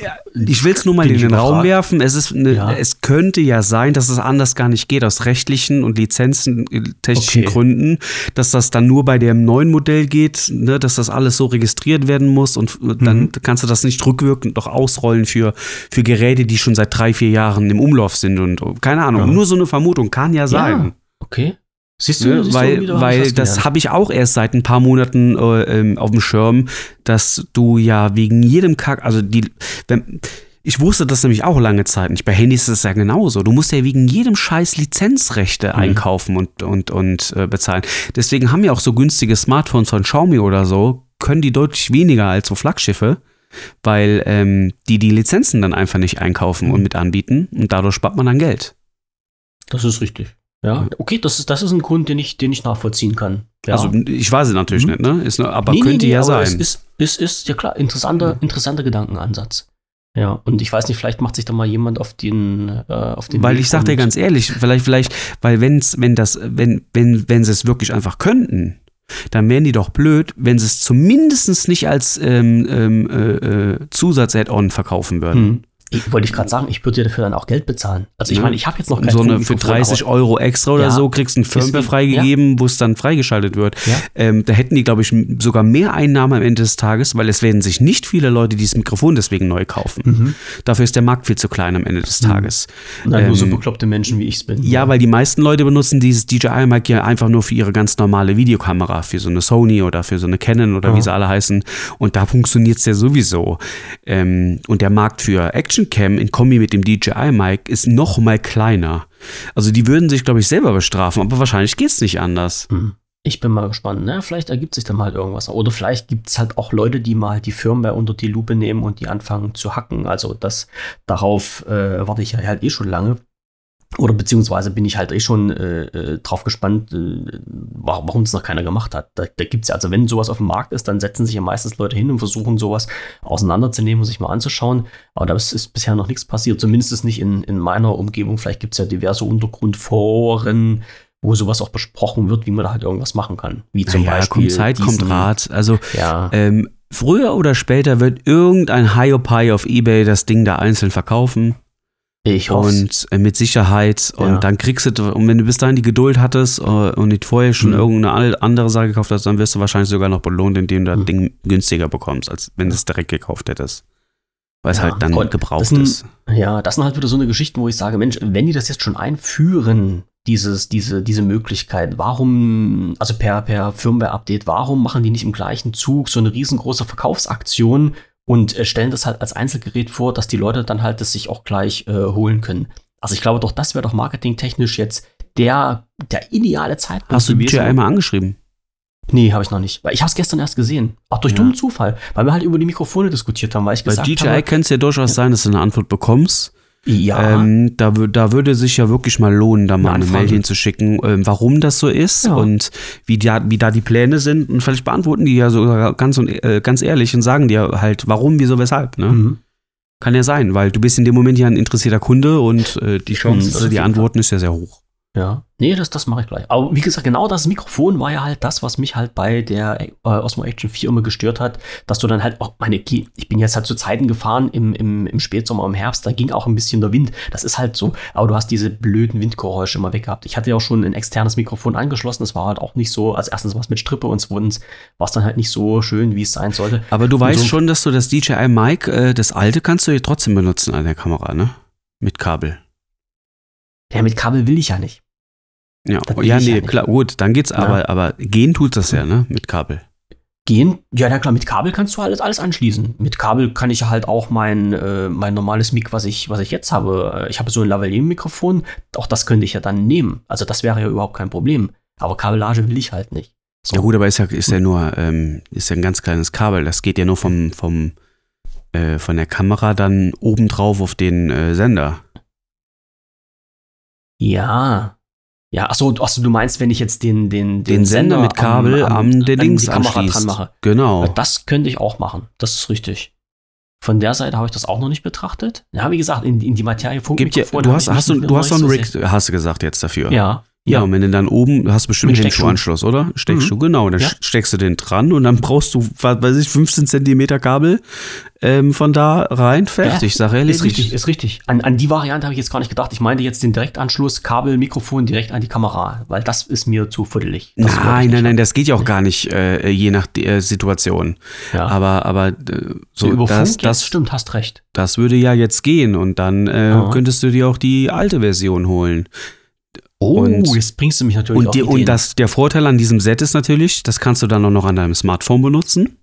S4: ja, ich will es nur mal in den Raum werfen. Es, ist eine,
S3: Ja.
S4: es könnte ja sein, dass es anders gar nicht geht, aus rechtlichen und lizenzentechnischen
S3: Okay.
S4: Gründen, dass das dann nur bei dem neuen Modell geht, ne, dass das alles so registriert werden muss und äh, dann
S3: Mhm.
S4: kannst du das nicht rückwirkend noch ausrollen für, für Geräte, die schon seit drei, vier Jahren im Umlauf sind und oh, keine Ahnung.
S3: Ja.
S4: Nur so eine Vermutung kann ja sein.
S3: Ja, okay. Siehst du,
S4: Ne,
S3: siehst du
S4: weil
S3: wieder,
S4: weil das habe ich auch erst seit ein paar Monaten äh, ähm, auf dem Schirm, dass du ja wegen jedem Kack, also die, wenn, ich wusste das nämlich auch lange Zeit nicht. Bei Handys ist es ja genauso. Du musst ja wegen jedem Scheiß Lizenzrechte
S3: Mhm.
S4: einkaufen und, und, und äh, bezahlen. Deswegen haben ja auch so günstige Smartphones von Xiaomi oder so, können die deutlich weniger als so Flaggschiffe. Weil ähm, die die Lizenzen dann einfach nicht einkaufen und mit anbieten und dadurch spart man dann Geld.
S3: Das ist richtig. Ja, okay, das ist, das ist ein Grund, den ich, den ich nachvollziehen kann. Ja.
S4: Also ich weiß es natürlich
S3: Mhm.
S4: nicht, ne? Ist, aber
S3: Nee, nee,
S4: könnte
S3: nee,
S4: ja
S3: aber
S4: sein.
S3: Es ist, es ist, ja klar, interessanter, interessanter Gedankenansatz. Ja, und ich weiß nicht, vielleicht macht sich da mal jemand auf den, äh, auf den
S4: Weil
S3: Weg
S4: ich sag dir ganz ehrlich, vielleicht, vielleicht, weil wenn's, wenn das, wenn, wenn, wenn sie es wirklich einfach könnten, dann wären die doch blöd, wenn sie es zumindest nicht als ähm, ähm, äh, äh, Zusatz-Add-on verkaufen würden.
S3: Ich, wollte ich gerade sagen, ich würde dir dafür dann auch Geld bezahlen. Also ich
S4: Ja.
S3: meine, ich habe jetzt noch kein
S4: so eine für
S3: Funkmikrofon,
S4: 30
S3: aber-
S4: Euro extra oder
S3: Ja.
S4: so kriegst du ein Firmware freigegeben, wo es dann freigeschaltet wird.
S3: Ja.
S4: Ähm, da hätten die, glaube ich, sogar mehr Einnahmen am Ende des Tages, weil es werden sich nicht viele Leute dieses Mikrofon deswegen neu kaufen.
S3: Mhm.
S4: Dafür ist der Markt viel zu klein am Ende des Tages.
S3: Na, nur so
S4: Ähm,
S3: bekloppte Menschen, wie ich es bin.
S4: Ja, weil die meisten Leute benutzen dieses DJI-Mic ja einfach nur für ihre ganz normale Videokamera, für so eine Sony oder für so eine Canon oder
S3: Ja.
S4: wie sie alle heißen. Und da funktioniert es ja sowieso. Ähm, und der Markt für Action Cam in Kombi mit dem DJI-Mic ist noch mal kleiner. Also die würden sich, glaube ich, selber bestrafen, aber wahrscheinlich geht es nicht anders.
S3: Hm. Ich bin mal gespannt. Ne? Vielleicht ergibt sich da mal halt irgendwas. Oder vielleicht gibt es halt auch Leute, die mal die Firmware unter die Lupe nehmen und die anfangen zu hacken. Also das darauf äh, warte ich ja halt eh schon lange. Oder beziehungsweise bin ich halt eh schon äh, äh, drauf gespannt, äh, warum es noch keiner gemacht hat. Da, da gibt es ja, also wenn sowas auf dem Markt ist, dann setzen sich ja meistens Leute hin und versuchen sowas auseinanderzunehmen und sich mal anzuschauen. Aber da ist, bisher noch nichts passiert, zumindest nicht in, in meiner Umgebung. Vielleicht gibt es ja diverse Untergrundforen, wo sowas auch besprochen wird, wie man da halt irgendwas machen kann. Wie zum
S4: Naja,
S3: Beispiel.
S4: kommt Zeit, kommt
S3: diesen-
S4: Rat. Also
S3: Ja.
S4: ähm, früher oder später wird irgendein Hiopai auf Ebay das Ding da einzeln verkaufen.
S3: Ich hoffe.
S4: Und äh, mit Sicherheit. Und
S3: Ja.
S4: dann kriegst du, und wenn du bis dahin die Geduld hattest äh, und nicht vorher schon
S3: Mhm.
S4: irgendeine andere Sache gekauft hast, dann wirst du wahrscheinlich sogar noch belohnt, indem du das
S3: Mhm.
S4: Ding günstiger bekommst, als wenn du es direkt gekauft hättest. Weil es
S3: Ja,
S4: halt dann
S3: Gott,
S4: gebraucht
S3: sind-
S4: ist.
S3: Ja, das sind halt wieder so eine Geschichten, wo ich sage, Mensch, wenn die das jetzt schon einführen, dieses, diese, diese Möglichkeit, warum, also per, per Firmware-Update, warum machen die nicht im gleichen Zug so eine riesengroße Verkaufsaktion und äh, stellen das halt als Einzelgerät vor, dass die Leute dann halt das sich auch gleich äh, holen können. Also ich glaube doch, das wäre doch marketingtechnisch jetzt der, der ideale Zeitpunkt
S4: Hast du. DJI einmal angeschrieben?
S3: Nee, habe ich noch nicht. Weil ich habe es gestern erst gesehen. Auch durch
S4: Ja.
S3: dummen Zufall. Weil wir halt über die Mikrofone diskutiert haben, weil ich
S4: Bei
S3: gesagt
S4: DJI
S3: habe,
S4: könnte es ja durchaus sein, dass du eine Antwort bekommst.
S3: Ja,
S4: Ähm, da, da würde sich ja wirklich mal lohnen, da mal
S3: Eine
S4: eine. Mail hinzuschicken, ähm, warum das so ist
S3: Ja.
S4: und wie, die, wie da die Pläne sind. Und vielleicht beantworten die ja sogar ganz, und, äh, ganz ehrlich und sagen dir halt, warum, wieso, weshalb. Ne?
S3: Mhm.
S4: Kann ja sein, weil du bist in dem Moment ja ein interessierter Kunde und äh, die
S3: Mhm,
S4: Chance,
S3: auf
S4: die antworten, ist ja sehr hoch.
S3: Ja, nee, das, das mache ich gleich. Aber wie gesagt, genau das Mikrofon war ja halt das, was mich halt bei der äh, Osmo Action 4 immer gestört hat, dass du dann halt auch, meine, ich bin jetzt halt zu Zeiten gefahren im, im, im Spätsommer, im Herbst, da ging auch ein bisschen der Wind. Das ist halt so, aber du hast diese blöden Windgeräusche immer weg gehabt. Ich hatte ja auch schon ein externes Mikrofon angeschlossen, das war halt auch nicht so, als erstens was mit Strippe und zweitens war es dann halt nicht so schön, wie es sein sollte.
S4: Aber du weißt
S3: so-
S4: schon, dass du das DJI Mic, äh, das alte, kannst du ja trotzdem benutzen an der Kamera, ne? Mit Kabel.
S3: Ja, mit Kabel will ich ja nicht.
S4: Ja,
S3: will
S4: ja nee,
S3: ja nicht.
S4: klar, gut, dann geht's, aber, aber gehen tut das ja, ne? Mit Kabel.
S3: Gehen, ja, na klar, mit Kabel kannst du alles, alles anschließen. Mit Kabel kann ich halt auch mein, äh, mein normales Mic, was ich, was ich jetzt habe. äh, Ich habe so ein Lavalier-Mikrofon, auch das könnte ich ja dann nehmen. Also das wäre ja überhaupt kein Problem. Aber Kabellage will ich halt nicht. So.
S4: Ja gut, aber ist ja, ist ja nur, ähm, ist ja ein ganz kleines Kabel. Das geht ja nur vom, vom, äh, von der Kamera dann obendrauf auf den äh, Sender.
S3: Ja. Ja, achso, achso, du meinst, wenn ich jetzt den, den,
S4: Den Sender mit Kabel am der Dings
S3: die Kamera
S4: anschließt.
S3: dran mache.
S4: Genau.
S3: Das könnte ich auch machen. Das ist richtig. Von der Seite habe ich das auch noch nicht betrachtet. Ja, wie gesagt, in, in die Materie
S4: Gibt ja, du hast, hast du, du hast so einen Rig, hast du gesagt jetzt dafür.
S3: Ja.
S4: Ja, und wenn du dann oben, du hast bestimmt einen
S3: Steckschuh.
S4: Steckschuhanschluss, oder? Steckschuh,
S3: Mhm.
S4: genau. Dann
S3: Ja.
S4: steckst du den dran und dann brauchst du, was weiß ich, 15 Zentimeter Kabel ähm, von da rein, fertig, sag ehrlich.
S3: Ist richtig, ist richtig. An, an die Variante habe ich jetzt gar nicht gedacht. Ich meinte jetzt den Direktanschluss, Kabel, Mikrofon direkt an die Kamera, weil das ist mir zu fuddelig. Das
S4: Nein, nein, nein, das geht ja auch gar nicht, äh, je nach äh, Situation.
S3: Ja.
S4: Aber, aber äh, so,
S3: so über
S4: das,
S3: Funk
S4: das,
S3: stimmt, hast recht.
S4: das würde ja jetzt gehen und dann äh,
S3: Ja.
S4: könntest du dir auch die alte Version holen.
S3: Oh,
S4: Und-
S3: jetzt bringst du mich natürlich
S4: Und, die,
S3: auf
S4: und
S3: Ideen.
S4: das, der Vorteil an diesem Set ist natürlich, das kannst du dann auch noch an deinem Smartphone benutzen.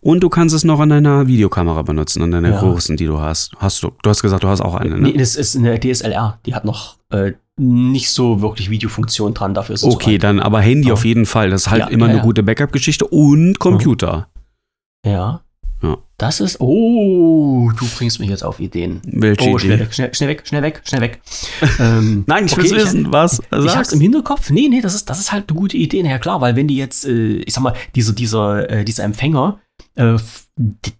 S4: Und du kannst es noch an deiner Videokamera benutzen, an deiner
S3: Ja.
S4: großen, die du hast. Hast du, du hast gesagt, du hast auch eine,
S3: Nee,
S4: ne?
S3: das ist eine DSLR. Die hat noch äh, nicht so wirklich Videofunktion dran. Dafür ist es
S4: Okay, dann aber Handy
S3: Ja.
S4: auf jeden Fall. Das ist halt
S3: Ja,
S4: immer
S3: ja,
S4: eine gute Backup-Geschichte und Computer.
S3: Ja.
S4: Ja.
S3: Das ist. Oh, du bringst mich jetzt auf Ideen.
S4: Welche
S3: oh, schnell
S4: Idee?
S3: weg, schnell, schnell weg, schnell weg, schnell weg. ähm,
S4: Nein, ich
S3: okay,
S4: will wissen, was.
S3: Ich hab's
S4: Sag's.
S3: im Hinterkopf. Nee, nee, das ist, das ist halt eine gute Idee. Na ja, klar, weil wenn die jetzt, äh, ich sag mal, dieser, dieser, äh, dieser Empfänger, äh,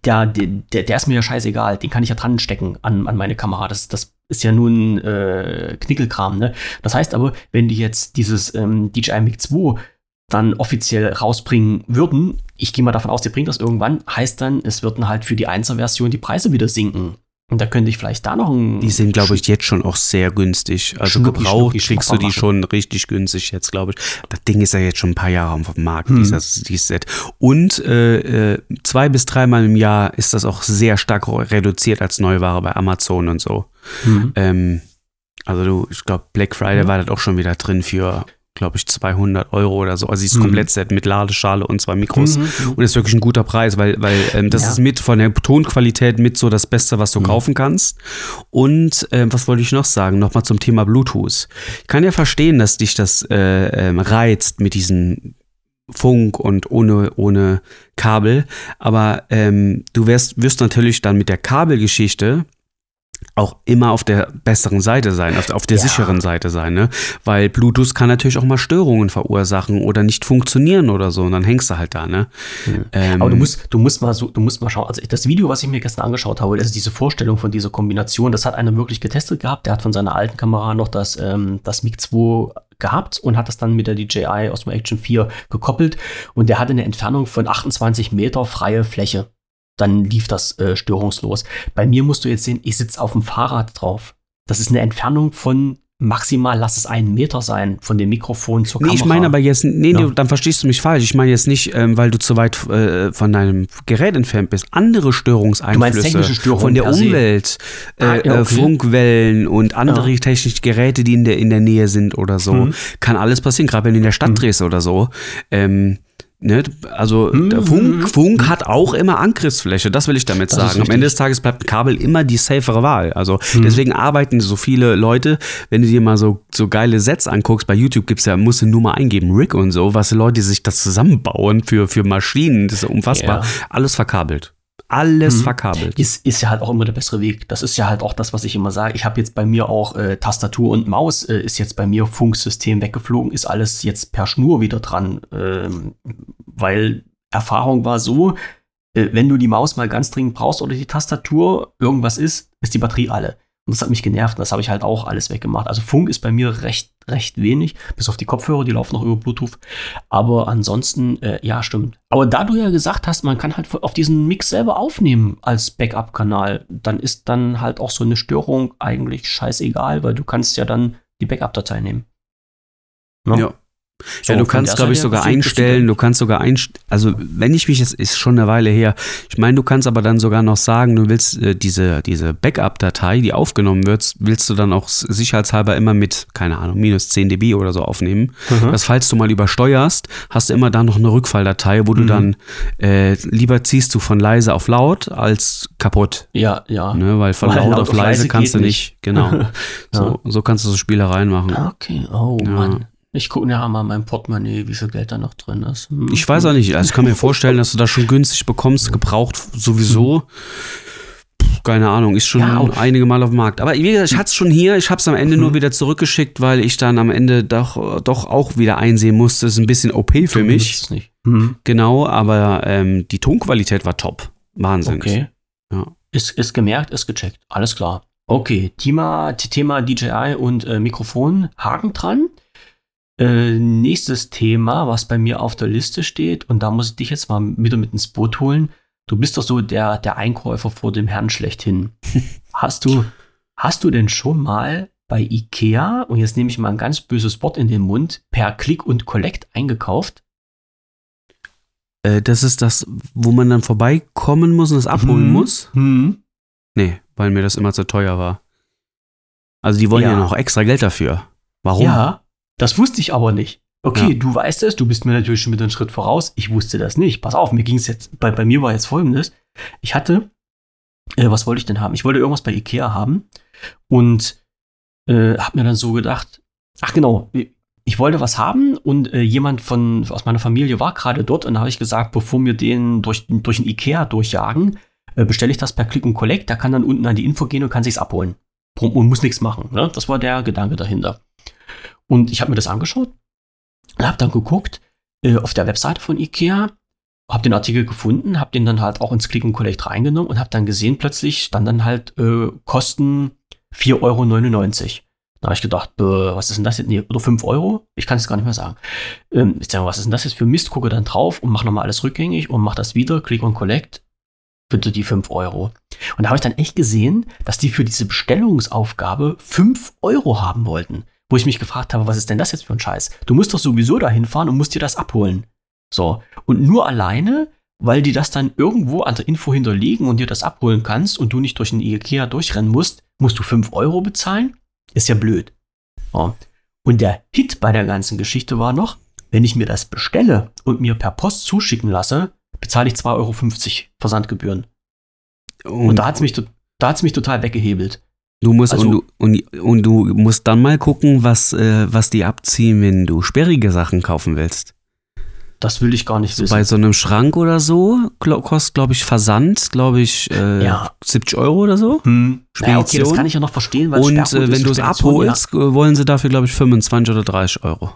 S3: der, der, der, ist mir ja scheißegal. Den kann ich ja dran stecken an, an meine Kamera. Das, das ist ja nun äh, Knickelkram, ne? Das heißt aber, wenn die jetzt dieses ähm, DJI Mic 2 dann offiziell rausbringen würden, ich gehe mal davon aus, die bringt das irgendwann, heißt dann, es würden halt für die 1er-Version die Preise wieder sinken. Und da könnte ich vielleicht da noch ein.
S4: Die sind, glaube ich, jetzt schon auch sehr günstig. Also gebraucht
S3: Schnuppi,
S4: kriegst du die schon richtig günstig jetzt, glaube ich. Das Ding ist ja jetzt schon ein paar Jahre auf dem Markt,
S3: Hm.
S4: dieses, dieses Set. Und äh, äh, zwei bis dreimal im Jahr ist das auch sehr stark reduziert als Neuware bei Amazon und so.
S3: Hm.
S4: Ähm, also du, ich glaube, Black Friday
S3: Mhm.
S4: war das auch schon wieder drin für, glaube ich, 200 Euro oder so. Also dieses
S3: Mhm.
S4: Komplettset mit Ladeschale und zwei Mikros.
S3: Mhm.
S4: Und das ist wirklich ein guter Preis, weil, weil ähm, das
S3: Ja.
S4: ist mit von der Tonqualität mit so das Beste, was du
S3: Mhm.
S4: kaufen kannst. Und ähm, was wollte ich noch sagen? Nochmal zum Thema Bluetooth. Ich kann ja verstehen, dass dich das äh, ähm, reizt mit diesem Funk und ohne, ohne Kabel. Aber ähm, du wirst, wirst natürlich dann mit der Kabelgeschichte auch immer auf der besseren Seite sein, auf, auf der
S3: Ja.
S4: sicheren Seite sein, ne? Weil Bluetooth kann natürlich auch mal Störungen verursachen oder nicht funktionieren oder so und dann hängst du halt da, ne? Ähm,
S3: Aber du musst, du musst mal so, du musst mal schauen. Also das Video, was ich mir gestern angeschaut habe, also diese Vorstellung von dieser Kombination, das hat einer wirklich getestet gehabt. Der hat von seiner alten Kamera noch das, ähm, das Mic 2 gehabt und hat das dann mit der DJI Osmo Action 4 gekoppelt und der hatte eine Entfernung von 28 Meter freie Fläche. Dann lief das äh, störungslos. Bei mir musst du jetzt sehen, ich sitze auf dem Fahrrad drauf. Das ist eine Entfernung von maximal, lass es einen Meter sein, von dem Mikrofon zur
S4: Nee,
S3: Kamera.
S4: ich meine aber jetzt, nee,
S3: Ja.
S4: nee, dann verstehst du mich falsch. Ich meine jetzt nicht, ähm, weil du zu weit äh, von deinem Gerät entfernt bist. Andere Störungseinflüsse
S3: technische Störungen
S4: von der. Umwelt, äh,
S3: Ah, ja,
S4: äh,
S3: okay.
S4: Funkwellen und andere
S3: Ja.
S4: technische Geräte, die in der, in der Nähe sind oder so,
S3: Mhm.
S4: kann alles passieren, gerade wenn du in der Stadt
S3: Mhm.
S4: drehst oder so. Ähm, ne? Also
S3: Mhm.
S4: der Funk, Funk hat auch immer Angriffsfläche, das will ich damit
S3: Das
S4: sagen. Am. Ende des Tages bleibt ein Kabel immer die safere Wahl. Also
S3: Mhm.
S4: deswegen arbeiten so viele Leute, wenn du dir mal so, so geile Sets anguckst, bei YouTube gibt's ja, musst du nur mal eingeben, Rig und so, was die Leute sich das zusammenbauen für, für Maschinen, das ist unfassbar.
S3: Ja.
S4: Alles verkabelt. Alles
S3: Mhm.
S4: verkabelt.
S3: ist, ist ja halt auch immer der bessere Weg. Das ist ja halt auch das, was ich immer sage. Ich habe jetzt bei mir auch äh, Tastatur und Maus äh, ist jetzt bei mir Funksystem weggeflogen, ist alles jetzt per Schnur wieder dran, ähm, weil Erfahrung war so, äh, wenn du die Maus mal ganz dringend brauchst oder die Tastatur, irgendwas ist, ist die Batterie alle. Und das hat mich genervt und das habe ich halt auch alles weggemacht. Also Funk ist bei mir recht, recht wenig, bis auf die Kopfhörer, die laufen noch über Bluetooth. Aber ansonsten, äh, ja, stimmt. Aber da du ja gesagt hast, man kann halt auf diesen Mix selber aufnehmen als Backup-Kanal, dann ist dann halt auch so eine Störung eigentlich scheißegal, weil du kannst ja dann die Backup-Datei nehmen. Ne?
S4: Ja.
S3: So,
S4: ja, du kannst, glaube ich, sogar einstellen, du kannst sogar einstellen, also wenn ich mich, es ist schon eine Weile her, ich meine, du kannst aber dann sogar noch sagen, du willst äh, diese, diese Backup-Datei, die aufgenommen wird, willst du dann auch sicherheitshalber immer mit, keine Ahnung, minus 10 dB oder so aufnehmen.
S3: Mhm.
S4: Dass falls du mal übersteuerst, hast du immer dann noch eine Rückfalldatei, wo du
S3: Mhm.
S4: dann äh, lieber ziehst du von leise auf laut als kaputt.
S3: Ja, ja.
S4: Ne? Weil von
S3: Weil
S4: laut,
S3: laut
S4: auf leise
S3: leise
S4: kannst du
S3: geht
S4: nicht. Genau. so, so kannst du so Spielereien machen.
S3: Okay, oh
S4: Ja.
S3: Mann. Ich gucke nachher mal in mein Portemonnaie, wie viel Geld da noch drin ist. Hm.
S4: Ich weiß auch nicht. Also ich kann mir vorstellen, dass du das schon günstig bekommst, gebraucht sowieso. Pff, Keine Ahnung, ist schon
S3: Ja, auch-
S4: einige Mal auf dem Markt. Aber wie gesagt, ich hatte es schon hier. Ich habe es am Ende
S3: Mhm.
S4: nur wieder zurückgeschickt, weil ich dann am Ende doch, doch auch wieder einsehen musste. ist ein bisschen OP für
S3: Du
S4: mich.
S3: nicht. Hm.
S4: Genau, aber ähm, die Tonqualität war top. Wahnsinn.
S3: Okay.
S4: Ja.
S3: Ist, ist gemerkt, ist gecheckt. Alles klar. Okay, Thema, Thema DJI und äh, Mikrofon, Haken dran. Äh, nächstes Thema, was bei mir auf der Liste steht, und da muss ich dich jetzt mal wieder mit ins Boot holen. Du bist doch so der, der Einkäufer vor dem Herrn schlechthin. hast du, hast du denn schon mal bei IKEA, und jetzt nehme ich mal ein ganz böses Wort in den Mund, per Click und Collect eingekauft?
S4: Äh, das ist das, wo man dann vorbeikommen muss und es abholen
S3: Hm.
S4: muss?
S3: Hm.
S4: Nee, weil mir das immer zu teuer war. Also die wollen ja,
S3: Ja.
S4: noch extra Geld dafür. Warum?
S3: Ja, das wusste ich aber nicht. Okay,
S4: Ja.
S3: du weißt es, du bist mir natürlich schon mit einem Schritt voraus. Ich wusste das nicht. Pass auf, mir ging es jetzt, bei, bei mir war jetzt folgendes. Ich hatte, äh, was wollte ich denn haben? Ich wollte irgendwas bei Ikea haben und äh, habe mir dann so gedacht, ach genau, ich wollte was haben und äh, jemand von aus meiner Familie war gerade dort und da habe ich gesagt, bevor wir den durch, durch den Ikea durchjagen, äh, bestelle ich das per Click und Collect. Der kann dann unten an die Info gehen und kann sich's abholen und muss nichts machen. Ne? Das war der Gedanke dahinter. Und ich habe mir das angeschaut und habe dann geguckt äh, auf der Webseite von Ikea, habe den Artikel gefunden, habe den dann halt auch ins Click und Collect reingenommen und habe dann gesehen, plötzlich stand dann halt äh, Kosten 4,99 Euro. Da habe ich gedacht, was ist denn das jetzt? Nee, oder 5 Euro? Ich kann es gar nicht mehr sagen. Ähm, ich sage, was ist denn das jetzt für Mist? Gucke dann drauf und mache nochmal alles rückgängig und mache das wieder, Click und Collect, bitte die 5 Euro. Und da habe ich dann echt gesehen, dass die für diese Bestellungsaufgabe 5 Euro haben wollten. Wo ich mich gefragt habe, was ist denn das jetzt für ein Scheiß? Du musst doch sowieso dahin fahren und musst dir das abholen. So. Und nur alleine, weil die das dann irgendwo an der Info hinterlegen und dir das abholen kannst und du nicht durch den Ikea durchrennen musst, musst du 5 Euro bezahlen? Ist ja blöd. Ja. Und der Hit bei der ganzen Geschichte war noch, wenn ich mir das bestelle und mir per Post zuschicken lasse, bezahle ich 2,50 Euro Versandgebühren. Und, und da hat es mich, mich total weggehebelt.
S4: Du musst also, und, du, und, und, du musst dann mal gucken, was, äh, was die abziehen, wenn du sperrige Sachen kaufen willst.
S3: Das will ich gar nicht
S4: so
S3: wissen.
S4: Bei so einem Schrank oder so kostet, glaube ich, Versand, glaube ich, äh, ja. 70 Euro oder so.
S3: Hm. Spedition. Ja, okay, das kann ich ja noch verstehen.
S4: Weil Und äh, wenn du es abholst, ja. wollen sie dafür, glaube ich, 25 oder 30 Euro.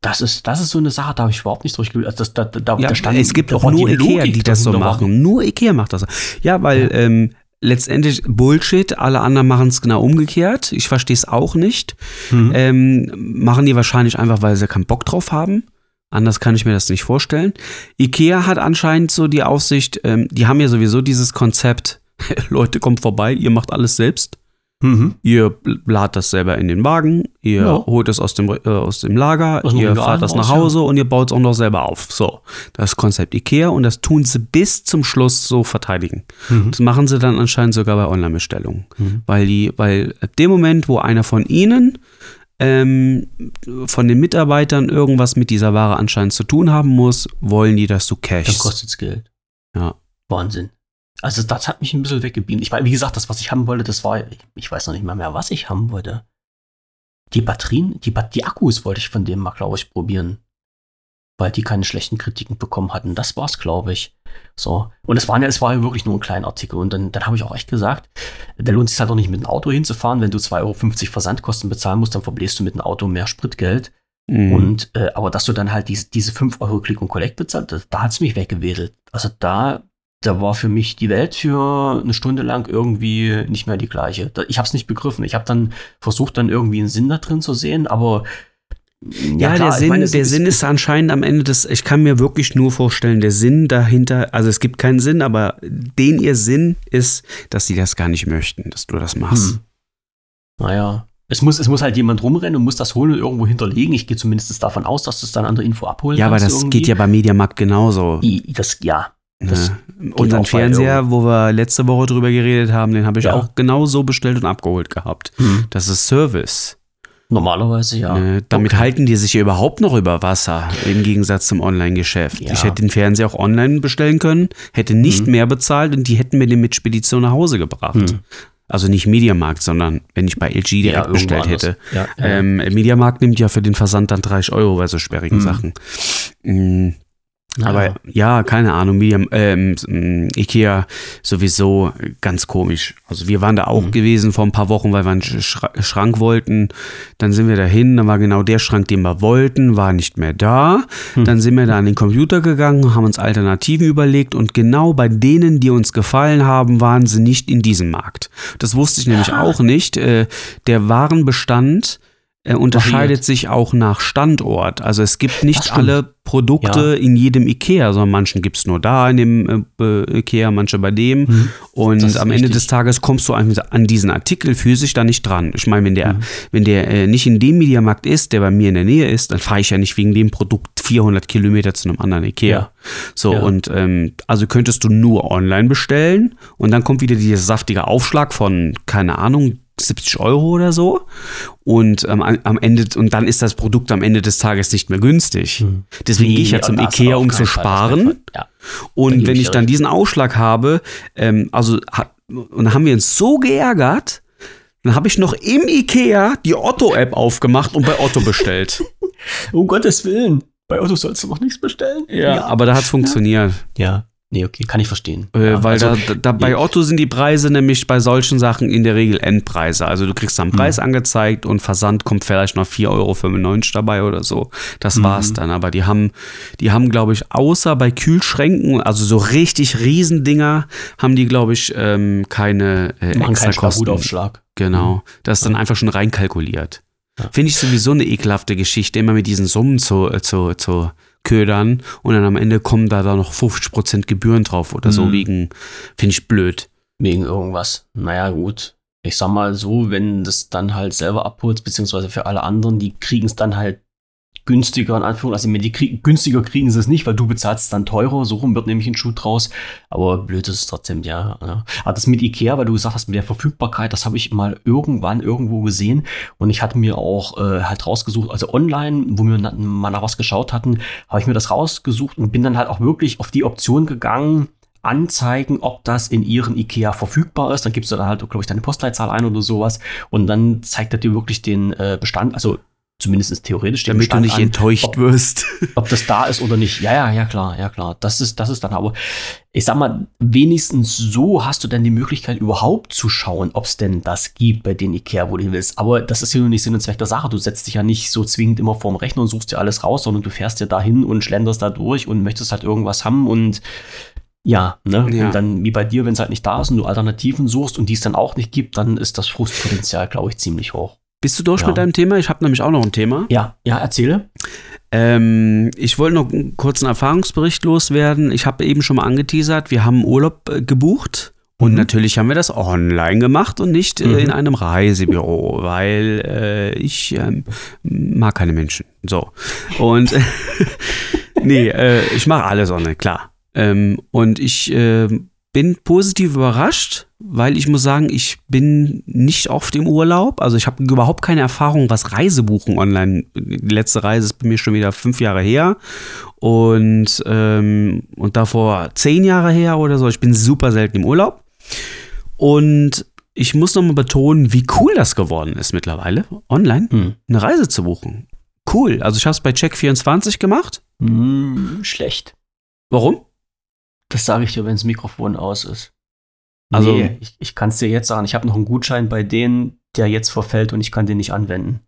S3: Das ist, das ist so eine Sache, da habe ich überhaupt nicht durchgebildet. Also das, da, da,
S4: ja,
S3: da
S4: stand es gibt auch nur Ikea, die das so machen. Nur Ikea macht das. Ja, weil ja. Ähm, letztendlich Bullshit, alle anderen machen es genau umgekehrt. Ich verstehe es auch nicht. Mhm. Ähm, machen die wahrscheinlich einfach, weil sie keinen Bock drauf haben. Anders kann ich mir das nicht vorstellen. IKEA hat anscheinend so die Aufsicht, ähm, die haben ja sowieso dieses Konzept, Leute, kommt vorbei, ihr macht alles selbst. Mhm. Ihr ladet das selber in den Wagen, ihr ja. holt es aus dem, äh, aus dem Lager, aus ihr fahrt das nach Hause ja. und ihr baut es auch noch selber auf. So, das Konzept IKEA und das tun sie bis zum Schluss so verteidigen. Mhm. Das machen sie dann anscheinend sogar bei Online-Bestellungen. Mhm. Weil die, weil ab dem Moment, wo einer von ihnen ähm, von den Mitarbeitern irgendwas mit dieser Ware anscheinend zu tun haben muss, wollen die, dass du cashst.
S3: Dann kostet es Geld. Ja. Wahnsinn. Also das hat mich ein bisschen weggebeamt. Ich meine, wie gesagt, das, was ich haben wollte, das war, ich weiß noch nicht mal mehr, was ich haben wollte. Die Batterien, die, die Akkus wollte ich von dem mal, glaube ich, probieren weil die keine schlechten Kritiken bekommen hatten. Das war's, glaube ich. So. Und es war ja, es war ja wirklich nur ein kleiner Artikel. Und dann, dann habe ich auch echt gesagt, da lohnt sich halt auch nicht mit dem Auto hinzufahren. Wenn du 2,50 Euro Versandkosten bezahlen musst, dann verbläst du mit dem Auto mehr Spritgeld. Mhm. Und, äh, aber dass du dann halt diese, diese 5 Euro Click und Collect bezahlt, da hat's mich weggewedelt. Also da, da war für mich die Welt für eine Stunde lang irgendwie nicht mehr die gleiche. Ich habe es nicht begriffen. Ich habe dann versucht, dann irgendwie einen Sinn da drin zu sehen, aber
S4: ja, ja klar, der Sinn, meine, der Sinn ist anscheinend am Ende des, ich kann mir wirklich nur vorstellen, der Sinn dahinter, also es gibt keinen Sinn, aber den ihr Sinn ist, dass sie das gar nicht möchten, dass du das machst. Hm.
S3: Naja, es muss, es muss halt jemand rumrennen und muss das holen und irgendwo hinterlegen. Ich gehe zumindest davon aus, dass du es dann an der Info abholen
S4: Ja, aber das irgendwie. geht ja bei Mediamarkt genauso.
S3: Das, ja. Das
S4: ja. Unseren Fernseher, wo wir letzte Woche drüber geredet haben, den habe ich ja. auch genau so bestellt und abgeholt gehabt. Hm. Das ist Service.
S3: Normalerweise ja.
S4: Ne, damit okay. halten die sich ja überhaupt noch über Wasser, im Gegensatz zum Online-Geschäft. Ja. Ich hätte den Fernseher auch online bestellen können, hätte nicht mhm. mehr bezahlt und die hätten mir den mit Spedition nach Hause gebracht. Mhm. Also nicht Mediamarkt, sondern wenn ich bei LG direkt ja, bestellt hätte. Ja, ähm, Mediamarkt nimmt ja für den Versand dann 30 Euro bei so sperrigen mhm. Sachen. Mhm. Aber ja, keine Ahnung, Medium, ähm, Ikea sowieso ganz komisch. Also wir waren da auch mhm. gewesen vor ein paar Wochen, weil wir einen Schrank wollten. Dann sind wir dahin, dann war genau der Schrank, den wir wollten, war nicht mehr da. Mhm. Dann sind wir da an den Computer gegangen, haben uns Alternativen überlegt und genau bei denen, die uns gefallen haben, waren sie nicht in diesem Markt. Das wusste ich nämlich ja. auch nicht. Äh, der Warenbestand er unterscheidet sich auch nach Standort. Also es gibt nicht alle Produkte ja. in jedem Ikea, sondern manchen gibt es nur da in dem äh, Ikea, manche bei dem. Mhm. Und am Ende des Tages kommst du an, an, diesen Artikel physisch da nicht dran. Ich meine, wenn der, mhm. wenn der äh, nicht in dem Mediamarkt ist, der bei mir in der Nähe ist, dann fahre ich ja nicht wegen dem Produkt 400 Kilometer zu einem anderen Ikea. Ja. So, ja. und ähm, also könntest du nur online bestellen und dann kommt wieder dieser saftige Aufschlag von, keine Ahnung, 70 Euro oder so. Und ähm, am Ende, und dann ist das Produkt am Ende des Tages nicht mehr günstig. Hm. Deswegen nee, gehe ich ja zum Ikea, um zu sparen. Ja. Und wenn ich dann diesen Ausschlag habe, ähm, also hat, und dann haben wir uns so geärgert, Dann habe ich noch im Ikea die Otto-App aufgemacht und bei Otto bestellt.
S3: Um Gottes Willen. Bei Otto sollst du noch nichts bestellen.
S4: ja, aber da hat es funktioniert.
S3: Ja. Nee, okay, kann ich verstehen.
S4: Äh,
S3: ja,
S4: weil
S3: also,
S4: da, da bei Otto sind die Preise nämlich bei solchen Sachen in der Regel Endpreise. Also du kriegst dann einen Preis angezeigt und Versand kommt vielleicht noch 4,95 Euro dabei oder so. Das
S3: Mhm.
S4: war's dann. Aber die haben, die haben, glaube ich, außer bei Kühlschränken, also so richtig Riesendinger, haben die, glaube ich, ähm, keine äh,
S3: machen
S4: extra
S3: keinen
S4: Kosten. Genau. Das ist dann einfach schon reinkalkuliert.
S3: Ja.
S4: Finde ich sowieso eine ekelhafte Geschichte, immer mit diesen Summen zu, äh, zu, zu ködern und dann am Ende kommen da dann noch 50% Gebühren drauf oder so
S3: Mhm.
S4: wegen, finde ich blöd.
S3: Wegen irgendwas. Naja, gut. Ich sag mal so, wenn das dann halt selber abholst, beziehungsweise für alle anderen, die kriegen es dann halt günstiger in Anführungszeichen. Also, kriegen, günstiger kriegen sie es nicht, weil du bezahlst dann teurer. So rum wird nämlich ein Schuh draus. Aber blöd ist es trotzdem, ja. ja. Aber das mit Ikea, weil du gesagt hast, mit der Verfügbarkeit, das habe ich mal irgendwann irgendwo gesehen. Und ich hatte mir auch äh, halt rausgesucht, also online, wo wir mal nach was geschaut hatten, habe ich mir das rausgesucht und bin dann halt auch wirklich auf die Option gegangen, anzeigen, ob das in ihren IKEA verfügbar ist. Dann gibst du da halt, glaube ich, deine Postleitzahl ein oder sowas. Und dann zeigt er dir wirklich den äh, Bestand, also zumindest theoretisch
S4: Damit du nicht
S3: an,
S4: enttäuscht
S3: ob,
S4: wirst.
S3: ob das da ist oder nicht. Ja, ja, ja, klar, ja, klar. Das ist, das ist dann aber, ich sag mal, wenigstens so hast du dann die Möglichkeit, überhaupt zu schauen, ob es denn das gibt bei den Ikea, wo du hin willst. Aber das ist ja nur nicht Sinn und Zweck der Sache. Du setzt dich ja nicht so zwingend immer vorm Rechner und suchst dir alles raus, sondern du fährst ja dahin und schlenderst da durch und möchtest halt irgendwas haben und ja, ne?
S4: Ja.
S3: Und dann wie bei dir, wenn es halt nicht da ist und du Alternativen suchst und die es dann auch nicht gibt, dann ist das Frustpotenzial, glaube ich, ziemlich hoch.
S4: Bist du durch
S3: Ja.
S4: mit deinem Thema? Ich habe nämlich auch noch ein Thema.
S3: Ja, ja, erzähle.
S4: Ähm, ich wollte noch einen kurzen Erfahrungsbericht loswerden. Ich habe eben schon mal angeteasert, wir haben Urlaub äh, gebucht. Und
S3: Mhm.
S4: natürlich haben wir das online gemacht und nicht äh,
S3: Mhm.
S4: in einem Reisebüro, weil äh, ich ähm, mag keine Menschen. So. Und nee, äh, ich mache alles online, klar. Ähm, und ich äh, bin positiv überrascht, weil ich muss sagen, ich bin nicht oft im Urlaub. Also ich habe überhaupt keine Erfahrung, was Reisebuchen online. Die letzte Reise ist bei mir schon wieder fünf Jahre her und, ähm, und davor zehn Jahre her oder so. Ich bin super selten im Urlaub. Und ich muss nochmal betonen, wie cool das geworden ist mittlerweile, online
S3: Hm.
S4: eine Reise zu buchen. Cool. Also ich habe es bei Check24 gemacht.
S3: Hm, schlecht.
S4: Warum?
S3: Das sage ich dir, wenn das Mikrofon aus ist.
S4: Also-
S3: nee, ich, ich kann es dir jetzt sagen. Ich habe noch einen Gutschein bei denen, der jetzt verfällt und ich kann den nicht anwenden.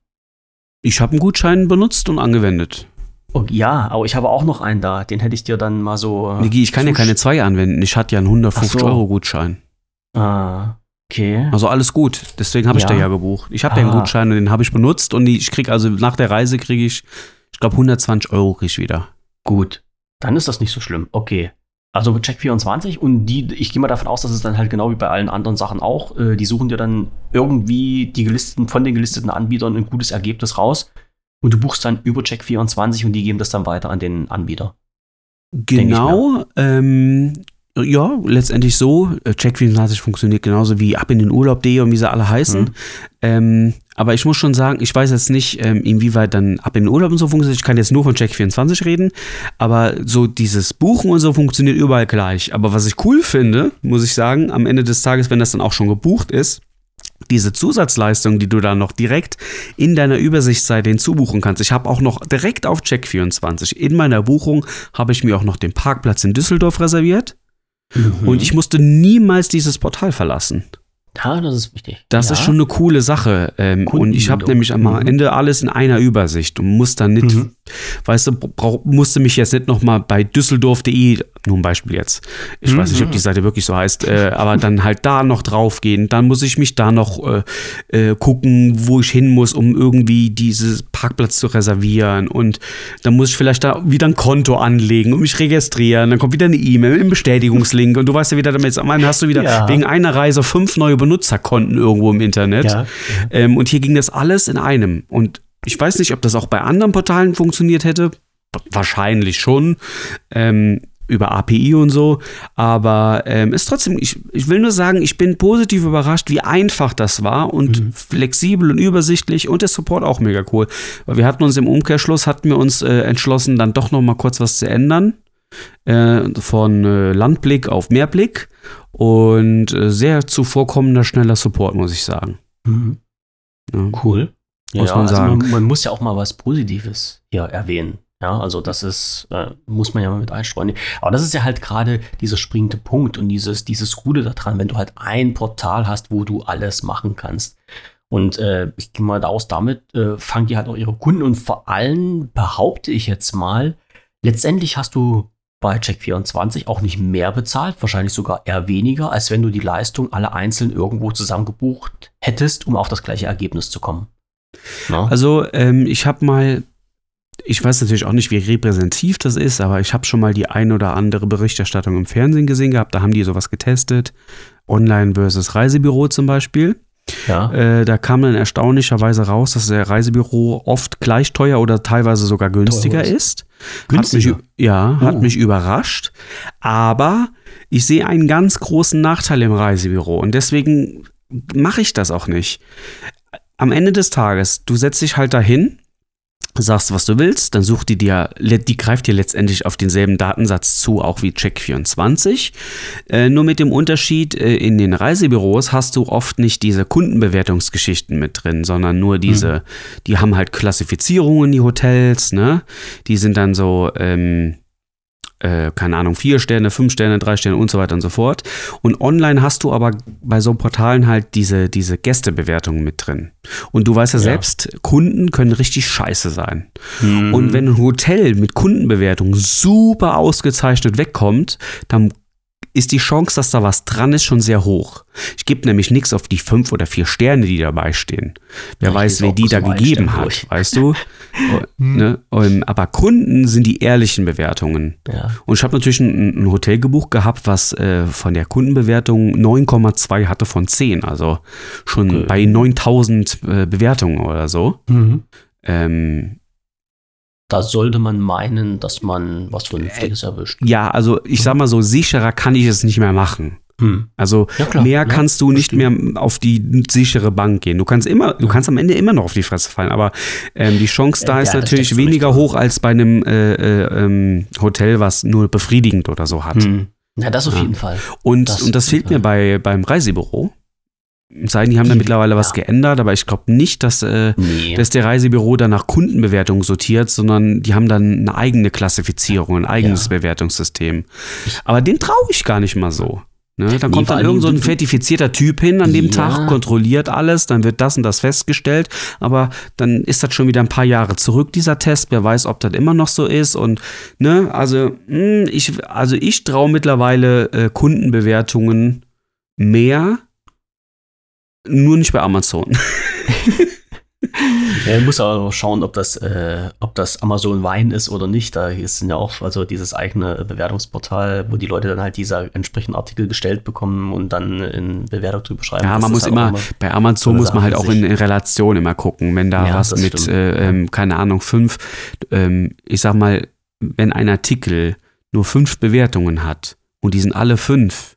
S4: Ich habe einen Gutschein benutzt und angewendet.
S3: Oh, ja, aber ich habe auch noch einen da. Den hätte ich dir dann mal so.
S4: Niki, ich kann ja keine zwei anwenden. Ich hatte ja einen 150
S3: Ach so.
S4: Euro Gutschein.
S3: Ah, okay.
S4: Also alles gut. Deswegen habe ich
S3: Ja.
S4: da ja gebucht. Ich habe einen
S3: Ah.
S4: Gutschein und den habe ich benutzt und ich kriege also nach der Reise kriege ich, ich glaube 120 Euro krieg ich wieder.
S3: Gut. Dann ist das nicht so schlimm. Okay. Also Check24 und die, ich gehe mal davon aus, dass es dann halt genau wie bei allen anderen Sachen auch, äh, die suchen dir dann irgendwie die gelisteten, von den gelisteten Anbietern ein gutes Ergebnis raus und du buchst dann über Check24 und die geben das dann weiter an den Anbieter.
S4: Genau. Ähm, ja, letztendlich so. Äh, Check24 funktioniert genauso wie ab in den Urlaub.de und wie sie alle heißen.
S3: Mhm.
S4: Ähm, aber ich muss schon sagen, ich weiß jetzt nicht, ähm, inwieweit dann ab in den Urlaub und so funktioniert. Ich kann jetzt nur von Check24 reden. Aber so dieses Buchen und so funktioniert überall gleich. Aber was ich cool finde, muss ich sagen, am Ende des Tages, wenn das dann auch schon gebucht ist, diese Zusatzleistung, die du dann noch direkt in deiner Übersichtsseite hinzubuchen kannst. Ich habe auch noch direkt auf Check24 in meiner Buchung habe ich mir auch noch den Parkplatz in Düsseldorf reserviert
S3: Mhm.
S4: und ich musste niemals dieses Portal verlassen.
S3: Ja, das ist wichtig.
S4: Das
S3: ja.
S4: ist schon eine coole Sache. Ähm, und ich habe nämlich am
S3: Mhm.
S4: Ende alles in einer Übersicht und muss dann nicht,
S3: Mhm.
S4: weißt du, brauch, musste mich jetzt nicht nochmal bei düsseldorf.de, nur ein Beispiel jetzt, ich
S3: Mhm.
S4: weiß nicht, ob die Seite wirklich so heißt, äh, aber dann halt da noch draufgehen. Dann muss ich mich da noch äh, äh, gucken, wo ich hin muss, um irgendwie dieses Parkplatz zu reservieren. Und dann muss ich vielleicht da wieder ein Konto anlegen und mich registrieren. Dann kommt wieder eine E-Mail, ein Bestätigungslink und du weißt ja wieder damit, am Ende hast du wieder
S3: Ja.
S4: wegen einer Reise fünf neue Benutzerkonten irgendwo im Internet.
S3: Ja.
S4: Ähm, und hier ging das alles in einem. Und ich weiß nicht, ob das auch bei anderen Portalen funktioniert hätte. Wahrscheinlich schon. Ähm, über API und so. Aber ähm, ist trotzdem, ich, ich will nur sagen, ich bin positiv überrascht, wie einfach das war und
S3: Mhm.
S4: flexibel und übersichtlich und der Support auch mega cool. Weil wir hatten uns im Umkehrschluss, hatten wir uns äh, entschlossen, dann doch noch mal kurz was zu ändern. Äh, von äh, Landblick auf Mehrblick und äh, sehr zuvorkommender, schneller Support, muss ich sagen.
S3: Mhm.
S4: Ja.
S3: Cool.
S4: Muss man
S3: also
S4: sagen.
S3: Man, man muss ja auch mal was Positives hier erwähnen. Ja, also das ist, äh, muss man ja mal mit einstreuen. Aber das ist ja halt gerade dieser springende Punkt und dieses, dieses Gute daran, wenn du halt ein Portal hast, wo du alles machen kannst. Und äh, ich gehe mal daraus, damit äh, fangen die halt auch ihre Kunden und vor allem behaupte ich jetzt mal, letztendlich hast du bei Check24 auch nicht mehr bezahlt, wahrscheinlich sogar eher weniger, als wenn du die Leistung alle einzeln irgendwo zusammengebucht hättest, um auf das gleiche Ergebnis zu kommen. Na?
S4: Also, ähm, ich habe mal, ich weiß natürlich auch nicht, wie repräsentativ das ist, aber ich habe schon mal die ein oder andere Berichterstattung im Fernsehen gesehen gehabt. Da haben die sowas getestet. Online versus Reisebüro zum Beispiel.
S3: ja.
S4: Äh, da kam dann erstaunlicherweise raus, dass der Reisebüro oft gleich teuer oder teilweise sogar günstiger ist.
S3: Günstiger?
S4: Hat mich, ja, hat
S3: Oh.
S4: mich überrascht. Aber ich sehe einen ganz großen Nachteil im Reisebüro und deswegen mache ich das auch nicht. Am Ende des Tages, du setzt dich halt dahin, sagst, was du willst, dann sucht die dir, die greift dir letztendlich auf denselben Datensatz zu, auch wie Check24. Äh, nur mit dem Unterschied, äh, in den Reisebüros hast du oft nicht diese Kundenbewertungsgeschichten mit drin, sondern nur diese, die haben halt Klassifizierungen, die Hotels, ne? Die sind dann so, ähm, äh, keine Ahnung, vier Sterne, fünf Sterne, drei Sterne und so weiter und so fort. Und online hast du aber bei so Portalen halt diese, diese Gästebewertungen mit drin. Und du weißt ja,
S3: Ja.
S4: selbst, Kunden können richtig scheiße sein.
S3: Mhm.
S4: Und wenn ein Hotel mit Kundenbewertung super ausgezeichnet wegkommt, dann ist die Chance, dass da was dran ist, schon sehr hoch. Ich gebe nämlich nichts auf die fünf oder vier Sterne, die dabei stehen. Wer
S3: Ja,
S4: weiß, wer die da gegeben hat,
S3: durch.
S4: weißt du? Ne? Aber Kunden sind die ehrlichen Bewertungen.
S3: ja.
S4: Und ich habe natürlich ein, ein Hotel gebucht gehabt, was äh, von der Kundenbewertung 9,2 hatte von 10. Also schon
S3: Okay.
S4: bei 9000 äh, Bewertungen oder so.
S3: Mhm.
S4: Ähm,
S3: Da sollte man meinen, dass man was Vernünftiges erwischt.
S4: ja, also ich sag mal so, sicherer kann ich es nicht mehr machen.
S3: Hm.
S4: Also
S3: Ja, klar.
S4: mehr
S3: Ja,
S4: kannst du nicht
S3: verstehe.
S4: mehr auf die sichere Bank gehen. Du kannst immer, du kannst am Ende immer noch auf die Fresse fallen, aber ähm, die Chance da
S3: Ja,
S4: ist
S3: das
S4: natürlich weniger hoch als bei einem äh, äh, ähm, Hotel, was nur befriedigend oder so hat.
S3: Hm. Ja, das auf
S4: Ja.
S3: jeden Fall.
S4: Und
S3: Das-
S4: und das fehlt mir
S3: ja.
S4: bei, beim Reisebüro. Es sei denn, die haben da mittlerweile was geändert, aber ich glaube nicht, dass, äh,
S3: Nee.
S4: dass der Reisebüro dann nach Kundenbewertung sortiert, sondern die haben dann eine eigene Klassifizierung, ein eigenes
S3: Ja.
S4: Bewertungssystem. Aber den traue ich gar nicht mal so. Ne? Dann
S3: Nee,
S4: kommt dann irgend so ein zertifizierter Typ hin an dem
S3: Ja.
S4: Tag, kontrolliert alles, dann wird das und das festgestellt, aber dann ist das schon wieder ein paar Jahre zurück, dieser Test. Wer weiß, ob das immer noch so ist. Und ne, also, mh, ich, also ich traue mittlerweile äh, Kundenbewertungen mehr, nur nicht bei Amazon.
S3: Ja, muss aber schauen, ob das, äh, ob das Amazon Wein ist oder nicht. Da ist ja auch also dieses eigene Bewertungsportal, wo die Leute dann halt diese entsprechenden Artikel gestellt bekommen und dann in Bewertung drüber schreiben.
S4: Ja, man muss
S3: halt
S4: immer,
S3: auch
S4: bei Amazon muss man halt auch in, in Relation immer gucken, wenn da
S3: Ja,
S4: was mit, äh, ähm, keine Ahnung, fünf, ähm, ich sag mal, wenn ein Artikel nur fünf Bewertungen hat und die sind alle fünf,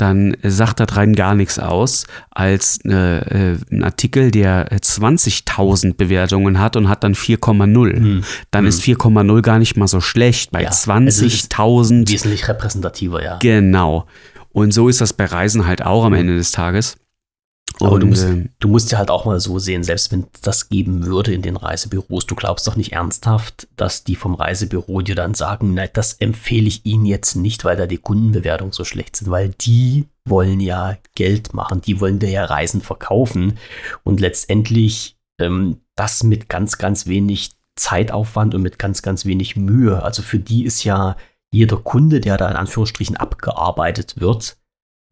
S4: dann sagt das rein gar nichts aus, als äh, äh, ein Artikel, der äh, 20.000 Bewertungen hat und hat dann 4,0.
S3: Hm,
S4: Dann
S3: hm.
S4: ist 4,0 gar nicht mal so schlecht. Bei
S3: Ja, also es ist
S4: 20.000
S3: wesentlich repräsentativer, ja.
S4: Genau. Und so ist das bei Reisen halt auch am Ende des Tages.
S3: Aber du
S4: Und,
S3: musst,
S4: ähm,
S3: du musst ja halt auch mal so sehen, selbst wenn das geben würde in den Reisebüros, du glaubst doch nicht ernsthaft, dass die vom Reisebüro dir dann sagen, nein, das empfehle ich Ihnen jetzt nicht, weil da die Kundenbewertungen so schlecht sind, weil die wollen ja Geld machen, die wollen dir ja Reisen verkaufen und letztendlich ähm, das mit ganz, ganz wenig Zeitaufwand und mit ganz, ganz wenig Mühe. Also für die ist ja jeder Kunde, der da in Anführungsstrichen abgearbeitet wird,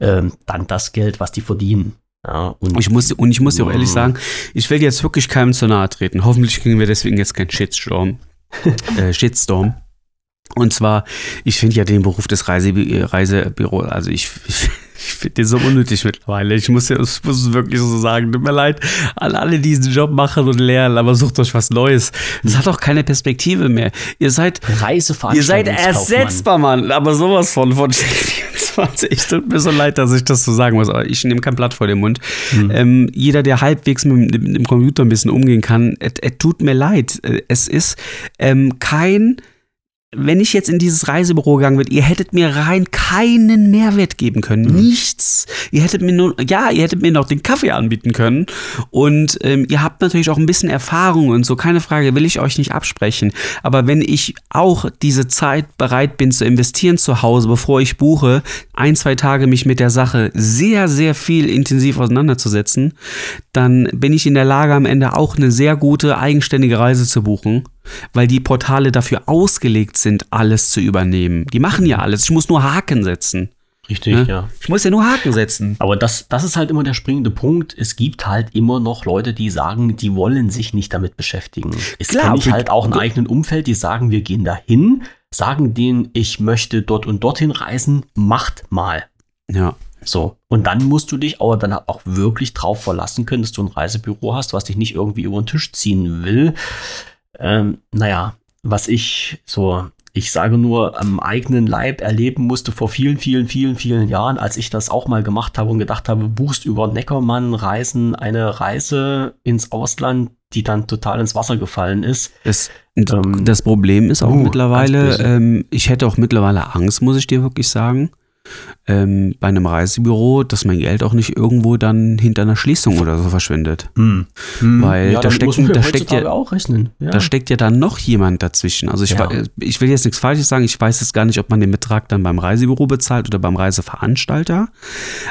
S3: ähm, dann das Geld, was die verdienen. Ja, und
S4: Ich muss, und ich muss dir auch ehrlich sagen, ich will jetzt wirklich keinem zu nahe treten. Hoffentlich kriegen wir deswegen jetzt keinen Shitstorm. äh, Shitstorm. Und zwar, ich finde ja den Beruf des Reisebü Reisebüro, also ich, ich, ich finde den so unnötig mittlerweile. Ich muss, ja, ich muss es wirklich so sagen. Tut mir leid an alle, die diesen Job machen und lernen, aber sucht euch was Neues. Das hat auch keine Perspektive mehr. Ihr seid, ihr seid
S3: Reiseveranstaltungskaufmann.
S4: ersetzbar, Mann. Aber sowas von, von 24. Tut mir so leid, dass ich das so sagen muss, aber ich nehme kein Blatt vor den Mund.
S3: Hm.
S4: Ähm, jeder, der halbwegs mit, dem- Computer ein bisschen umgehen kann, es es tut mir leid. Äh, Es ist ähm, kein wenn ich jetzt in dieses Reisebüro gegangen wäre, ihr hättet mir rein keinen Mehrwert geben können.
S3: Mhm.
S4: Nichts. Ihr hättet mir nur, ja, ihr hättet mir noch den Kaffee anbieten können. Und ähm, ihr habt natürlich auch ein bisschen Erfahrung und so, keine Frage, will ich euch nicht absprechen. Aber wenn ich auch diese Zeit bereit bin zu investieren zu Hause, bevor ich buche, ein, zwei Tage mich mit der Sache sehr, sehr viel intensiv auseinanderzusetzen, dann bin ich in der Lage, am Ende auch eine sehr gute, eigenständige Reise zu buchen weil die Portale dafür ausgelegt sind, alles zu übernehmen. Die machen ja alles. Ich muss nur Haken setzen.
S3: Richtig,
S4: Ne?
S3: ja.
S4: Ich muss ja nur Haken setzen.
S3: Aber das, das ist halt immer der springende Punkt. Es gibt halt immer noch Leute, die sagen, die wollen sich nicht damit beschäftigen. Es
S4: Klar,
S3: kenne ich halt auch ein eigenen Umfeld, die sagen, wir gehen dahin, sagen denen, ich möchte dort und dorthin reisen, macht mal.
S4: Ja.
S3: So. Und dann musst du dich aber dann auch wirklich drauf verlassen können, dass du ein Reisebüro hast, was dich nicht irgendwie über den Tisch ziehen will. Ähm, naja, was ich so, ich sage nur, am eigenen Leib erleben musste vor vielen, vielen, vielen, vielen Jahren, als ich das auch mal gemacht habe und gedacht habe, buchst über Neckermann Reisen eine Reise ins Ausland, die dann total ins Wasser gefallen ist.
S4: Das,
S3: Ähm,
S4: das Problem ist auch
S3: uh,
S4: mittlerweile, ähm, ich hätte auch mittlerweile Angst, muss ich dir wirklich sagen, ähm, bei einem Reisebüro, dass mein Geld auch nicht irgendwo dann hinter einer Schließung oder so verschwindet.
S3: Hm.
S4: Weil da
S3: damit
S4: steckt- da steckt ja-.
S3: Ja.
S4: Da steckt ja dann noch jemand dazwischen. Also ich,
S3: Ja.
S4: ich will jetzt nichts Falsches sagen, ich weiß jetzt gar nicht, ob man den Betrag dann beim Reisebüro bezahlt oder beim Reiseveranstalter.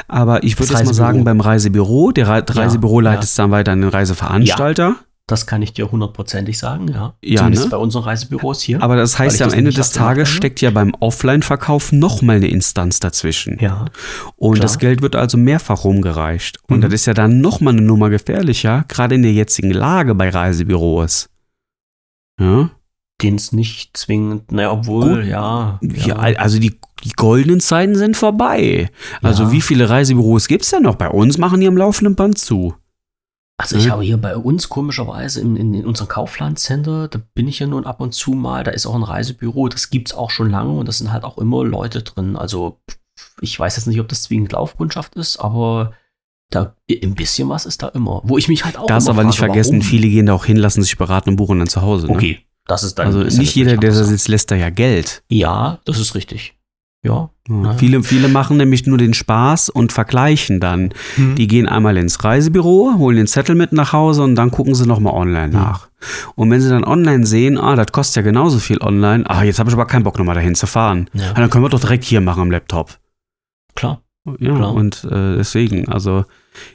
S4: Aber ich würde jetzt mal sagen, beim Reisebüro, der Re Reisebüro leitet
S3: ja.
S4: es dann weiter an den Reiseveranstalter.
S3: Das kann ich dir hundertprozentig sagen, ja.
S4: Ja,
S3: Zumindest
S4: ne?
S3: bei unseren Reisebüros hier.
S4: Aber das heißt ja, am
S3: das
S4: Ende des Tages steckt ja beim Offline-Verkauf nochmal eine Instanz dazwischen.
S3: ja.
S4: Und
S3: klar.
S4: das Geld wird also mehrfach rumgereicht. Und
S3: Mhm.
S4: das ist ja dann nochmal eine Nummer gefährlicher, gerade in der jetzigen Lage bei Reisebüros. Ja?
S3: Den es nicht zwingend, naja, obwohl,
S4: Gut.
S3: ja.
S4: Ja, also die, die goldenen Zeiten sind vorbei. Also
S3: Ja.
S4: wie viele Reisebüros gibt es denn noch? Bei uns machen die am laufenden Band zu.
S3: Also ich
S4: Mhm.
S3: habe hier bei uns komischerweise in, in, in unserem Kaufland-Center, da bin ich ja nun ab und zu mal, da ist auch ein Reisebüro, das gibt es auch schon lange und das sind halt auch immer Leute drin. Also ich weiß jetzt nicht, ob das zwingend Laufkundschaft ist, aber da ein bisschen was ist da immer. Wo ich mich halt auch
S4: Darfst
S3: immer
S4: aber nicht
S3: frage,
S4: vergessen,
S3: warum?
S4: viele gehen da auch hin, lassen sich beraten und buchen dann zu Hause. Ne?
S3: Okay, das ist dann.
S4: Also
S3: ist
S4: nicht jeder, der da sitzt, lässt da ja Geld.
S3: Ja, das ist richtig. Ja.
S4: Ja.
S3: Naja.
S4: Viele, viele machen nämlich nur den Spaß und vergleichen dann. Die gehen einmal ins Reisebüro, holen den Zettel mit nach Hause und dann gucken sie nochmal online nach. Und wenn sie dann online sehen, ah, das kostet ja genauso viel online, ah, jetzt habe ich aber keinen Bock nochmal dahin zu fahren.
S3: Ja.
S4: Ah, dann können wir doch direkt hier machen am Laptop.
S3: Klar.
S4: Ja,
S3: Klar.
S4: und äh, deswegen, also,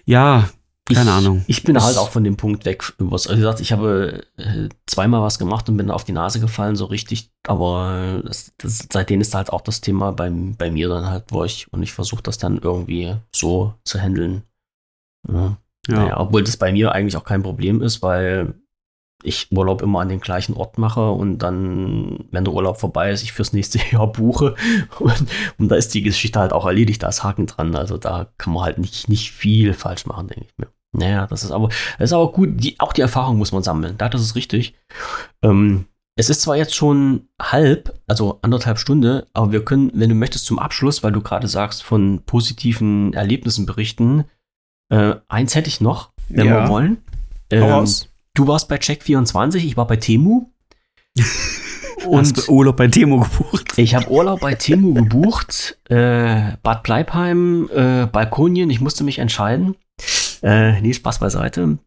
S4: ja, keine
S3: ich,
S4: Ahnung.
S3: Ich bin
S4: Das-
S3: halt auch von dem Punkt weg. Übers, also wie gesagt, ich habe äh, zweimal was gemacht und bin auf die Nase gefallen, so richtig. Aber das, das, seitdem ist halt auch das Thema bei, bei mir dann halt durch. Und ich versuche das dann irgendwie so zu handeln. Ja.
S4: Ja.
S3: Naja, obwohl das bei mir eigentlich auch kein Problem ist, weil ich Urlaub immer an den gleichen Ort mache und dann, wenn der Urlaub vorbei ist, ich fürs nächste Jahr buche und, und da ist die Geschichte halt auch erledigt, da ist Haken dran. Also da kann man halt nicht, nicht viel falsch machen, denke ich mir. Naja, das ist aber, das ist aber gut, die, auch die Erfahrung muss man sammeln. Da, das ist richtig. Ähm, es ist zwar jetzt schon halb, also anderthalb Stunde, aber wir können, wenn du möchtest, zum Abschluss, weil du gerade sagst, von positiven Erlebnissen berichten. Äh, eins hätte ich noch, wenn
S4: Ja.
S3: wir wollen. Ähm,
S4: raus.
S3: Du warst bei Check24, ich war bei Temu.
S4: Hast
S3: Und
S4: du Urlaub bei Temo gebucht?
S3: ich habe Urlaub bei Temu gebucht, äh, Bad Bleibheim, äh, Balkonien, ich musste mich entscheiden. Äh, nee, Spaß beiseite.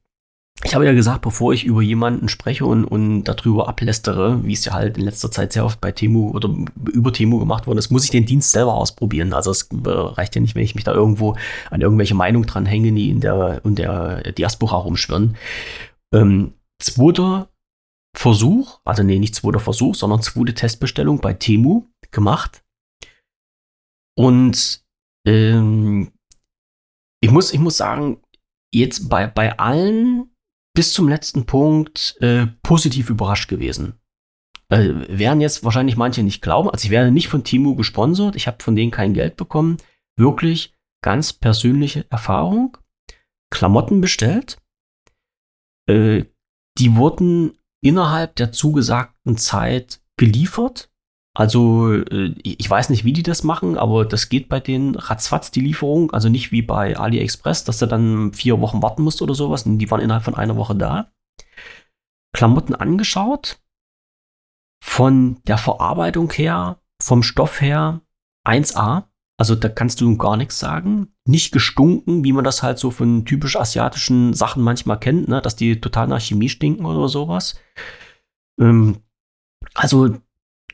S3: Ich habe ja gesagt, bevor ich über jemanden spreche und, und darüber ablästere, wie es ja halt in letzter Zeit sehr oft bei Temu oder über Temu gemacht worden ist, muss ich den Dienst selber ausprobieren. Also es äh, reicht ja nicht, wenn ich mich da irgendwo an irgendwelche Meinung dran hänge, die in der, in der Diaspora rumschwirren. Ähm, zweiter Versuch, also nee, nicht zweiter Versuch, sondern zweite Testbestellung bei Temu gemacht. Und ähm, ich, muss, ich muss sagen, jetzt bei, bei allen bis zum letzten Punkt äh, positiv überrascht gewesen. Äh, werden jetzt wahrscheinlich manche nicht glauben. Also ich werde nicht von Timo gesponsert, ich habe von denen kein Geld bekommen. Wirklich ganz persönliche Erfahrung. Klamotten bestellt. Äh, die wurden innerhalb der zugesagten Zeit geliefert. Also äh, ich weiß nicht, wie die das machen, aber das geht bei denen ratzfatz die Lieferung. Also nicht wie bei AliExpress, dass du dann vier Wochen warten musst oder sowas. Die waren innerhalb von einer Woche da. Klamotten angeschaut. von der Verarbeitung her, vom Stoff her 1A. Also da kannst du gar nichts sagen. Nicht gestunken, wie man das halt so von typisch asiatischen Sachen manchmal kennt, ne? dass die total nach Chemie stinken oder sowas. Ähm, also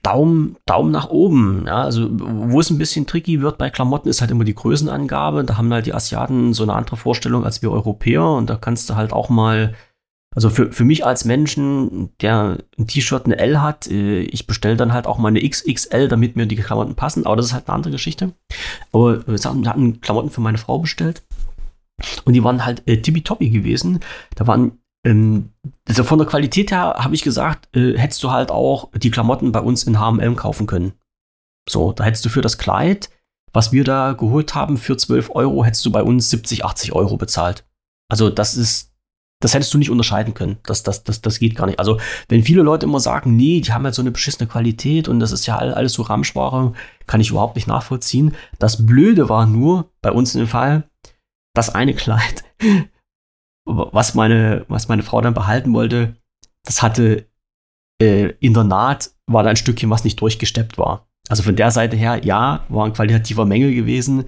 S3: Daumen, Daumen nach oben. Ja? Also wo es ein bisschen tricky wird bei Klamotten, ist halt immer die Größenangabe. Da haben halt die Asiaten so eine andere Vorstellung als wir Europäer und da kannst du halt auch mal also für, für mich als Menschen, der ein T-Shirt eine L hat, äh, ich bestelle dann halt auch mal eine XXL, damit mir die Klamotten passen. Aber das ist halt eine andere Geschichte. Aber äh, wir hatten Klamotten für meine Frau bestellt. Und die waren halt äh, tippitoppi gewesen. Da waren, ähm, also von der Qualität her habe ich gesagt, äh, hättest du halt auch die Klamotten bei uns in HM kaufen können. So, da hättest du für das Kleid, was wir da geholt haben, für 12 Euro, hättest du bei uns 70, 80 Euro bezahlt. Also, das ist das hättest du nicht unterscheiden können. Das, das, das, das geht gar nicht. Also, wenn viele Leute immer sagen, nee, die haben ja so eine beschissene Qualität und das ist ja alles so Ramschware, kann ich überhaupt nicht nachvollziehen. Das Blöde war nur bei uns in dem Fall, das eine Kleid, was meine, was meine Frau dann behalten wollte, das hatte äh, in der Naht war da ein Stückchen, was nicht durchgesteppt war. Also von der Seite her, ja, war ein qualitativer Mängel gewesen.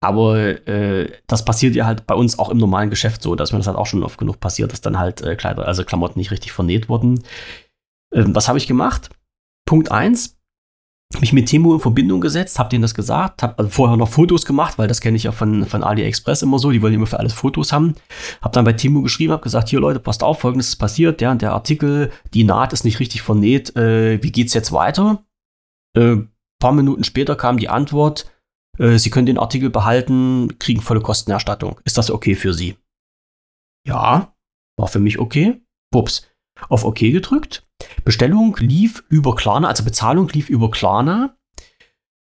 S3: Aber äh, das passiert ja halt bei uns auch im normalen Geschäft so, dass mir das halt auch schon oft genug passiert, dass dann halt äh, Kleider, also Klamotten nicht richtig vernäht wurden. Ähm, was habe ich gemacht? Punkt 1, mich mit Timo in Verbindung gesetzt, habe denen das gesagt, habe also vorher noch Fotos gemacht, weil das kenne ich ja von, von AliExpress immer so, die wollen immer für alles Fotos haben. Habe dann bei Timo geschrieben, habe gesagt, hier Leute, passt auf, folgendes ist passiert, der, der Artikel, die Naht ist nicht richtig vernäht, äh, wie geht's jetzt weiter? Äh, paar Minuten später kam die Antwort, äh, Sie können den Artikel behalten, kriegen volle Kostenerstattung. Ist das okay für Sie? Ja, war für mich okay. Pups. Auf OK gedrückt. Bestellung lief über Klarna, also Bezahlung lief über Klarna.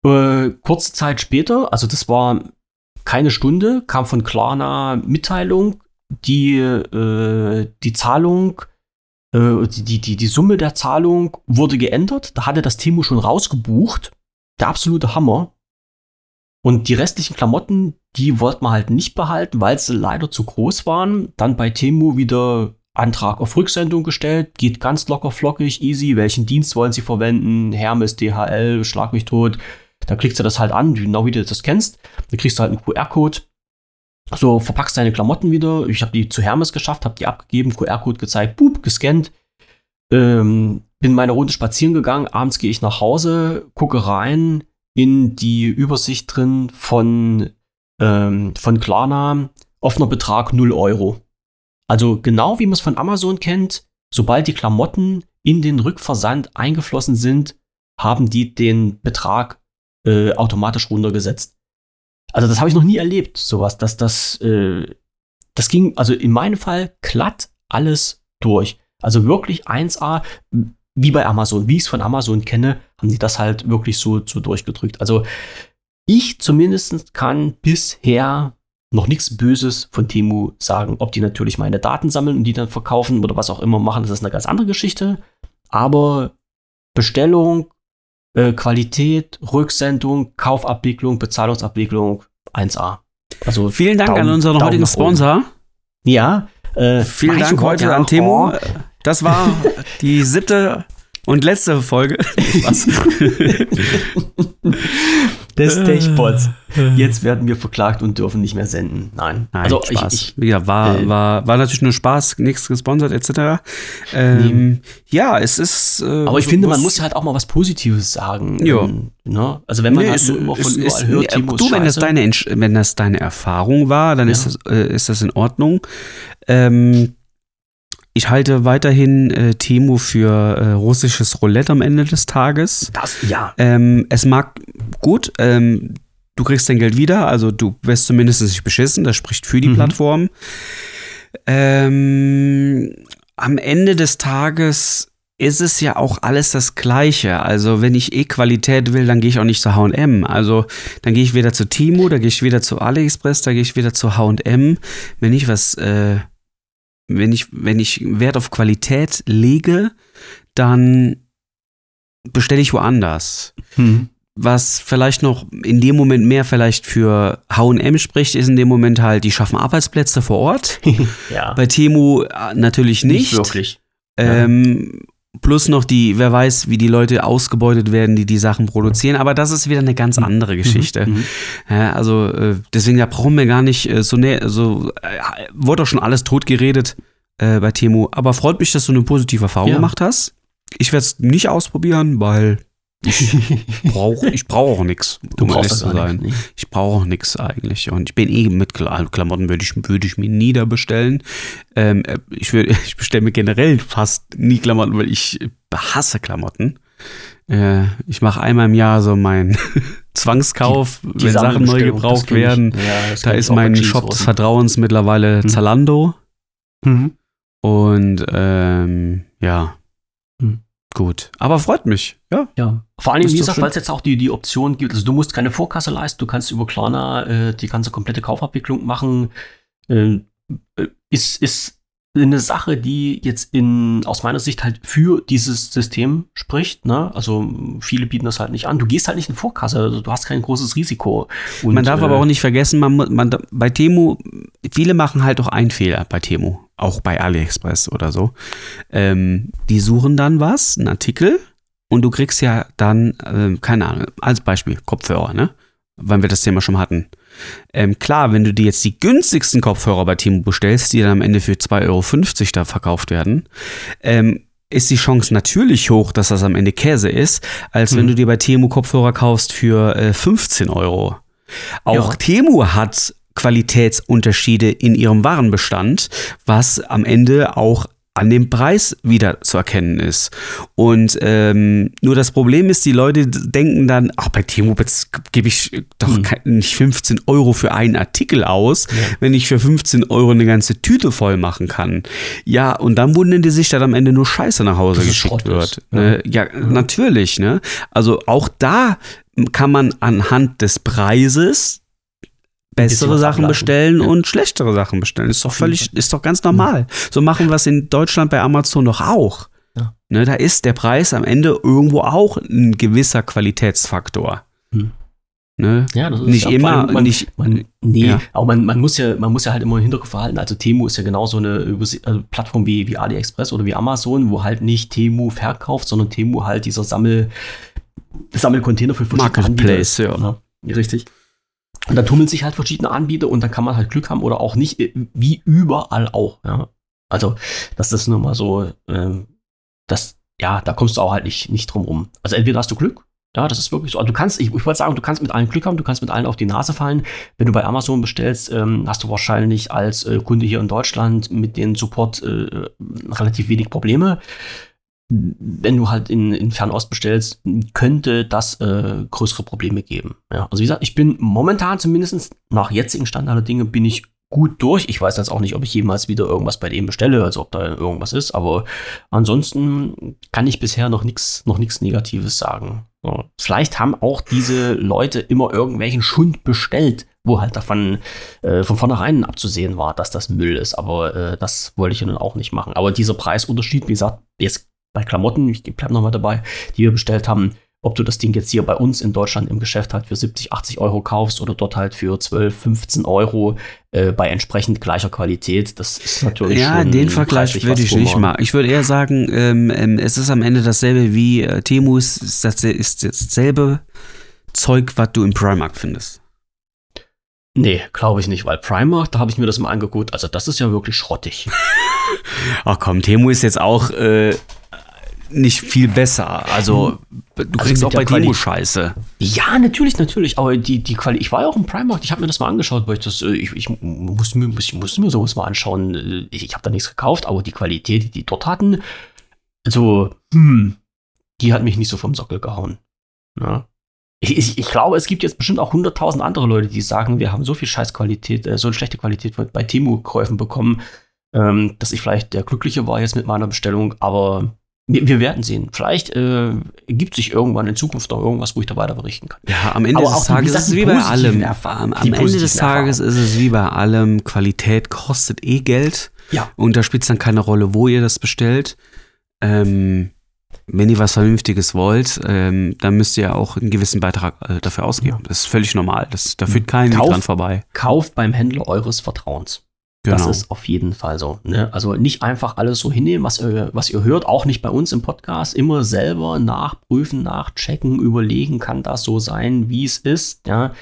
S3: Äh, kurze Zeit später, also das war keine Stunde, kam von Klarna Mitteilung, die, äh, die Zahlung, äh, die, die, die Summe der Zahlung wurde geändert. Da hatte das Timo schon rausgebucht. Der absolute Hammer. Und die restlichen Klamotten, die wollte man halt nicht behalten, weil sie leider zu groß waren. Dann bei Temu wieder Antrag auf Rücksendung gestellt, geht ganz locker flockig, easy. Welchen Dienst wollen Sie verwenden? Hermes, DHL, Schlag mich tot. Da klickst du das halt an, genau wie du das kennst. Dann kriegst du halt einen QR-Code. So, verpackst deine Klamotten wieder. Ich habe die zu Hermes geschafft, habe die abgegeben, QR-Code gezeigt, boop, gescannt. Ähm, bin meine Runde spazieren gegangen. Abends gehe ich nach Hause, gucke rein, in die Übersicht drin von, ähm, von Klarna, offener Betrag 0 Euro. Also genau wie man es von Amazon kennt, sobald die Klamotten in den Rückversand eingeflossen sind, haben die den Betrag äh, automatisch runtergesetzt. Also das habe ich noch nie erlebt, sowas, dass das, äh, das ging, also in meinem Fall glatt alles durch. Also wirklich 1A wie bei Amazon, wie ich es von Amazon kenne, haben sie das halt wirklich so, so durchgedrückt. Also ich zumindest kann bisher noch nichts Böses von Temu sagen. Ob die natürlich meine Daten sammeln und die dann verkaufen oder was auch immer machen, das ist eine ganz andere Geschichte. Aber Bestellung, äh, Qualität, Rücksendung, Kaufabwicklung, Bezahlungsabwicklung 1A.
S4: Also vielen Dank Daumen, an unseren Daumen heutigen Sponsor.
S3: Ja,
S4: äh, vielen Dank heute an Temu. Oh. Das war die siebte und letzte Folge. Was?
S3: des Techpods. Jetzt werden wir verklagt und dürfen nicht mehr senden. Nein.
S4: Nein also Spaß. Ich, ich, ja, war, äh, war, war natürlich nur Spaß, nichts gesponsert etc. Ähm, nee. Ja, es ist.
S3: Äh, Aber ich finde, man muss halt auch mal was Positives sagen.
S4: Ja. Ähm,
S3: ne? Also wenn man nee, halt so immer von überall ist, hört,
S4: nee, du, wenn das, deine, wenn das deine Erfahrung war, dann ja. ist, das, äh, ist das in Ordnung. Ähm, ich halte weiterhin äh, Temu für äh, russisches Roulette am Ende des Tages.
S3: Das, ja.
S4: Ähm, es mag gut, ähm, du kriegst dein Geld wieder, also du wirst zumindest nicht beschissen, das spricht für die mhm. Plattform. Ähm, am Ende des Tages ist es ja auch alles das Gleiche. Also wenn ich eh Qualität will, dann gehe ich auch nicht zu H&M. Also dann gehe ich wieder zu Timo, dann gehe ich wieder zu AliExpress, dann gehe ich wieder zu H&M. Wenn ich was äh, wenn ich, wenn ich Wert auf Qualität lege, dann bestelle ich woanders. Hm. Was vielleicht noch in dem Moment mehr vielleicht für HM spricht, ist in dem Moment halt, die schaffen Arbeitsplätze vor Ort.
S3: ja.
S4: Bei Temu äh, natürlich nicht.
S3: Nicht wirklich.
S4: Ähm, Plus noch die, wer weiß, wie die Leute ausgebeutet werden, die die Sachen produzieren. Aber das ist wieder eine ganz andere Geschichte.
S3: Mhm.
S4: Ja, also äh, deswegen, da brauchen wir gar nicht äh, so, ne, so äh, wurde doch schon alles totgeredet äh, bei Temu. Aber freut mich, dass du eine positive Erfahrung
S3: Ja.
S4: gemacht hast. Ich werde es nicht ausprobieren, weil ich brauche ich brauch auch nichts,
S3: Du
S4: um ehrlich zu sein.
S3: nicht.
S4: Ich brauche auch nichts eigentlich. Und ich bin eh mit Kla- Klamotten, würde ich, würde ich mir nie da bestellen. Ähm, äh, ich würd- ich bestelle mir generell fast nie Klamotten, weil ich hasse Klamotten. Äh, ich mache einmal im Jahr so meinen Zwangskauf,
S3: Die
S4: wenn Sachen neu gebraucht werden.
S3: Ja,
S4: Da ist mein. Shop des Vertrauens mittlerweile
S3: Mhm.
S4: Zalando.
S3: Mhm.
S4: Und ähm, ja,
S3: Hm.
S4: Gut. Aber freut mich. Ja,
S3: Ja, vor allem,
S4: Ist
S3: wie gesagt, weil es jetzt auch die, die Option gibt, also du musst keine Vorkasse leisten, du kannst über Klarna äh, die ganze komplette Kaufabwicklung machen. Äh, äh, ist, ist eine Sache, die jetzt in, aus meiner Sicht halt für dieses System spricht. Ne? Also viele bieten das halt nicht an. Du gehst halt nicht in Vorkasse, also du hast kein großes Risiko. Und,
S4: man darf
S3: äh,
S4: aber auch nicht vergessen, man, man, bei Temu, viele machen halt auch einen Fehler bei Temu, auch bei AliExpress oder so. Ähm, die suchen dann was, einen Artikel, und du kriegst ja dann, ähm, keine Ahnung, als Beispiel Kopfhörer, ne? Weil wir das Thema schon hatten. Ähm, klar, wenn du dir jetzt die günstigsten Kopfhörer bei Temu bestellst, die dann am Ende für 2,50 Euro da verkauft werden, ähm, ist die Chance natürlich hoch, dass das am Ende Käse ist, als wenn
S3: Mhm.
S4: du dir bei Temu Kopfhörer kaufst für äh, 15 Euro. Auch
S3: Ja.
S4: Temu hat Qualitätsunterschiede in ihrem Warenbestand, was am Ende auch an dem Preis wieder zu erkennen ist. Und ähm, nur das Problem ist, die Leute denken dann, ach, bei Temu jetzt gebe ich doch
S3: Hm.
S4: kein, nicht 15 Euro für einen Artikel aus, wenn ich für 15 Euro eine ganze Tüte voll machen kann. Ja, und dann wundern die sich, dass am Ende nur Scheiße nach Hause
S3: Dass es
S4: geschickt wird. Ne? Ja, natürlich. Ne? Also auch da kann man anhand des Preises bessere Sachen bestellen
S3: Ja.
S4: und schlechtere Sachen bestellen. Ist doch völlig, ist doch ganz normal. So machen wir es in Deutschland bei Amazon doch auch.
S3: Ja.
S4: Ne, da ist der Preis am Ende irgendwo auch ein gewisser Qualitätsfaktor.
S3: Hm.
S4: Ne?
S3: Ja, das ist
S4: Nicht immer,
S3: man,
S4: nicht-
S3: man, nee,
S4: Ja.
S3: aber man, man muss ja, man muss ja halt immer im Hinterkopf verhalten. Also Temu ist ja genauso eine also Plattform wie, wie AliExpress oder wie Amazon, wo halt nicht Temu verkauft, sondern Temu halt dieser Sammel, Sammelcontainer für verschiedene
S4: Marketplace,
S3: Anbieter
S4: ja.
S3: Ja, richtig. Und da tummeln sich halt verschiedene Anbieter und dann kann man halt Glück haben oder auch nicht, äh, wie überall auch. Ja. Also, das ist nur mal so, ähm, das, ja, da kommst du auch halt nicht, nicht drum rum. Also entweder hast du Glück, ja, das ist wirklich so. Also du kannst, ich, ich wollte sagen, du kannst mit allen Glück haben, du kannst mit allen auf die Nase fallen. Wenn du bei Amazon bestellst, ähm, hast du wahrscheinlich als äh, Kunde hier in Deutschland mit dem Support äh, relativ wenig Probleme. Wenn du halt in, in Fernost bestellst, könnte das äh, größere Probleme geben. Ja, also wie gesagt, ich bin momentan zumindest nach jetzigen Stand aller Dinge bin ich gut durch. Ich weiß jetzt auch nicht, ob ich jemals wieder irgendwas bei dem bestelle, also ob da irgendwas ist, aber ansonsten kann ich bisher noch nichts noch nichts Negatives sagen. So. Vielleicht haben auch diese Leute immer irgendwelchen Schund bestellt, wo halt davon äh, von vornherein abzusehen war, dass das Müll ist. Aber äh, das wollte ich ja nun auch nicht machen. Aber dieser Preisunterschied, wie gesagt, jetzt bei Klamotten, ich bleibe nochmal dabei, die wir bestellt haben, ob du das Ding jetzt hier bei uns in Deutschland im Geschäft halt für 70, 80 Euro kaufst oder dort halt für 12, 15 Euro äh, bei entsprechend gleicher Qualität, das ist natürlich
S4: Ja,
S3: schon
S4: den Vergleich würde ich nicht machen. Ich würde eher sagen, ähm, ähm, es ist am Ende dasselbe wie äh, Temu ist, ist, das, ist dasselbe Zeug, was du im Primark findest.
S3: Nee, glaube ich nicht, weil Primark, da habe ich mir das mal angeguckt, also das ist ja wirklich schrottig.
S4: Ach komm, Temu ist jetzt auch äh, nicht viel besser. Also, du
S3: Also
S4: kriegst auch bei
S3: Quali-
S4: Scheiße.
S3: Ja, natürlich, natürlich. Aber die, die Quali ich war ja auch im Primark, ich habe mir das mal angeschaut, weil ich das, äh, ich, ich musste mir, ich musste mir sowas mal anschauen. Äh, Ich, ich habe da nichts gekauft, aber die Qualität, die die dort hatten, also, hm, die hat mich nicht so vom Sockel gehauen. Ja. Ich, ich, ich glaube, es gibt jetzt bestimmt auch 100.000 andere Leute, die sagen, wir haben so viel Scheißqualität, äh, so eine schlechte Qualität bei Temu-Käufen bekommen, ähm, dass ich vielleicht der Glückliche war jetzt mit meiner Bestellung, aber wir, wir werden sehen. Vielleicht äh, ergibt sich irgendwann in Zukunft noch irgendwas, wo ich da weiter berichten kann.
S4: Ja, am Ende
S3: Aber
S4: des Tages ist es wie bei allem.
S3: Erfahrungen.
S4: Am Ende des Tages ist es wie bei allem. Qualität kostet eh Geld.
S3: Ja.
S4: Und da spielt es dann keine Rolle, wo ihr das bestellt. Ähm, wenn ihr was Vernünftiges wollt, ähm, dann müsst ihr auch einen gewissen Beitrag äh, dafür ausgeben. Das ist völlig normal. Das, da führt kein Weg dran vorbei.
S3: Kauft beim Händler eures Vertrauens. Das
S4: Genau.
S3: ist auf jeden Fall so. Ne? Also nicht einfach alles so hinnehmen, was ihr, was ihr hört, auch nicht bei uns im Podcast. Immer selber nachprüfen, nachchecken, überlegen, kann das so sein, wie es ist. Ja?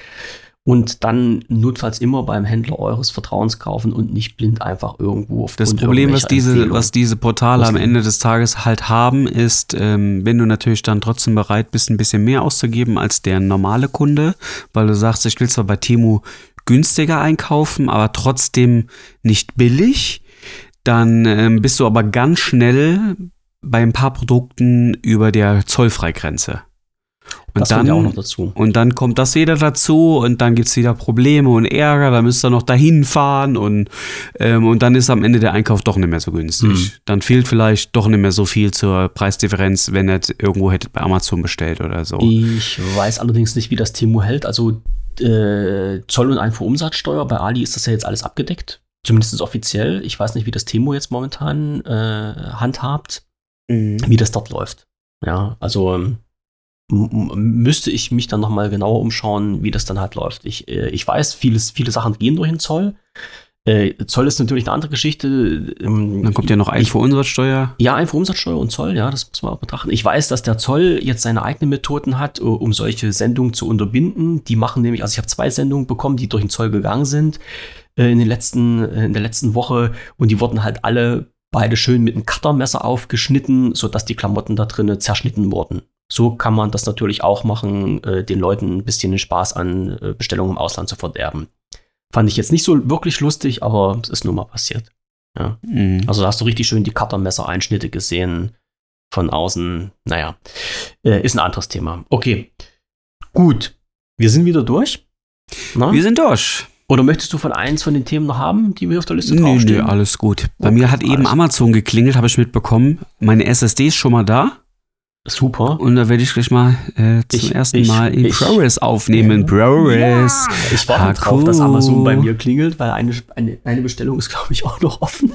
S3: Und dann notfalls immer beim Händler eures Vertrauens kaufen und nicht blind einfach irgendwo auf
S4: Das Problem, was diese, was diese Portale am Ende des Tages halt haben, ist, ähm, wenn du natürlich dann trotzdem bereit bist, ein bisschen mehr auszugeben als der normale Kunde, weil du sagst, ich will zwar bei Temu günstiger einkaufen, aber trotzdem nicht billig, dann ähm, bist du aber ganz schnell bei ein paar Produkten über der Zollfreigrenze. Und
S3: das
S4: dann,
S3: kommt ja auch noch dazu.
S4: und dann kommt das wieder dazu und dann gibt es wieder Probleme und Ärger, da müsst ihr noch dahin fahren und, ähm, und dann ist am Ende der Einkauf doch nicht mehr so günstig.
S3: Mhm.
S4: Dann fehlt vielleicht doch nicht mehr so viel zur Preisdifferenz, wenn ihr es irgendwo hättet bei Amazon bestellt oder so.
S3: Ich weiß allerdings nicht, wie das Timo hält. Also äh, Zoll- und Einfuhrumsatzsteuer, bei Ali ist das ja jetzt alles abgedeckt. Zumindest offiziell. Ich weiß nicht, wie das Timo jetzt momentan äh, handhabt,
S4: Mhm.
S3: wie das dort läuft. Ja, also ähm, müsste ich mich dann nochmal genauer umschauen, wie das dann halt läuft. Ich, äh, ich weiß, vieles, viele Sachen gehen durch den Zoll. Äh, Zoll ist natürlich eine andere Geschichte. Ähm,
S4: Dann kommt ja noch
S3: ich-
S4: Einfuhrumsatzsteuer.
S3: ja, Einfuhrumsatzsteuer und Zoll, ja, das muss man auch betrachten. Ich weiß, dass der Zoll jetzt seine eigenen Methoden hat, um solche Sendungen zu unterbinden. Die machen nämlich, also ich habe zwei Sendungen bekommen, die durch den Zoll gegangen sind äh, in den letzten, äh, in der letzten Woche und die wurden halt alle beide schön mit einem Cuttermesser aufgeschnitten, sodass die Klamotten da drinnen zerschnitten wurden. So kann man das natürlich auch machen, äh, den Leuten ein bisschen den Spaß an äh, Bestellungen im Ausland zu verderben. Fand ich jetzt nicht so wirklich lustig, aber es ist nun mal passiert.
S4: Mhm.
S3: Also da hast du richtig schön die Cuttermesser-Einschnitte gesehen von außen. Naja, äh, ist ein anderes Thema. Okay, gut. Wir sind wieder durch. Na?
S4: Wir sind durch.
S3: Oder möchtest du von eins von den Themen noch haben, die wir auf der Liste
S4: Nee, nee,
S3: draufstehen?
S4: alles gut. Bei
S3: Okay,
S4: mir hat eben. Amazon geklingelt, habe ich mitbekommen. Meine SSD ist schon mal da.
S3: Super.
S4: Und da werde ich gleich mal äh, zum
S3: Ich-
S4: ersten
S3: ich-
S4: Mal in
S3: ich-
S4: ProRes aufnehmen.
S3: Ja.
S4: ProRes.
S3: Ich warte
S4: Ah,
S3: drauf, dass
S4: cool.
S3: Amazon bei mir klingelt, weil eine, eine, eine Bestellung ist, glaube ich, auch noch offen.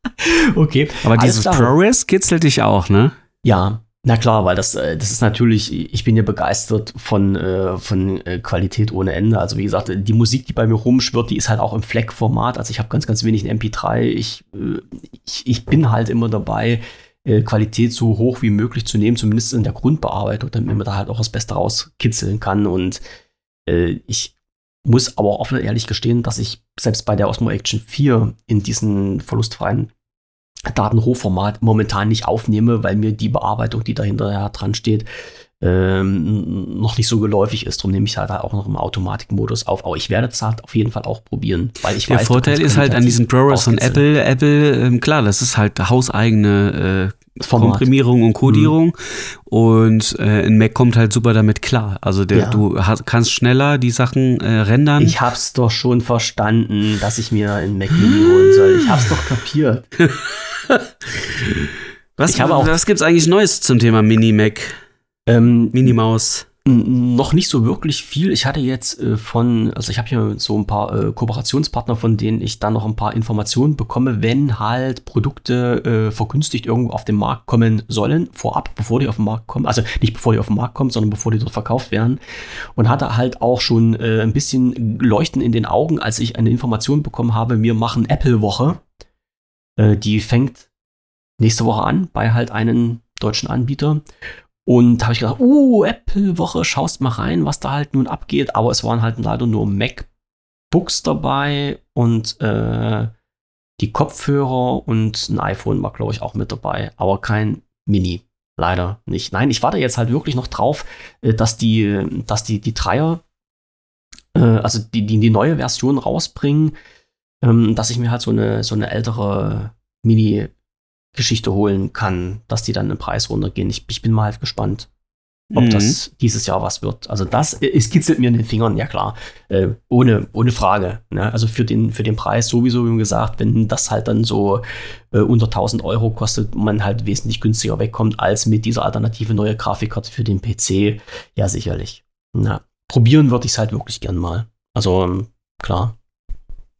S3: okay.
S4: Aber dieses
S3: klar.
S4: ProRes kitzelt dich auch, ne?
S3: Ja, na klar, weil das, äh, das ist natürlich, ich bin ja begeistert von, äh, von äh, Qualität ohne Ende. Also wie gesagt, die Musik, die bei mir rumschwirrt, die ist halt auch im FLAC-Format. Also ich habe ganz, ganz wenig in MP3. Ich, ich, ich bin halt immer dabei, Qualität so hoch wie möglich zu nehmen, zumindest in der Grundbearbeitung, damit man da halt auch das Beste rauskitzeln kann. Und äh, ich muss aber offen und ehrlich gestehen, dass ich selbst bei der Osmo Action 4 in diesen verlustfreien Datenhochformat momentan nicht aufnehme, weil mir die Bearbeitung, die dahinter dran steht, ähm, noch nicht so geläufig ist. Darum nehme ich halt auch noch im Automatikmodus auf. Aber ich werde es halt auf jeden Fall auch probieren, weil ich
S4: Der
S3: weiß,
S4: Vorteil ist halt an diesen ProRes von
S3: auskitzeln.
S4: Apple, Apple, ähm, klar, das ist halt hauseigene äh,
S3: Format.
S4: Komprimierung und Codierung und äh, ein Mac kommt halt super damit klar. Also der,
S3: Ja.
S4: du hast, kannst schneller die Sachen äh, rendern.
S3: Ich hab's doch schon verstanden, dass ich mir einen Mac Mini holen soll. Ich hab's doch kapiert.
S4: was,
S3: ich habe auch-
S4: was gibt's eigentlich Neues zum Thema Mini-Mac,
S3: Ähm,
S4: Mini-Maus?
S3: Noch nicht so wirklich viel. Ich hatte jetzt äh, von, also ich habe hier so ein paar äh, Kooperationspartner, von denen ich dann noch ein paar Informationen bekomme, wenn halt Produkte äh, vergünstigt irgendwo auf den Markt kommen sollen, vorab, bevor die auf den Markt kommen. Also nicht bevor die auf den Markt kommen, sondern bevor die dort verkauft werden. Und hatte halt auch schon äh, ein bisschen Leuchten in den Augen, als ich eine Information bekommen habe, wir machen Apple-Woche. Äh, die fängt nächste Woche an bei halt einem deutschen Anbieter. Und habe ich gedacht, uh, Apple-Woche, schaust mal rein, was da halt nun abgeht. Aber es waren halt leider nur MacBooks dabei und äh, die Kopfhörer und ein iPhone war, glaube ich, auch mit dabei. Aber kein Mini. Leider nicht. Nein, ich warte jetzt halt wirklich noch drauf, äh, dass die, dass die, die Dreier, äh, also die, die, die neue Version rausbringen, ähm, dass ich mir halt so eine, so eine ältere Mini Geschichte holen kann, dass die dann im Preis runtergehen. Ich, ich bin mal halt gespannt, ob
S4: Mhm.
S3: das dieses Jahr was wird. Also das, es kitzelt mir in den Fingern, ja klar. Äh, ohne, ohne Frage. Ne? Also für den, für den Preis sowieso, wie gesagt, wenn das halt dann so äh, unter 1000 Euro kostet, man halt wesentlich günstiger wegkommt, als mit dieser alternative neue Grafikkarte für den PC. Ja, sicherlich. Na, probieren würde ich es halt wirklich gern mal. Also, ähm, klar.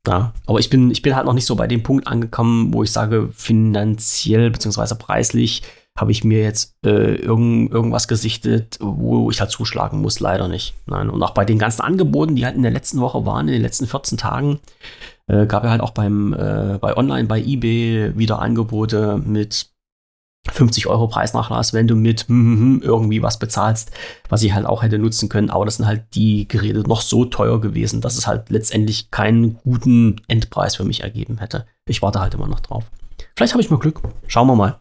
S3: Ja, aber ich bin, ich bin halt noch nicht so bei dem Punkt angekommen, wo ich sage, finanziell bzw. preislich habe ich mir jetzt äh, irgend, irgendwas gesichtet, wo ich halt zuschlagen muss, leider nicht. Nein. Und auch bei den ganzen Angeboten, die halt in der letzten Woche waren, in den letzten 14 Tagen, äh, gab ja halt auch beim, äh, bei Online, bei eBay wieder Angebote mit 50 Euro Preisnachlass, wenn du mit hm, hm, hm, irgendwie was bezahlst, was ich halt auch hätte nutzen können. Aber das sind halt die Geräte noch so teuer gewesen, dass es halt letztendlich keinen guten Endpreis für mich ergeben hätte. Ich warte halt immer noch drauf. Vielleicht habe ich mal Glück. Schauen wir mal.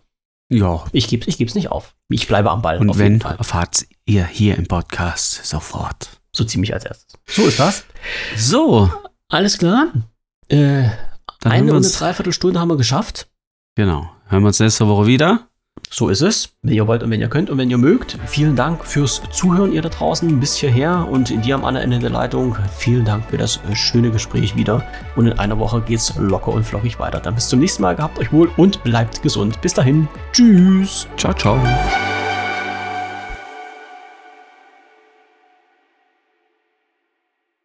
S4: Ja.
S3: Ich gebe es ich geb's nicht auf. Ich bleibe am Ball.
S4: Und wenn, erfahrt ihr hier im Podcast sofort.
S3: So ziemlich als erstes. So ist das.
S4: So.
S3: Alles klar. Äh, eine und eine Dreiviertelstunde haben wir geschafft.
S4: Genau. Hören wir uns nächste Woche wieder.
S3: So ist es. Wenn ihr wollt und wenn ihr könnt und wenn ihr mögt. Vielen Dank fürs Zuhören, ihr da draußen, bis hierher und in dir am anderen Ende der Leitung. Vielen Dank für das schöne Gespräch wieder. Und in einer Woche geht's locker und flockig weiter. Dann bis zum nächsten Mal. Gehabt euch wohl und bleibt gesund. Bis dahin. Tschüss.
S4: Ciao, ciao.